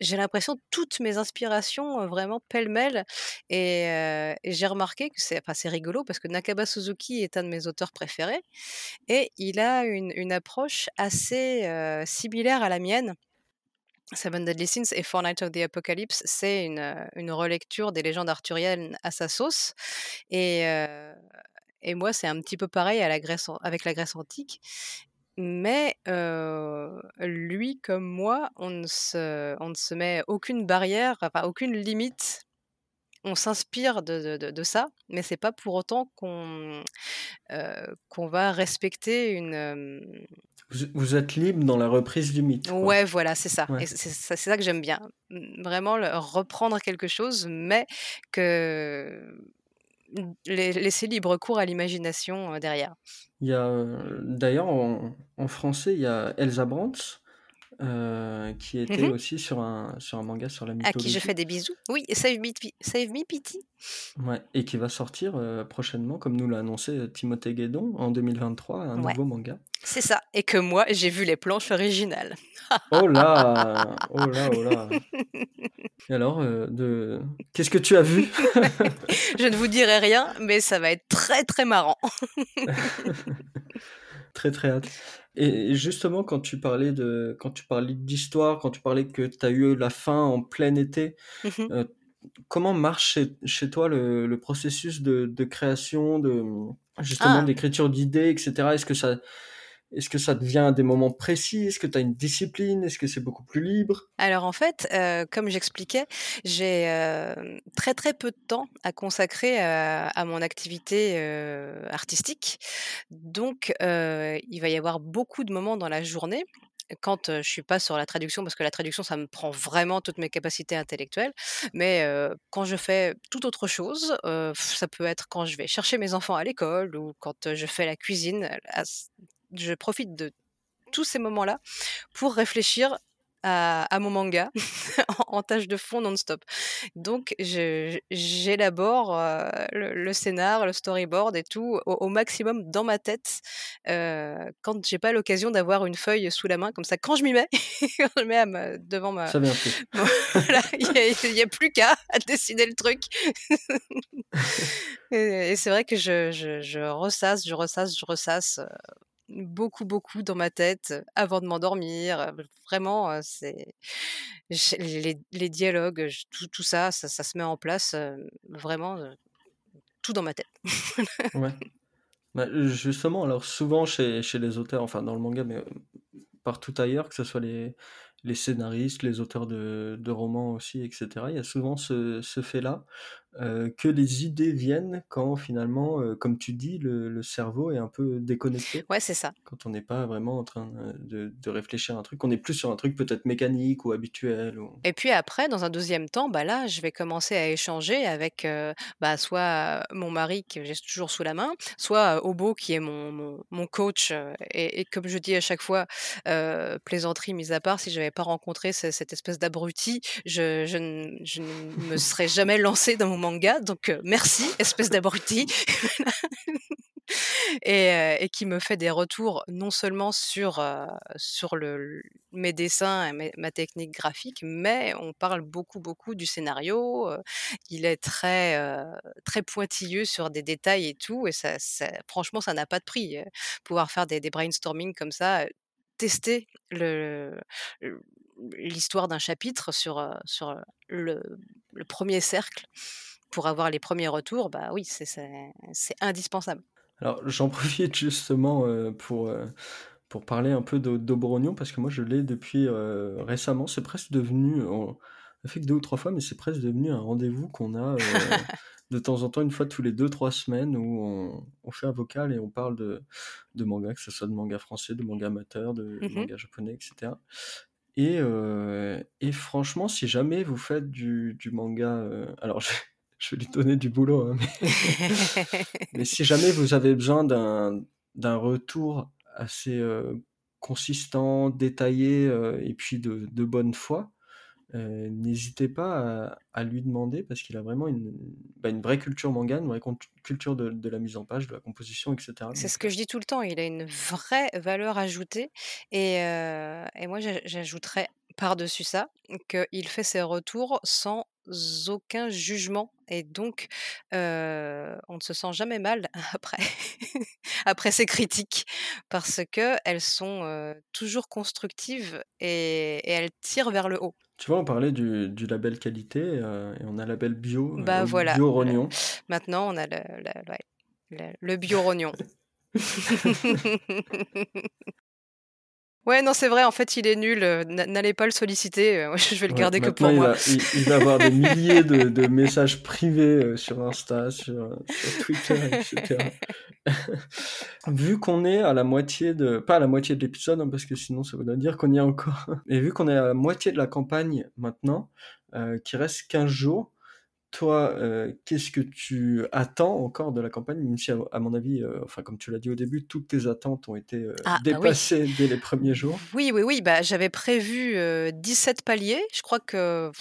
j'ai l'impression toutes mes inspirations vraiment pêle-mêle et, j'ai remarqué que c'est rigolo parce que Nakaba Suzuki est un de mes auteurs préférés et il a une, approche assez similaire à la mienne. Seven Deadly Sins et Four Nights of the Apocalypse, c'est une, relecture des légendes arthuriennes à sa sauce. Et, et moi, c'est un petit peu pareil avec la Grèce antique. Mais lui comme moi, on ne se on ne se met aucune barrière, enfin aucune limite. On s'inspire de de ça, mais c'est pas pour autant qu'on, qu'on va respecter une, Vous êtes libre dans la reprise du mythe, Ouais, voilà, c'est ça c'est ça que j'aime bien. vraiment reprendre quelque chose, mais que laisser libre cours à l'imagination derrière. Il y a d'ailleurs en, en, français, il y a Elsa Brandt euh, qui était mmh aussi sur un, sur un manga sur la mythologie. À qui je fais des bisous. Oui, Save Me, Save Me Pity. Ouais, et qui va sortir euh, prochainement, comme nous l'a annoncé euh, Timothée Guédon, en 2023, un nouveau manga. C'est ça, et que moi, j'ai vu les planches originales. oh là [LAUGHS] Oh là, oh là Et alors, de... qu'est-ce que tu as vu? [LAUGHS] Je ne vous dirai rien, mais ça va être très très marrant. [LAUGHS] très très hâte. Et justement, quand tu parlais de, quand tu parlais d'histoire, quand tu parlais que tu as eu la fin en plein été, mmh euh, comment marche chez, toi le, processus de, création, de justement ah. d'écriture d'idées, etc. Est-ce que ça, est-ce que ça devient à des moments précis? Est-ce que tu as une discipline? Est-ce que c'est beaucoup plus libre? Alors en fait, euh, comme j'expliquais, j'ai euh, très très peu de temps à consacrer euh, à mon activité artistique. Donc il va y avoir beaucoup de moments dans la journée quand je suis pas sur la traduction, parce que la traduction, ça me prend vraiment toutes mes capacités intellectuelles. Mais quand je fais toute autre chose, ça peut être quand je vais chercher mes enfants à l'école ou quand je fais la cuisine je profite de tous ces moments-là pour réfléchir à, mon manga [LAUGHS] en, tâche de fond non-stop. Donc j'élabore euh, le, scénar, le storyboard et tout au, maximum dans ma tête euh, quand j'ai pas l'occasion d'avoir une feuille sous la main comme ça. Quand je m'y mets, [LAUGHS] quand je mets devant ma, ça vient [LAUGHS] il n'y a, plus qu'à dessiner le truc. et, c'est vrai que je, je, je, ressasse, je ressasse, je ressasse. Beaucoup, beaucoup dans ma tête avant de m'endormir. Vraiment, c'est [LAUGHS] les, dialogues, tout, tout ça, ça, se met en place vraiment tout dans ma tête. ouais. [LAUGHS] Bah, justement, alors souvent chez, chez, les auteurs, enfin dans le manga, mais partout ailleurs, que ce soit les, les scénaristes, les auteurs de, de, romans aussi, etc., il y a souvent ce, ce fait-là euh, que les idées viennent quand finalement, euh, comme tu dis, le, cerveau est un peu déconnecté. Ouais, c'est ça. Quand on n'est pas vraiment en train de, de, réfléchir à un truc, on est plus sur un truc peut-être mécanique ou habituel. Et puis après, dans un deuxième temps, bah là, je vais commencer à échanger avec euh, bah, soit mon mari que j'ai toujours sous la main, soit Obo qui est mon, mon, coach. Et, comme je dis à chaque fois, plaisanterie mise à part, si je n'avais pas rencontré cette, espèce d'abruti, je, je, je ne me serais jamais [LAUGHS] lancée dans mon manga, donc merci, [LAUGHS] espèce d'abruti. [LAUGHS] et, et, qui me fait des retours non seulement sur, sur le, mes dessins et ma technique graphique, mais on parle beaucoup, beaucoup du scénario. il est très, très pointilleux sur des détails et tout, et ça, ça franchement, ça n'a pas de prix. pouvoir faire des, des brainstorming comme ça, tester le, l'histoire d'un chapitre sur, sur le, le, premier cercle pour avoir les premiers retours, bah oui, c'est indispensable. Alors [LAUGHS] j'en profite justement pour, pour parler un peu d'Obrognon, parce que moi je l'ai depuis récemment, c'est presque devenu, on a fait que deux ou trois fois, mais c'est presque devenu un rendez-vous qu'on a [LAUGHS] de temps en temps, une fois tous les deux, trois semaines, où on, fait un vocal et on parle de, de manga, que ce soit de manga français, de manga amateur, de mmh manga japonais, etc. Et, et, franchement, si jamais vous faites du, du manga, alors [LAUGHS] je, je, vais lui donner du boulot, hein, mais, [LAUGHS] mais, si jamais vous avez besoin d'un retour assez consistant, détaillé et puis de, de bonne foi, euh, n'hésitez pas à, lui demander parce qu'il a vraiment une, bah, une, vraie culture manga, une vraie culture de, la mise en page, de la composition, etc. C'est ce que je dis tout le temps, il a une vraie valeur ajoutée et, euh, et moi j'ajouterais par-dessus ça qu'il fait ses retours sans aucun jugement et donc euh, on ne se sent jamais mal [LAUGHS] après après ces critiques parce que elles sont toujours constructives et, et elles tirent vers le haut. Tu vois, on parlait du, du label qualité euh, et on a label bio, bah voilà. bio rognon. maintenant, on a le, le, le bio rognon. [LAUGHS] [LAUGHS] Ouais, non, c'est vrai, en fait, il est nul. Euh, n'allez pas le solliciter. Euh, [LAUGHS] je vais le garder que pour moi. il, va avoir des [LAUGHS] milliers de, messages privés euh, sur Insta, sur, Twitter, etc. [LAUGHS] vu qu'on est à la moitié de. Pas à la moitié de l'épisode, hein, parce que sinon ça voudrait dire qu'on y est encore. Et vu qu'on est à la moitié de la campagne maintenant, euh, qu'il reste 15 jours, toi, euh, qu'est-ce que tu attends encore de la campagne Même si, à, mon avis, euh, enfin, comme tu l'as dit au début, toutes tes attentes ont été euh, ah, bah dépassées dès les premiers jours? Oui, oui, oui. Bah, J'avais prévu 17 paliers. Je crois que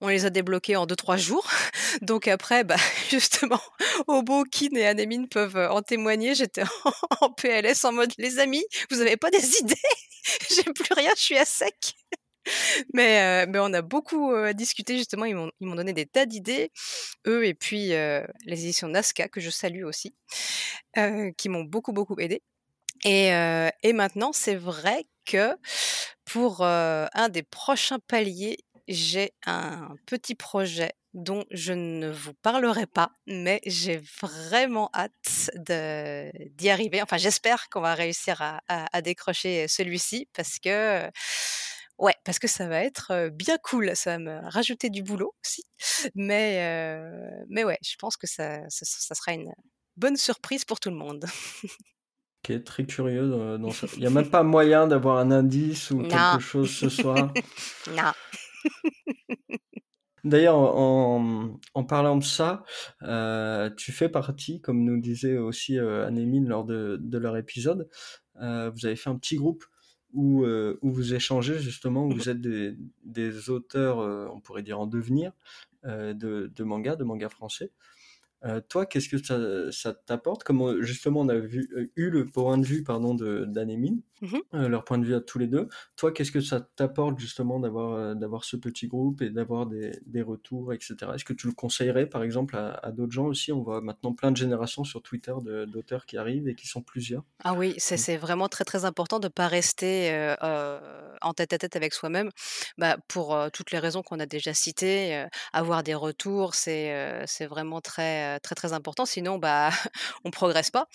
on les a débloqués en 2-3 jours. [LAUGHS] Donc après, bah, [LAUGHS] justement, [LAUGHS] Obo, Kin et Anemine peuvent en témoigner. J'étais en, PLS en mode, les amis, vous n'avez pas des idées? J'ai plus rien, je suis à sec [LAUGHS] mais, mais on a beaucoup discuté justement. Ils m'ont donné des tas d'idées, eux et puis les éditions Nazca que je salue aussi, qui m'ont beaucoup beaucoup aidé. Et, maintenant, c'est vrai que pour un des prochains paliers, j'ai un petit projet dont je ne vous parlerai pas, mais j'ai vraiment hâte d'y arriver. Enfin, j'espère qu'on va réussir à décrocher celui-ci parce que Ouais, parce que ça va être bien cool. Ça va me rajouter du boulot aussi. [LAUGHS] Mais, mais ouais, je pense que ça, ça, sera une bonne surprise pour tout le monde. [LAUGHS] Ok, très curieux. Dans Il n'y a même [LAUGHS] pas moyen d'avoir un indice ou quelque chose ce soir. non. D'ailleurs, en, en, parlant de ça, tu fais partie, comme nous disait aussi Anémine lors de, de leur épisode, vous avez fait un petit groupe où, euh, où vous échangez justement, où vous êtes des, des auteurs, euh, on pourrait dire en devenir, euh, de, de manga, de manga français. Euh, toi, qu'est-ce que ça, ça t'apporte? Comme justement on a vu, euh, eu le point de vue pardon d'Anémine, mmh euh, leur point de vue à tous les deux. Toi, qu'est-ce que ça t'apporte justement d'avoir d'avoir ce petit groupe et d'avoir des, des, retours, etc. Est-ce que tu le conseillerais par exemple à, à d'autres gens aussi? On voit maintenant plein de générations sur Twitter d'auteurs qui arrivent et qui sont plusieurs. Ah oui, c'est mmh. vraiment très très important de ne pas rester en tête à tête avec soi-même. Bah, pour toutes les raisons qu'on a déjà citées, avoir des retours, c'est c'est vraiment très très très important. Sinon, bah, [LAUGHS] on progresse pas.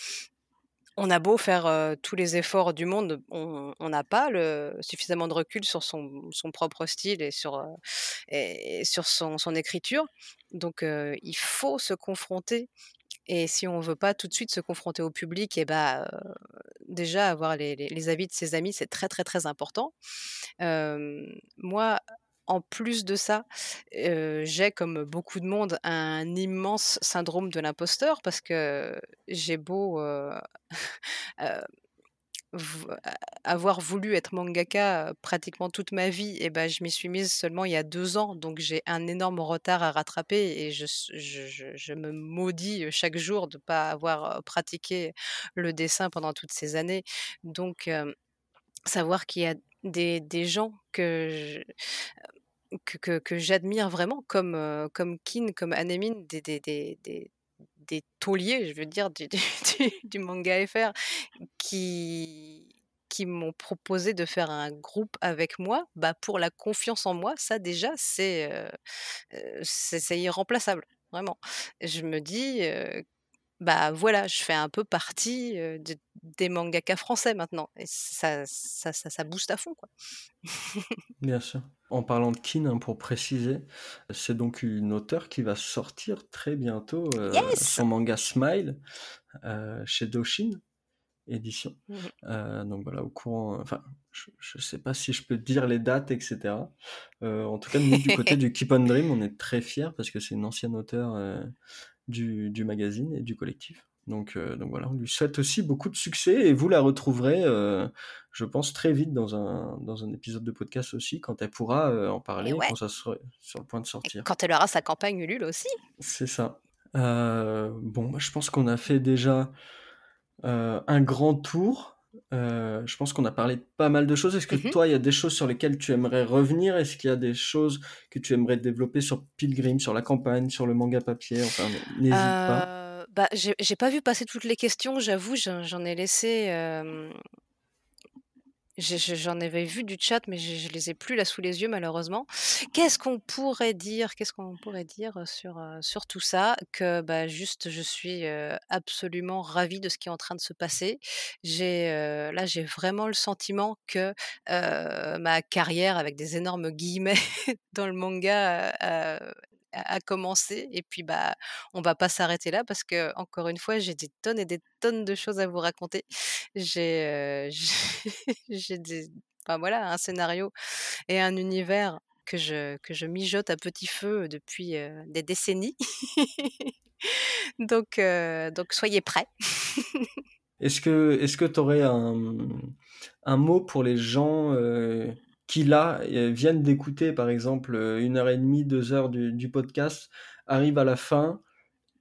On a beau faire tous les efforts du monde, on n'a pas le, suffisamment de recul sur son, son propre style et sur, et sur son, son, écriture. Donc, il faut se confronter. Et si on veut pas tout de suite se confronter au public, et eh bah, déjà avoir les, avis de ses amis, c'est très très très important. moi, en plus de ça, j'ai, comme beaucoup de monde, un immense syndrome de l'imposteur parce que j'ai beau [LAUGHS] avoir voulu être mangaka pratiquement toute ma vie, et ben, je m'y suis mise seulement il y a deux ans, donc j'ai un énorme retard à rattraper et je, me maudis chaque jour de ne pas avoir pratiqué le dessin pendant toutes ces années. Donc, savoir qu'il y a des, des gens que que, que, j'admire vraiment, comme, comme Kin, comme Anemine, des, des, des, des, tauliers, je veux dire, du, [LAUGHS] manga FR, qui, qui m'ont proposé de faire un groupe avec moi, bah pour la confiance en moi, ça déjà, c'est c'est irremplaçable, vraiment. Je me dis, bah voilà, je fais un peu partie des mangakas français maintenant. Et ça, ça, ça, ça booste à fond, quoi. [LAUGHS] Bien sûr. En parlant de Kin, hein, pour préciser, c'est donc une auteure qui va sortir très bientôt son manga Smile chez Doshin édition. Mmh donc voilà, au courant, enfin, je ne sais pas si je peux dire les dates, etc. en tout cas, nous, du côté du [LAUGHS] Keep on Dream, on est très fiers parce que c'est une ancienne auteure du, du, magazine et du collectif. Donc, euh, donc voilà, on lui souhaite aussi beaucoup de succès et vous la retrouverez, euh, je pense, très vite dans un, dans un épisode de podcast aussi, quand elle pourra euh, en parler, quand ça sera sur le point de sortir. quand elle aura sa campagne Ulule aussi. C'est ça. bon, bah, je pense qu'on a fait déjà un grand tour. Je pense qu'on a parlé de pas mal de choses. Est-ce que mmh toi, il y a des choses sur lesquelles tu aimerais revenir? Est-ce qu'il y a des choses que tu aimerais développer sur Pilgrim, sur la campagne, sur le manga papier? Enfin, n'hésite pas. Bah, j'ai pas vu passer toutes les questions, j'avoue, j'en ai laissé. J'en avais vu du chat, mais je, je les ai plus là sous les yeux malheureusement. Qu'est-ce qu'on pourrait dire Qu'est-ce pourrait dire sur sur tout ça? Que bah juste, je suis absolument ravie de ce qui est en train de se passer. J'ai là, j'ai vraiment le sentiment que ma carrière avec des énormes guillemets [LAUGHS] dans le manga à, commencer. Et puis, bah, on va pas s'arrêter là parce que, encore une fois, j'ai des tonnes et des tonnes de choses à vous raconter. J'ai, [LAUGHS] j'ai des, enfin, voilà, un scénario et un univers que je, que je mijote à petit feu depuis des décennies. [LAUGHS] donc, donc, soyez prêts. [LAUGHS] est-ce que tu aurais un, un, mot pour les gens qui là viennent d'écouter par exemple une heure et demie, deux heures du, podcast, arrivent à la fin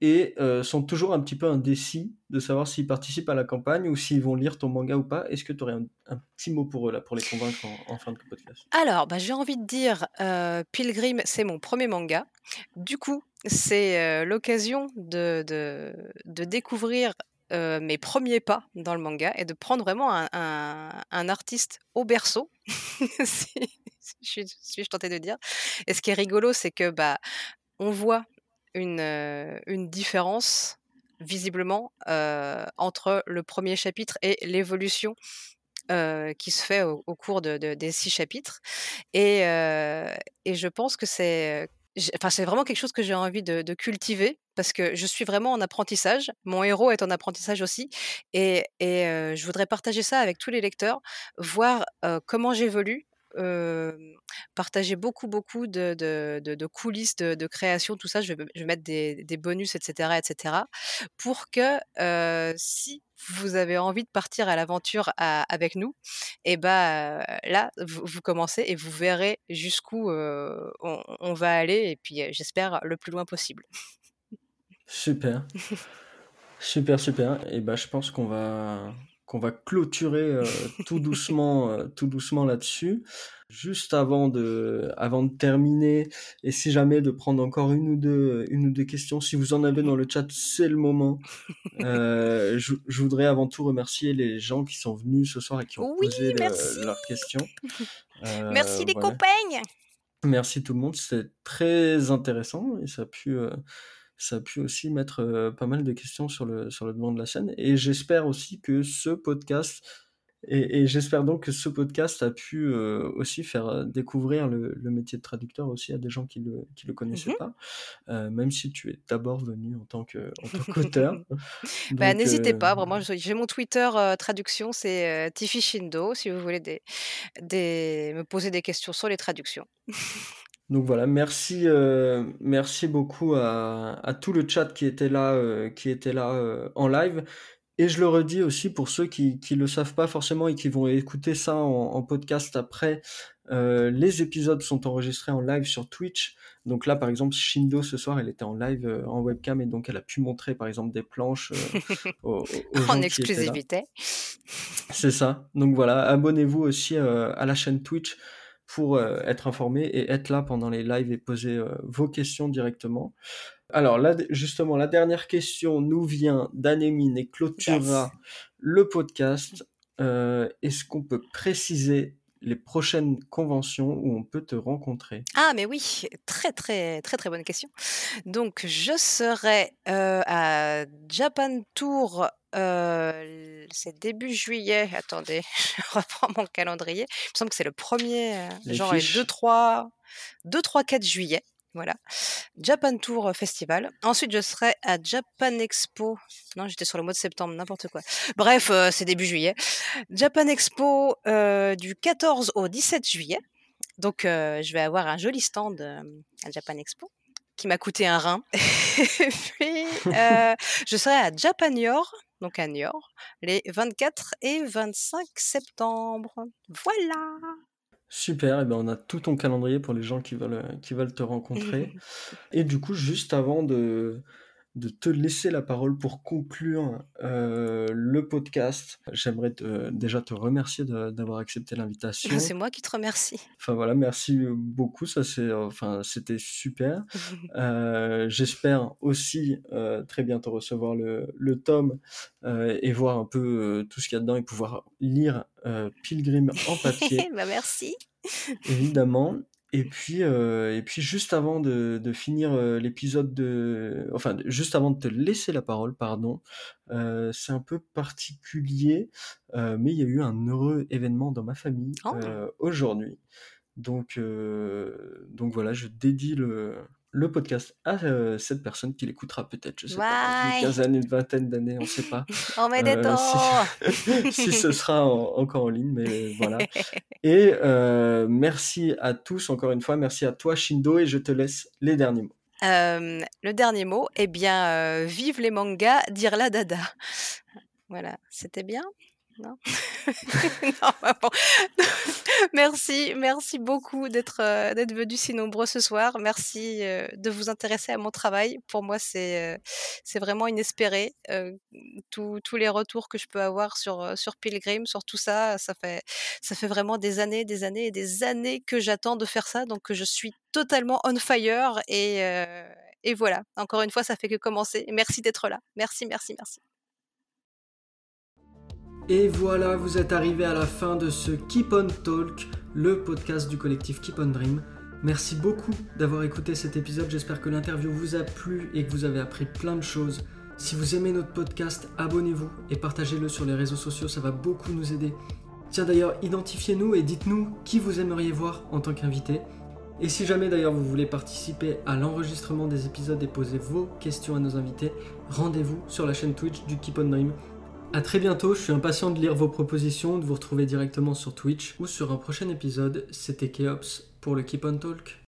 et euh, sont toujours un petit peu indécis de savoir s'ils participent à la campagne ou s'ils vont lire ton manga ou pas. Est-ce que tu aurais un, petit mot pour eux là, pour les convaincre en, fin de podcast? Alors, bah, j'ai envie de dire, euh, Pilgrim, c'est mon premier manga. Du coup, c'est euh, l'occasion de, de, découvrir mes premiers pas dans le manga et de prendre vraiment un, artiste au berceau, [LAUGHS] si, je suis, tenté de dire. Et ce qui est rigolo, c'est que bah, on voit une, une différence visiblement entre le premier chapitre et l'évolution qui se fait au, cours de, des six chapitres. Et je pense que c'est Enfin, c'est vraiment quelque chose que j'ai envie de, cultiver parce que je suis vraiment en apprentissage. Mon héros est en apprentissage aussi. Et, je voudrais partager ça avec tous les lecteurs, voir comment j'évolue, partager beaucoup, beaucoup de, coulisses de, création, tout ça. Je vais, mettre des, des, bonus, etc., etc., pour que si vous avez envie de partir à l'aventure avec nous, et ben là, vous, commencez et vous verrez jusqu'où on, va aller, et puis j'espère le plus loin possible. Super. super, super. Et ben je pense qu'on va qu'on va clôturer tout doucement, tout doucement là-dessus. Juste avant de, avant de terminer, et si jamais de prendre encore une ou deux, une ou deux questions, si vous en avez dans le chat, c'est le moment. je, voudrais avant tout remercier les gens qui sont venus ce soir et qui ont posé leurs questions. merci les compagnes. Merci tout le monde, c'est très intéressant et ça a pu ça a pu aussi mettre pas mal de questions sur le, sur le devant de la scène. Et j'espère aussi que ce podcast, et, j'espère donc que ce podcast a pu aussi faire découvrir le, métier de traducteur aussi à des gens qui ne le, qui le connaissaient mmh pas, même si tu es d'abord venu en tant qu'auteur. [LAUGHS] [LAUGHS] bah, N'hésitez pas, vraiment, j'ai mon Twitter traduction, c'est Tiffy Shindo, si vous voulez des, des, me poser des questions sur les traductions. [LAUGHS] Donc voilà, merci, euh, merci beaucoup à, tout le chat qui était là, euh, qui était là euh, en live. Et je le redis aussi pour ceux qui ne le savent pas forcément et qui vont écouter ça en, podcast après, les épisodes sont enregistrés en live sur Twitch. Donc là, par exemple, Shindo ce soir, elle était en live en webcam et donc elle a pu montrer par exemple des planches [LAUGHS] aux, en exclusivité. C'est ça. Donc voilà, abonnez-vous aussi à la chaîne Twitch pour être informé et être là pendant les lives et poser vos questions directement. Alors là, justement, la dernière question nous vient d'Anémine et clôturera le podcast. Euh, est-ce qu'on peut préciser les prochaines conventions où on peut te rencontrer Ah, mais oui, très, très, très, très bonne question. Donc, je serai euh, à Japan Tour, euh, c'est début juillet. Attendez, [LAUGHS] je reprends mon calendrier. Il me semble que c'est le premier, genre 2, 3, 2, 3, 4 juillet. Voilà. Japan Tour Festival. Ensuite, je serai à Japan Expo. Non, j'étais sur le mois de septembre, n'importe quoi. Bref, c'est début juillet. Japan Expo du 14 au 17 juillet. Donc, je vais avoir un joli stand à Japan Expo qui m'a coûté un rein. Et [LAUGHS] puis, je serai à Japan Yor, donc à Niort, les 24 et 25 septembre. Voilà. Super, et ben on a tout ton calendrier pour les gens qui veulent, qui veulent te rencontrer. [LAUGHS] et du coup, juste avant de, de te laisser la parole pour conclure euh, le podcast. J'aimerais déjà te remercier d'avoir accepté l'invitation. C'est moi qui te remercie. Enfin voilà, merci beaucoup. Ça c'est, enfin c'était super. [LAUGHS] Euh, j'espère aussi euh, très bientôt recevoir le, le tome et voir un peu tout ce qu'il y a dedans et pouvoir lire Pilgrim en [LAUGHS] papier. bah merci. Évidemment. Et puis, euh, et puis juste avant de, de finir euh, l'épisode de, enfin juste avant de te laisser la parole, pardon, euh, c'est un peu particulier, mais il y a eu un heureux événement dans ma famille oh. aujourd'hui. Donc, donc voilà, je dédie le, le podcast à cette personne qui l'écoutera peut-être, je sais pas, une quinzaine, une vingtaine d'années, on ne sait pas. [LAUGHS] On met des si, [LAUGHS] si, ce sera encore en ligne, mais voilà. [LAUGHS] Et merci à tous, encore une fois, merci à toi Shindo, et je te laisse les derniers mots. le dernier mot, eh bien, vive les mangas, dire la dada. Voilà, c'était bien non, [LAUGHS] bon. [LAUGHS] merci, merci beaucoup d'être euh, d'être venu si nombreux ce soir. Merci euh, de vous intéresser à mon travail. Pour moi, c'est euh, c'est vraiment inespéré. tous les retours que je peux avoir sur sur Pilgrim, sur tout ça, ça fait ça fait vraiment des années, des années et des années que j'attends de faire ça. Donc je suis totalement on fire et et voilà. Encore une fois, ça fait que commencer. Merci d'être là. Merci, merci, merci. Et voilà, vous êtes arrivé à la fin de ce Keep on Talk, le podcast du collectif Keep on Dream. Merci beaucoup d'avoir écouté cet épisode, j'espère que l'interview vous a plu et que vous avez appris plein de choses. Si vous aimez notre podcast, abonnez-vous et partagez-le sur les réseaux sociaux, ça va beaucoup nous aider. Tiens d'ailleurs, identifiez-nous et dites-nous qui vous aimeriez voir en tant qu'invité. Et si jamais d'ailleurs vous voulez participer à l'enregistrement des épisodes et poser vos questions à nos invités, rendez-vous sur la chaîne Twitch du Keep on Dream. A très bientôt, je suis impatient de lire vos propositions, de vous retrouver directement sur Twitch ou sur un prochain épisode. C'était Keops pour le Keep on Talk.